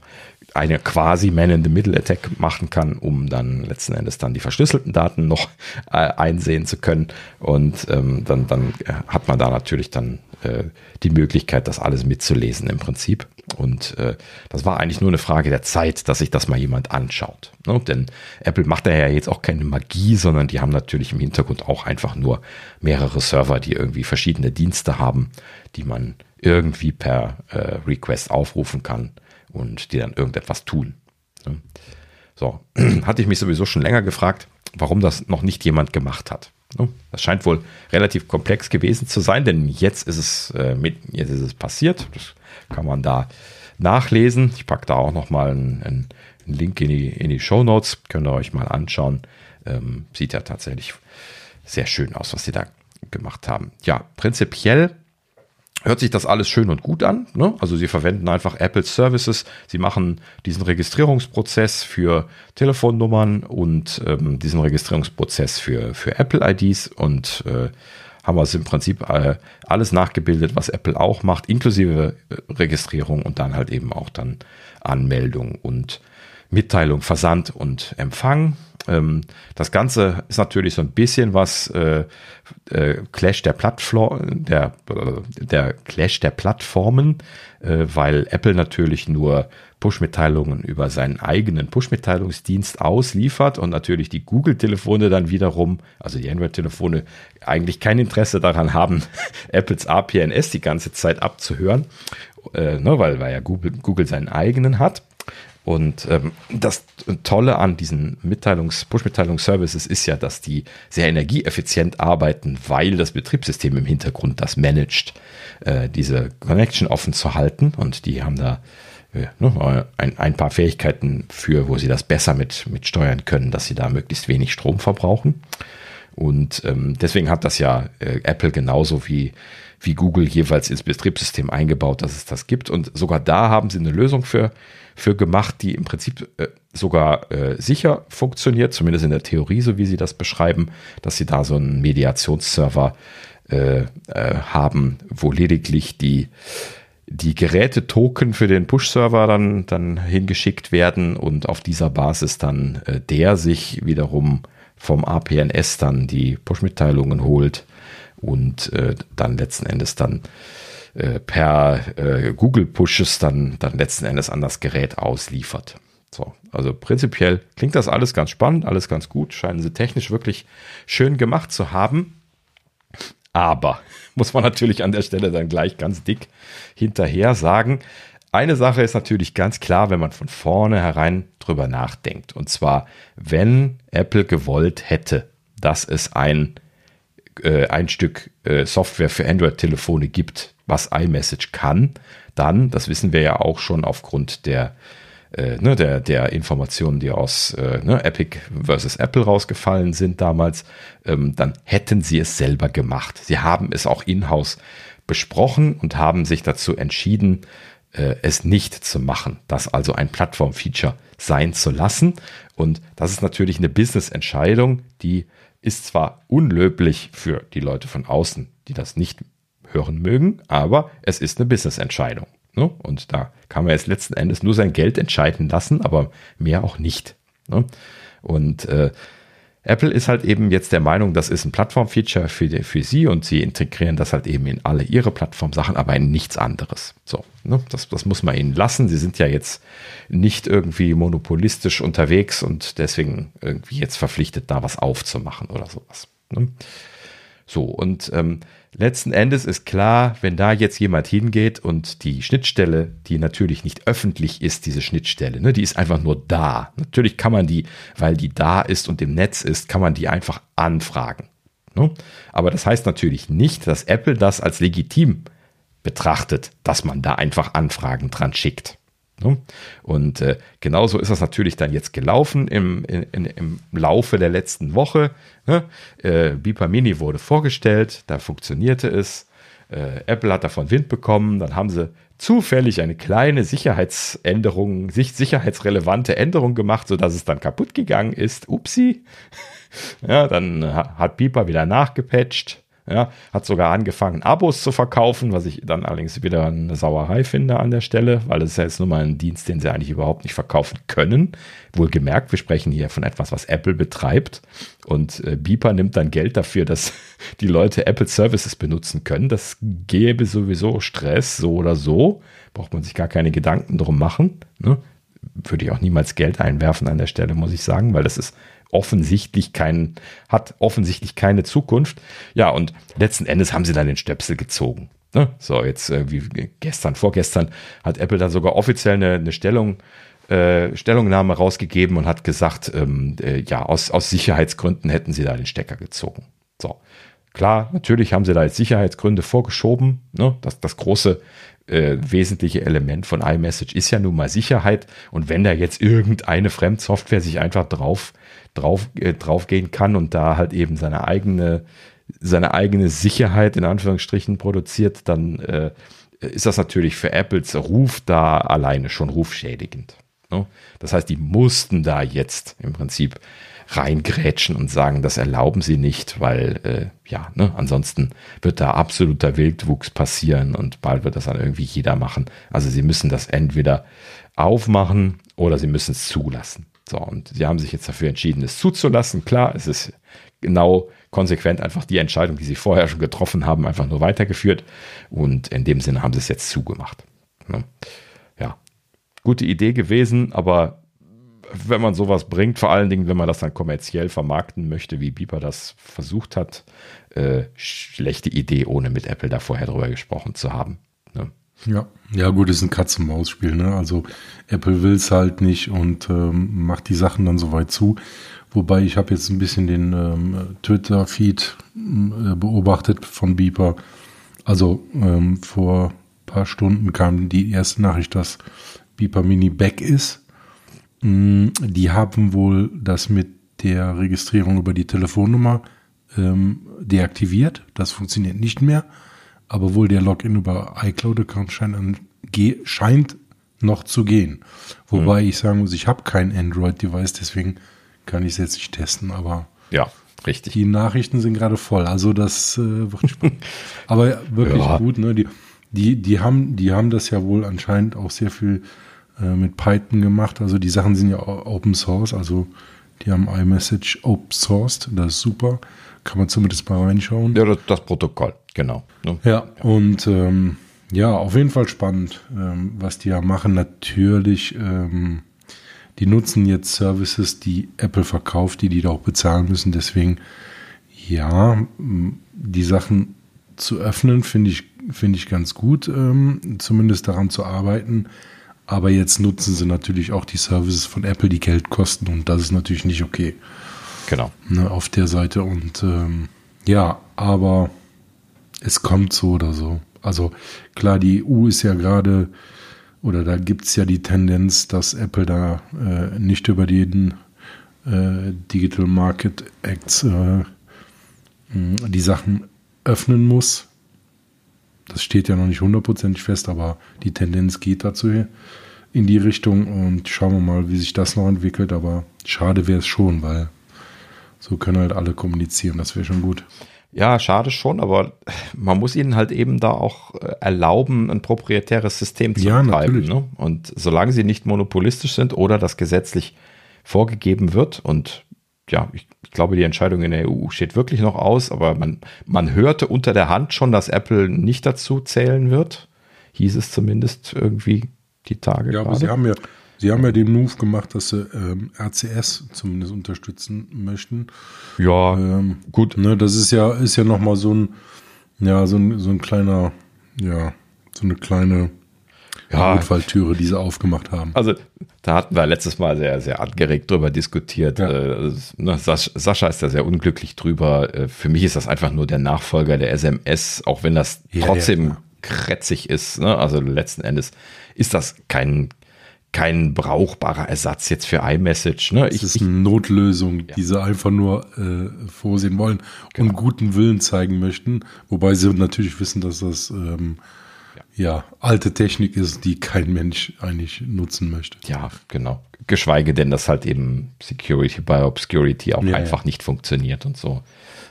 eine quasi Man-in-the-Middle-Attack machen kann, um dann letzten Endes dann die verschlüsselten Daten noch äh, einsehen zu können. Und ähm, dann, dann äh, hat man da natürlich dann äh, die Möglichkeit, das alles mitzulesen im Prinzip. Und äh, das war eigentlich nur eine Frage der Zeit, dass sich das mal jemand anschaut. Ne? Denn Apple macht da ja jetzt auch keine Magie, sondern die haben natürlich im Hintergrund auch einfach nur mehrere Server, die irgendwie verschiedene Dienste haben, die man irgendwie per äh, Request aufrufen kann und die dann irgendetwas tun. Ne? So, hatte ich mich sowieso schon länger gefragt, warum das noch nicht jemand gemacht hat. Ne? Das scheint wohl relativ komplex gewesen zu sein, denn jetzt ist es, äh, mit, jetzt ist es passiert. Das kann man da nachlesen. Ich packe da auch nochmal einen, einen Link in die, in die Show Notes. Könnt ihr euch mal anschauen. Ähm, sieht ja tatsächlich sehr schön aus, was sie da gemacht haben. Ja, prinzipiell hört sich das alles schön und gut an. Ne? Also sie verwenden einfach Apple Services. Sie machen diesen Registrierungsprozess für Telefonnummern und ähm, diesen Registrierungsprozess für, für Apple IDs und äh, haben also im Prinzip äh, alles nachgebildet, was Apple auch macht, inklusive äh, Registrierung und dann halt eben auch dann Anmeldung und Mitteilung, Versand und Empfang. Ähm, das Ganze ist natürlich so ein bisschen was äh, äh, Clash der Plattform, der, äh, der Clash der Plattformen, äh, weil Apple natürlich nur Push-Mitteilungen über seinen eigenen Push-Mitteilungsdienst ausliefert und natürlich die Google-Telefone dann wiederum, also die Android-Telefone, eigentlich kein Interesse daran haben, Apples APNS die ganze Zeit abzuhören, äh, ne, weil, weil ja Google, Google seinen eigenen hat. Und ähm, das Tolle an diesen Mitteilungs-, Push-Mitteilungsservices ist ja, dass die sehr energieeffizient arbeiten, weil das Betriebssystem im Hintergrund das managt, äh, diese Connection offen zu halten. Und die haben da äh, ne, ein, ein, paar Fähigkeiten für, wo sie das besser mit, mit steuern können, dass sie da möglichst wenig Strom verbrauchen. Und ähm, deswegen hat das ja äh, Apple genauso wie, wie Google jeweils ins Betriebssystem eingebaut, dass es das gibt. Und sogar da haben sie eine Lösung für für gemacht, die im Prinzip äh, sogar äh, sicher funktioniert, zumindest in der Theorie, so wie sie das beschreiben, dass sie da so einen Mediationsserver äh, äh, haben, wo lediglich die die Geräte-Token für den Push-Server dann, dann hingeschickt werden und auf dieser Basis dann äh, der sich wiederum vom APNS dann die Push-Mitteilungen holt und äh, dann letzten Endes dann äh, per äh, Google Pushes dann, dann letzten Endes an das Gerät ausliefert. So, also prinzipiell klingt das alles ganz spannend, alles ganz gut, scheinen sie technisch wirklich schön gemacht zu haben. Aber muss man natürlich an der Stelle dann gleich ganz dick hinterher sagen. Eine Sache ist natürlich ganz klar, wenn man von vornherein drüber nachdenkt. Und zwar, wenn Apple gewollt hätte, dass es ein, äh, ein Stück äh, Software für Android-Telefone gibt, was iMessage kann, dann, das wissen wir ja auch schon aufgrund der, äh, ne, der, der Informationen, die aus äh, ne, Epic versus Apple rausgefallen sind damals, ähm, dann hätten sie es selber gemacht. Sie haben es auch in-house besprochen und haben sich dazu entschieden, äh, es nicht zu machen, das also ein Plattform-Feature sein zu lassen. Und das ist natürlich eine Business-Entscheidung, die ist zwar unlöblich für die Leute von außen, die das nicht hören mögen, aber es ist eine Business-Entscheidung. Ne? Und da kann man jetzt letzten Endes nur sein Geld entscheiden lassen, aber mehr auch nicht. Ne? Und äh, Apple ist halt eben jetzt der Meinung, das ist ein Plattform-Feature für, für sie und sie integrieren das halt eben in alle ihre Plattform-Sachen, aber in nichts anderes. So, ne? das, das muss man ihnen lassen. Sie sind ja jetzt nicht irgendwie monopolistisch unterwegs und deswegen irgendwie jetzt verpflichtet, da was aufzumachen oder sowas. Ne? So, und ähm, letzten Endes ist klar, wenn da jetzt jemand hingeht und die Schnittstelle, die natürlich nicht öffentlich ist, diese Schnittstelle, ne, die ist einfach nur da. Natürlich kann man die, weil die da ist und im Netz ist, kann man die einfach anfragen. Ne? Aber das heißt natürlich nicht, dass Apple das als legitim betrachtet, dass man da einfach Anfragen dran schickt. Ne? Und äh, genauso ist das natürlich dann jetzt gelaufen im, in, im Laufe der letzten Woche. Ne? Äh, Beeper Mini wurde vorgestellt, da funktionierte es. Äh, Apple hat davon Wind bekommen, dann haben sie zufällig eine kleine Sicherheitsänderung, sicherheitsrelevante Änderung gemacht, sodass es dann kaputt gegangen ist. Upsi. Ja, dann hat Beeper wieder nachgepatcht. Ja, hat sogar angefangen, Abos zu verkaufen, was ich dann allerdings wieder eine Sauerei finde an der Stelle, weil es ist ja jetzt nur mal ein Dienst, den sie eigentlich überhaupt nicht verkaufen können. Wohlgemerkt, wir sprechen hier von etwas, was Apple betreibt. Und äh, Beeper nimmt dann Geld dafür, dass die Leute Apple Services benutzen können. Das gäbe sowieso Stress, so oder so. Braucht man sich gar keine Gedanken drum machen. Ne? Würde ich auch niemals Geld einwerfen an der Stelle, muss ich sagen, weil das ist offensichtlich kein, hat offensichtlich keine Zukunft. Ja, und letzten Endes haben sie dann den Stöpsel gezogen. Ne? So, jetzt äh, wie gestern, vorgestern hat Apple dann sogar offiziell eine, eine Stellung, äh, Stellungnahme rausgegeben und hat gesagt, ähm, äh, ja, aus, aus Sicherheitsgründen hätten sie da den Stecker gezogen. So. Klar, natürlich haben sie da jetzt Sicherheitsgründe vorgeschoben. Ne? Das, das große äh, wesentliche Element von iMessage ist ja nun mal Sicherheit. Und wenn da jetzt irgendeine Fremdsoftware sich einfach drauf drauf, äh, drauf gehen kann und da halt eben seine eigene seine eigene Sicherheit in Anführungsstrichen produziert, dann äh, ist das natürlich für Apples Ruf da alleine schon rufschädigend. Ne? Das heißt, die mussten da jetzt im Prinzip reingrätschen und sagen, das erlauben sie nicht, weil äh, ja, ne, ansonsten wird da absoluter Wildwuchs passieren und bald wird das dann irgendwie jeder machen. Also sie müssen das entweder aufmachen oder sie müssen es zulassen. So, und sie haben sich jetzt dafür entschieden, es zuzulassen. Klar, es ist genau konsequent einfach die Entscheidung, die sie vorher schon getroffen haben, einfach nur weitergeführt. Und in dem Sinne haben sie es jetzt zugemacht. Ne? Ja, gute Idee gewesen, aber wenn man sowas bringt, vor allen Dingen, wenn man das dann kommerziell vermarkten möchte, wie Beeper das versucht hat, äh, schlechte Idee, ohne mit Apple da vorher drüber gesprochen zu haben. Ne? Ja, ja gut, ist ein Katz-und-Maus-Spiel. Ne? Also Apple will es halt nicht und ähm, macht die Sachen dann soweit zu. Wobei ich habe jetzt ein bisschen den ähm, Twitter-Feed äh, beobachtet von Beeper. Also ähm, vor paar Stunden kam die erste Nachricht, dass Beeper Mini back ist. Mm, die haben wohl das mit der Registrierung über die Telefonnummer ähm, deaktiviert. Das funktioniert nicht mehr aber wohl der Login über iCloud-Account scheint, scheint noch zu gehen. Wobei mhm. ich sagen muss, ich habe kein Android-Device, deswegen kann ich es jetzt nicht testen, aber ja, richtig. Die Nachrichten sind gerade voll, also das äh, wird spannend. aber wirklich ja. gut, ne? Die, die, die, haben, die haben das ja wohl anscheinend auch sehr viel äh, mit Python gemacht. Also die Sachen sind ja Open Source, also die haben iMessage Open Sourced, das ist super. Kann man zumindest mal reinschauen. Ja, das, das Protokoll, genau. Ne? Ja, und ähm, ja, auf jeden Fall spannend, ähm, was die ja machen. Natürlich, ähm, die nutzen jetzt Services, die Apple verkauft, die die da auch bezahlen müssen. Deswegen, ja, die Sachen zu öffnen, finde ich, finde ich ganz gut, ähm, zumindest daran zu arbeiten. Aber jetzt nutzen sie natürlich auch die Services von Apple, die Geld kosten und das ist natürlich nicht okay. Genau. Ne, auf der Seite. Und ähm, ja, aber es kommt so oder so. Also klar, die EU ist ja gerade, oder da gibt es ja die Tendenz, dass Apple da äh, nicht über den äh, Digital Market Acts äh, die Sachen öffnen muss. Das steht ja noch nicht hundertprozentig fest, aber die Tendenz geht dazu in die Richtung und schauen wir mal, wie sich das noch entwickelt. Aber schade wäre es schon, weil so können halt alle kommunizieren, das wäre schon gut. Ja, schade schon, aber man muss ihnen halt eben da auch äh, erlauben, ein proprietäres System zu ja, betreiben. Ne? Und solange sie nicht monopolistisch sind oder das gesetzlich vorgegeben wird und ja, ich, ich, glaube, die Entscheidung in der EU steht wirklich noch aus, aber man, man hörte unter der Hand schon, dass Apple nicht dazu zählen wird. Hieß es zumindest irgendwie die Tage. Ja, gerade. aber sie haben ja, Sie haben ja den Move gemacht, dass Sie ähm, RCS zumindest unterstützen möchten. Ja, ähm, gut. Ne, das ist ja, ist ja nochmal so ein, ja, so ein, so ein kleiner, ja, so eine kleine ja, Notfalltüre, die sie aufgemacht haben. Also da hatten wir letztes Mal sehr, sehr angeregt drüber diskutiert. Ja. Äh, ne, Sascha ist da sehr unglücklich drüber. Äh, für mich ist das einfach nur der Nachfolger der SMS, auch wenn das ja, trotzdem ja, kretzig ist. Ne? Also letzten Endes ist das kein, kein brauchbarer Ersatz jetzt für iMessage. Ne? Ich, es ist eine Notlösung, ja. die sie einfach nur äh, vorsehen wollen genau. und guten Willen zeigen möchten, wobei sie natürlich wissen, dass das ähm, ja. ja. alte Technik ist, die kein Mensch eigentlich nutzen möchte. Ja, genau. Geschweige denn, dass halt eben Security by Obscurity auch ja, einfach nicht funktioniert und so.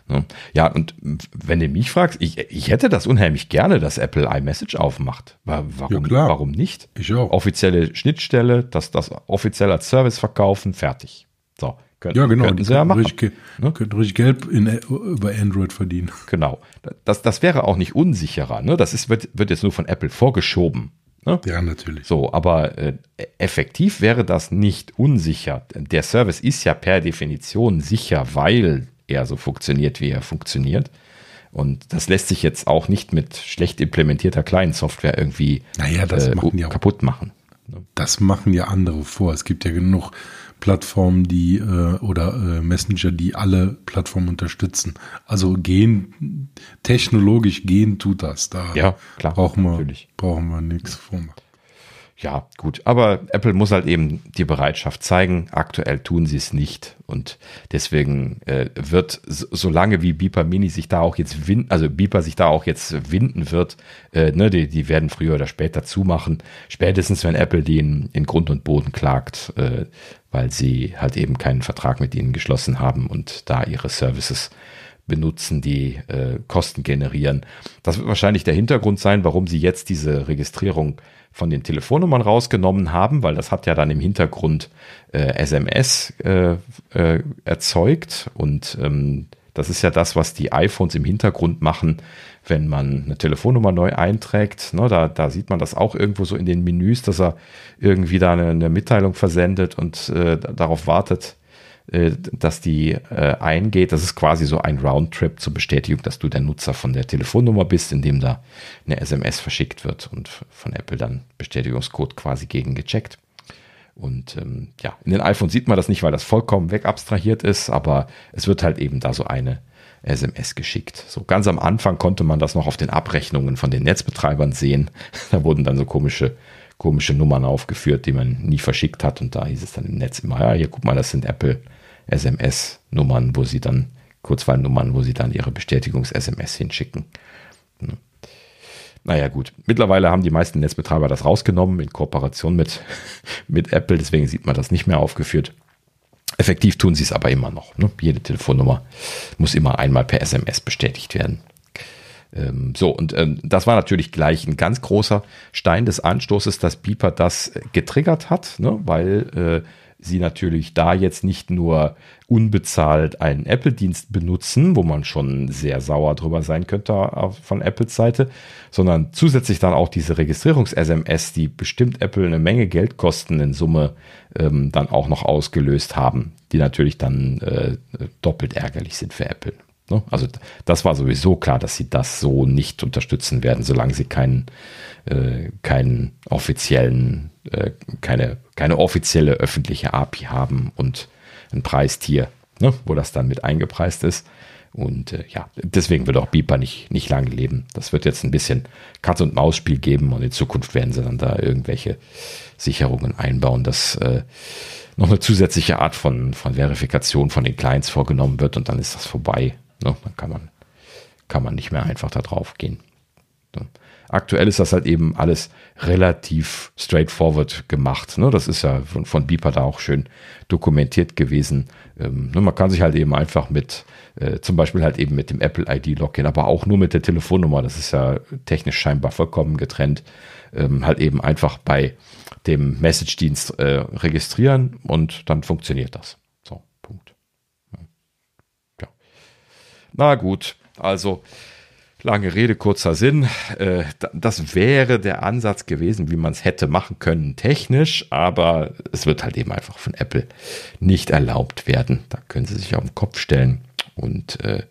Ne? Ja, und wenn du mich fragst, ich, ich hätte das unheimlich gerne, dass Apple iMessage aufmacht. Warum, ja, warum nicht? Ich auch. Offizielle Schnittstelle, dass das offiziell als Service verkaufen, fertig. So. Können, ja, genau. Könnten sie ja machen. Richtig, ne? Könnten richtig Geld in, über Android verdienen. Genau. Das, das wäre auch nicht unsicherer. Ne? Das ist, wird, wird jetzt nur von Apple vorgeschoben. Ne? Ja, natürlich. So, aber äh, effektiv wäre das nicht unsicher. Der Service ist ja per Definition sicher, weil er so funktioniert, wie er funktioniert. Und das lässt sich jetzt auch nicht mit schlecht implementierter Client-Software irgendwie naja, das äh, machen ja kaputt machen. Das machen ja andere vor. Es gibt ja genug Plattformen, die äh, oder äh, Messenger, die alle Plattformen unterstützen. Also gehen, technologisch gehen tut das. Da ja, klar, brauchen wir, brauchen wir nichts vormachen. Ja, gut. Aber Apple muss halt eben die Bereitschaft zeigen. Aktuell tun sie es nicht. Und deswegen äh, wird, solange wie Beeper Mini sich da auch jetzt winden, also Beeper sich da auch jetzt winden wird, äh, ne, die, die werden früher oder später zumachen. Spätestens, wenn Apple die in, Grund und Boden klagt, äh, weil sie halt eben keinen Vertrag mit ihnen geschlossen haben und da ihre Services benutzen, die äh, Kosten generieren. Das wird wahrscheinlich der Hintergrund sein, warum sie jetzt diese Registrierung von den Telefonnummern rausgenommen haben, weil das hat ja dann im Hintergrund äh, SMS äh, äh, erzeugt und ähm, das ist ja das, was die iPhones im Hintergrund machen, wenn man eine Telefonnummer neu einträgt. Ne, da, da sieht man das auch irgendwo so in den Menüs, dass er irgendwie da eine, eine Mitteilung versendet und äh, darauf wartet, dass die äh, eingeht. Das ist quasi so ein Roundtrip zur Bestätigung, dass du der Nutzer von der Telefonnummer bist, indem da eine SMS verschickt wird und von Apple dann Bestätigungscode quasi gegen gecheckt. Und ähm, ja, in den iPhones sieht man das nicht, weil das vollkommen wegabstrahiert ist, aber es wird halt eben da so eine SMS geschickt. So ganz am Anfang konnte man das noch auf den Abrechnungen von den Netzbetreibern sehen. Da wurden dann so komische komische Nummern aufgeführt, die man nie verschickt hat. Und da hieß es dann im Netz immer, ja, hier guck mal, das sind Apple SMS-Nummern, wo sie dann, Kurzwahlnummern, wo sie dann ihre Bestätigungs-SMS hinschicken. Hm. Naja, gut. Mittlerweile haben die meisten Netzbetreiber das rausgenommen in Kooperation mit, mit Apple, deswegen sieht man das nicht mehr aufgeführt. Effektiv tun sie es aber immer noch. Ne? Jede Telefonnummer muss immer einmal per SMS bestätigt werden. Ähm, so, und ähm, das war natürlich gleich ein ganz großer Stein des Anstoßes, dass Beeper das getriggert hat, ne? weil äh, sie natürlich da jetzt nicht nur unbezahlt einen Apple-Dienst benutzen, wo man schon sehr sauer drüber sein könnte von Apples Seite, sondern zusätzlich dann auch diese Registrierungs-SMS, die bestimmt Apple eine Menge Geld kosten in Summe, ähm, dann auch noch ausgelöst haben, die natürlich dann äh, doppelt ärgerlich sind für Apple. Ne? Also das war sowieso klar, dass sie das so nicht unterstützen werden, solange sie keinen, äh, keinen offiziellen, äh, keine, keine offizielle öffentliche API haben und ein Preistier, ne? wo das dann mit eingepreist ist. Und äh, ja, deswegen wird auch Beeper nicht, nicht lange leben. Das wird jetzt ein bisschen Katz- und Maus-Spiel geben und in Zukunft werden sie dann da irgendwelche Sicherungen einbauen, dass äh, noch eine zusätzliche Art von, von Verifikation von den Clients vorgenommen wird und dann ist das vorbei. Ne? Dann kann man, kann man nicht mehr einfach da drauf gehen. Aktuell ist das halt eben alles relativ straightforward gemacht. Ne? Das ist ja von, von Beeper da auch schön dokumentiert gewesen. Ähm, ne? Man kann sich halt eben einfach mit, äh, zum Beispiel halt eben mit dem Apple ID Login, aber auch nur mit der Telefonnummer, das ist ja technisch scheinbar vollkommen getrennt, ähm, halt eben einfach bei dem Message-Dienst äh, registrieren und dann funktioniert das. Na gut, also lange Rede, kurzer Sinn. Äh, das wäre der Ansatz gewesen, wie man es hätte machen können, technisch, aber es wird halt eben einfach von Apple nicht erlaubt werden. Da können sie sich auf den Kopf stellen und äh,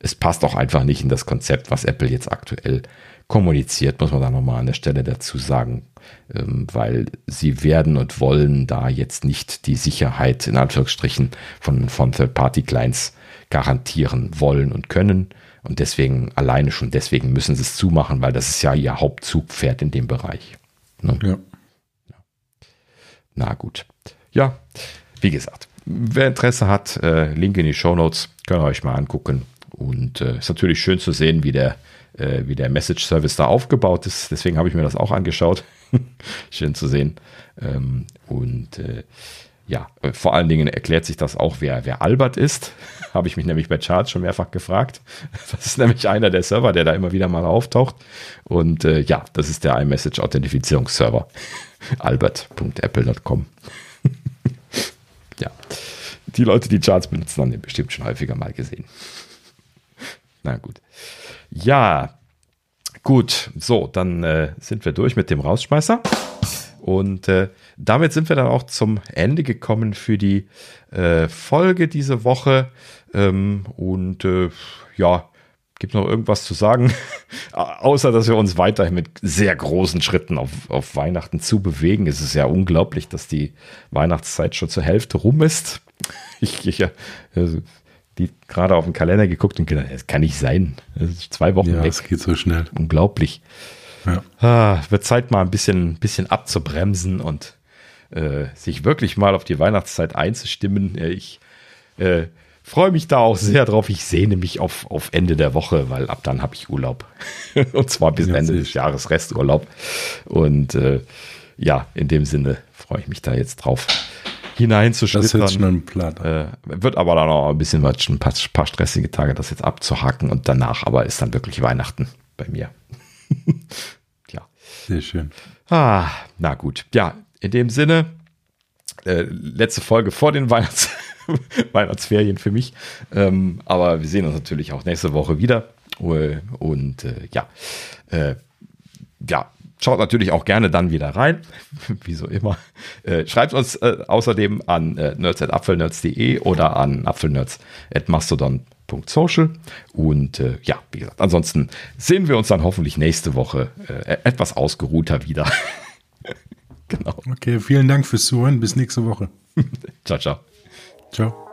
es passt auch einfach nicht in das Konzept, was Apple jetzt aktuell kommuniziert, muss man da nochmal an der Stelle dazu sagen, ähm, weil sie werden und wollen da jetzt nicht die Sicherheit in Anführungsstrichen von, von Third-Party-Clients garantieren wollen und können. Und deswegen, alleine schon deswegen müssen sie es zumachen, weil das ist ja ihr Hauptzugpferd in dem Bereich. Ne? Ja. Na gut. Ja, wie gesagt, wer Interesse hat, äh, Link in die Show Notes, könnt ihr euch mal angucken. Und äh, ist natürlich schön zu sehen, wie der, äh, wie der Message Service da aufgebaut ist. Deswegen habe ich mir das auch angeschaut. schön zu sehen. Ähm, und äh, ja, äh, vor allen Dingen erklärt sich das auch, wer, wer Albert ist. Habe ich mich nämlich bei Charts schon mehrfach gefragt. Das ist nämlich einer der Server, der da immer wieder mal auftaucht. Und äh, ja, das ist der iMessage-Authentifizierungsserver. albert.apple.com. ja, die Leute, die Charts benutzen, haben den bestimmt schon häufiger mal gesehen. Na gut. Ja, gut. So, dann äh, sind wir durch mit dem Rausschmeißer. Und äh, damit sind wir dann auch zum Ende gekommen für die äh, Folge diese Woche. Ähm, und äh, ja, gibt noch irgendwas zu sagen, außer dass wir uns weiterhin mit sehr großen Schritten auf, auf Weihnachten zu bewegen. Es ist ja unglaublich, dass die Weihnachtszeit schon zur Hälfte rum ist. Ich, ich also, die gerade auf den Kalender geguckt und gedacht, das kann nicht sein. Das ist zwei Wochen ja, weg. Es geht so schnell. Unglaublich. Ja. Ah, wird Zeit mal ein bisschen, bisschen abzubremsen und äh, sich wirklich mal auf die Weihnachtszeit einzustimmen. Ich äh, freue mich da auch sehr drauf. Ich sehne mich auf, auf Ende der Woche, weil ab dann habe ich Urlaub. und zwar bis Ende des Jahres Resturlaub. Und äh, ja, in dem Sinne freue ich mich da jetzt drauf hineinzuschlittern. Das ist schon ein Plan. Äh, wird aber dann auch ein bisschen was, ein paar, paar stressige Tage, das jetzt abzuhaken und danach aber ist dann wirklich Weihnachten bei mir. Ja. Sehr schön. Ah, na gut. Ja, in dem Sinne, äh, letzte Folge vor den Weihnachts Weihnachtsferien für mich. Ähm, aber wir sehen uns natürlich auch nächste Woche wieder. Und äh, ja, äh, ja, schaut natürlich auch gerne dann wieder rein, wie so immer. Äh, schreibt uns äh, außerdem an äh, nerds.apfelnerds.de oder an apfelnerds.mastodon.social. Und äh, ja, wie gesagt, ansonsten sehen wir uns dann hoffentlich nächste Woche äh, etwas ausgeruhter wieder. genau. Okay, vielen Dank fürs Zuhören. Bis nächste Woche. ciao, ciao. Ciao.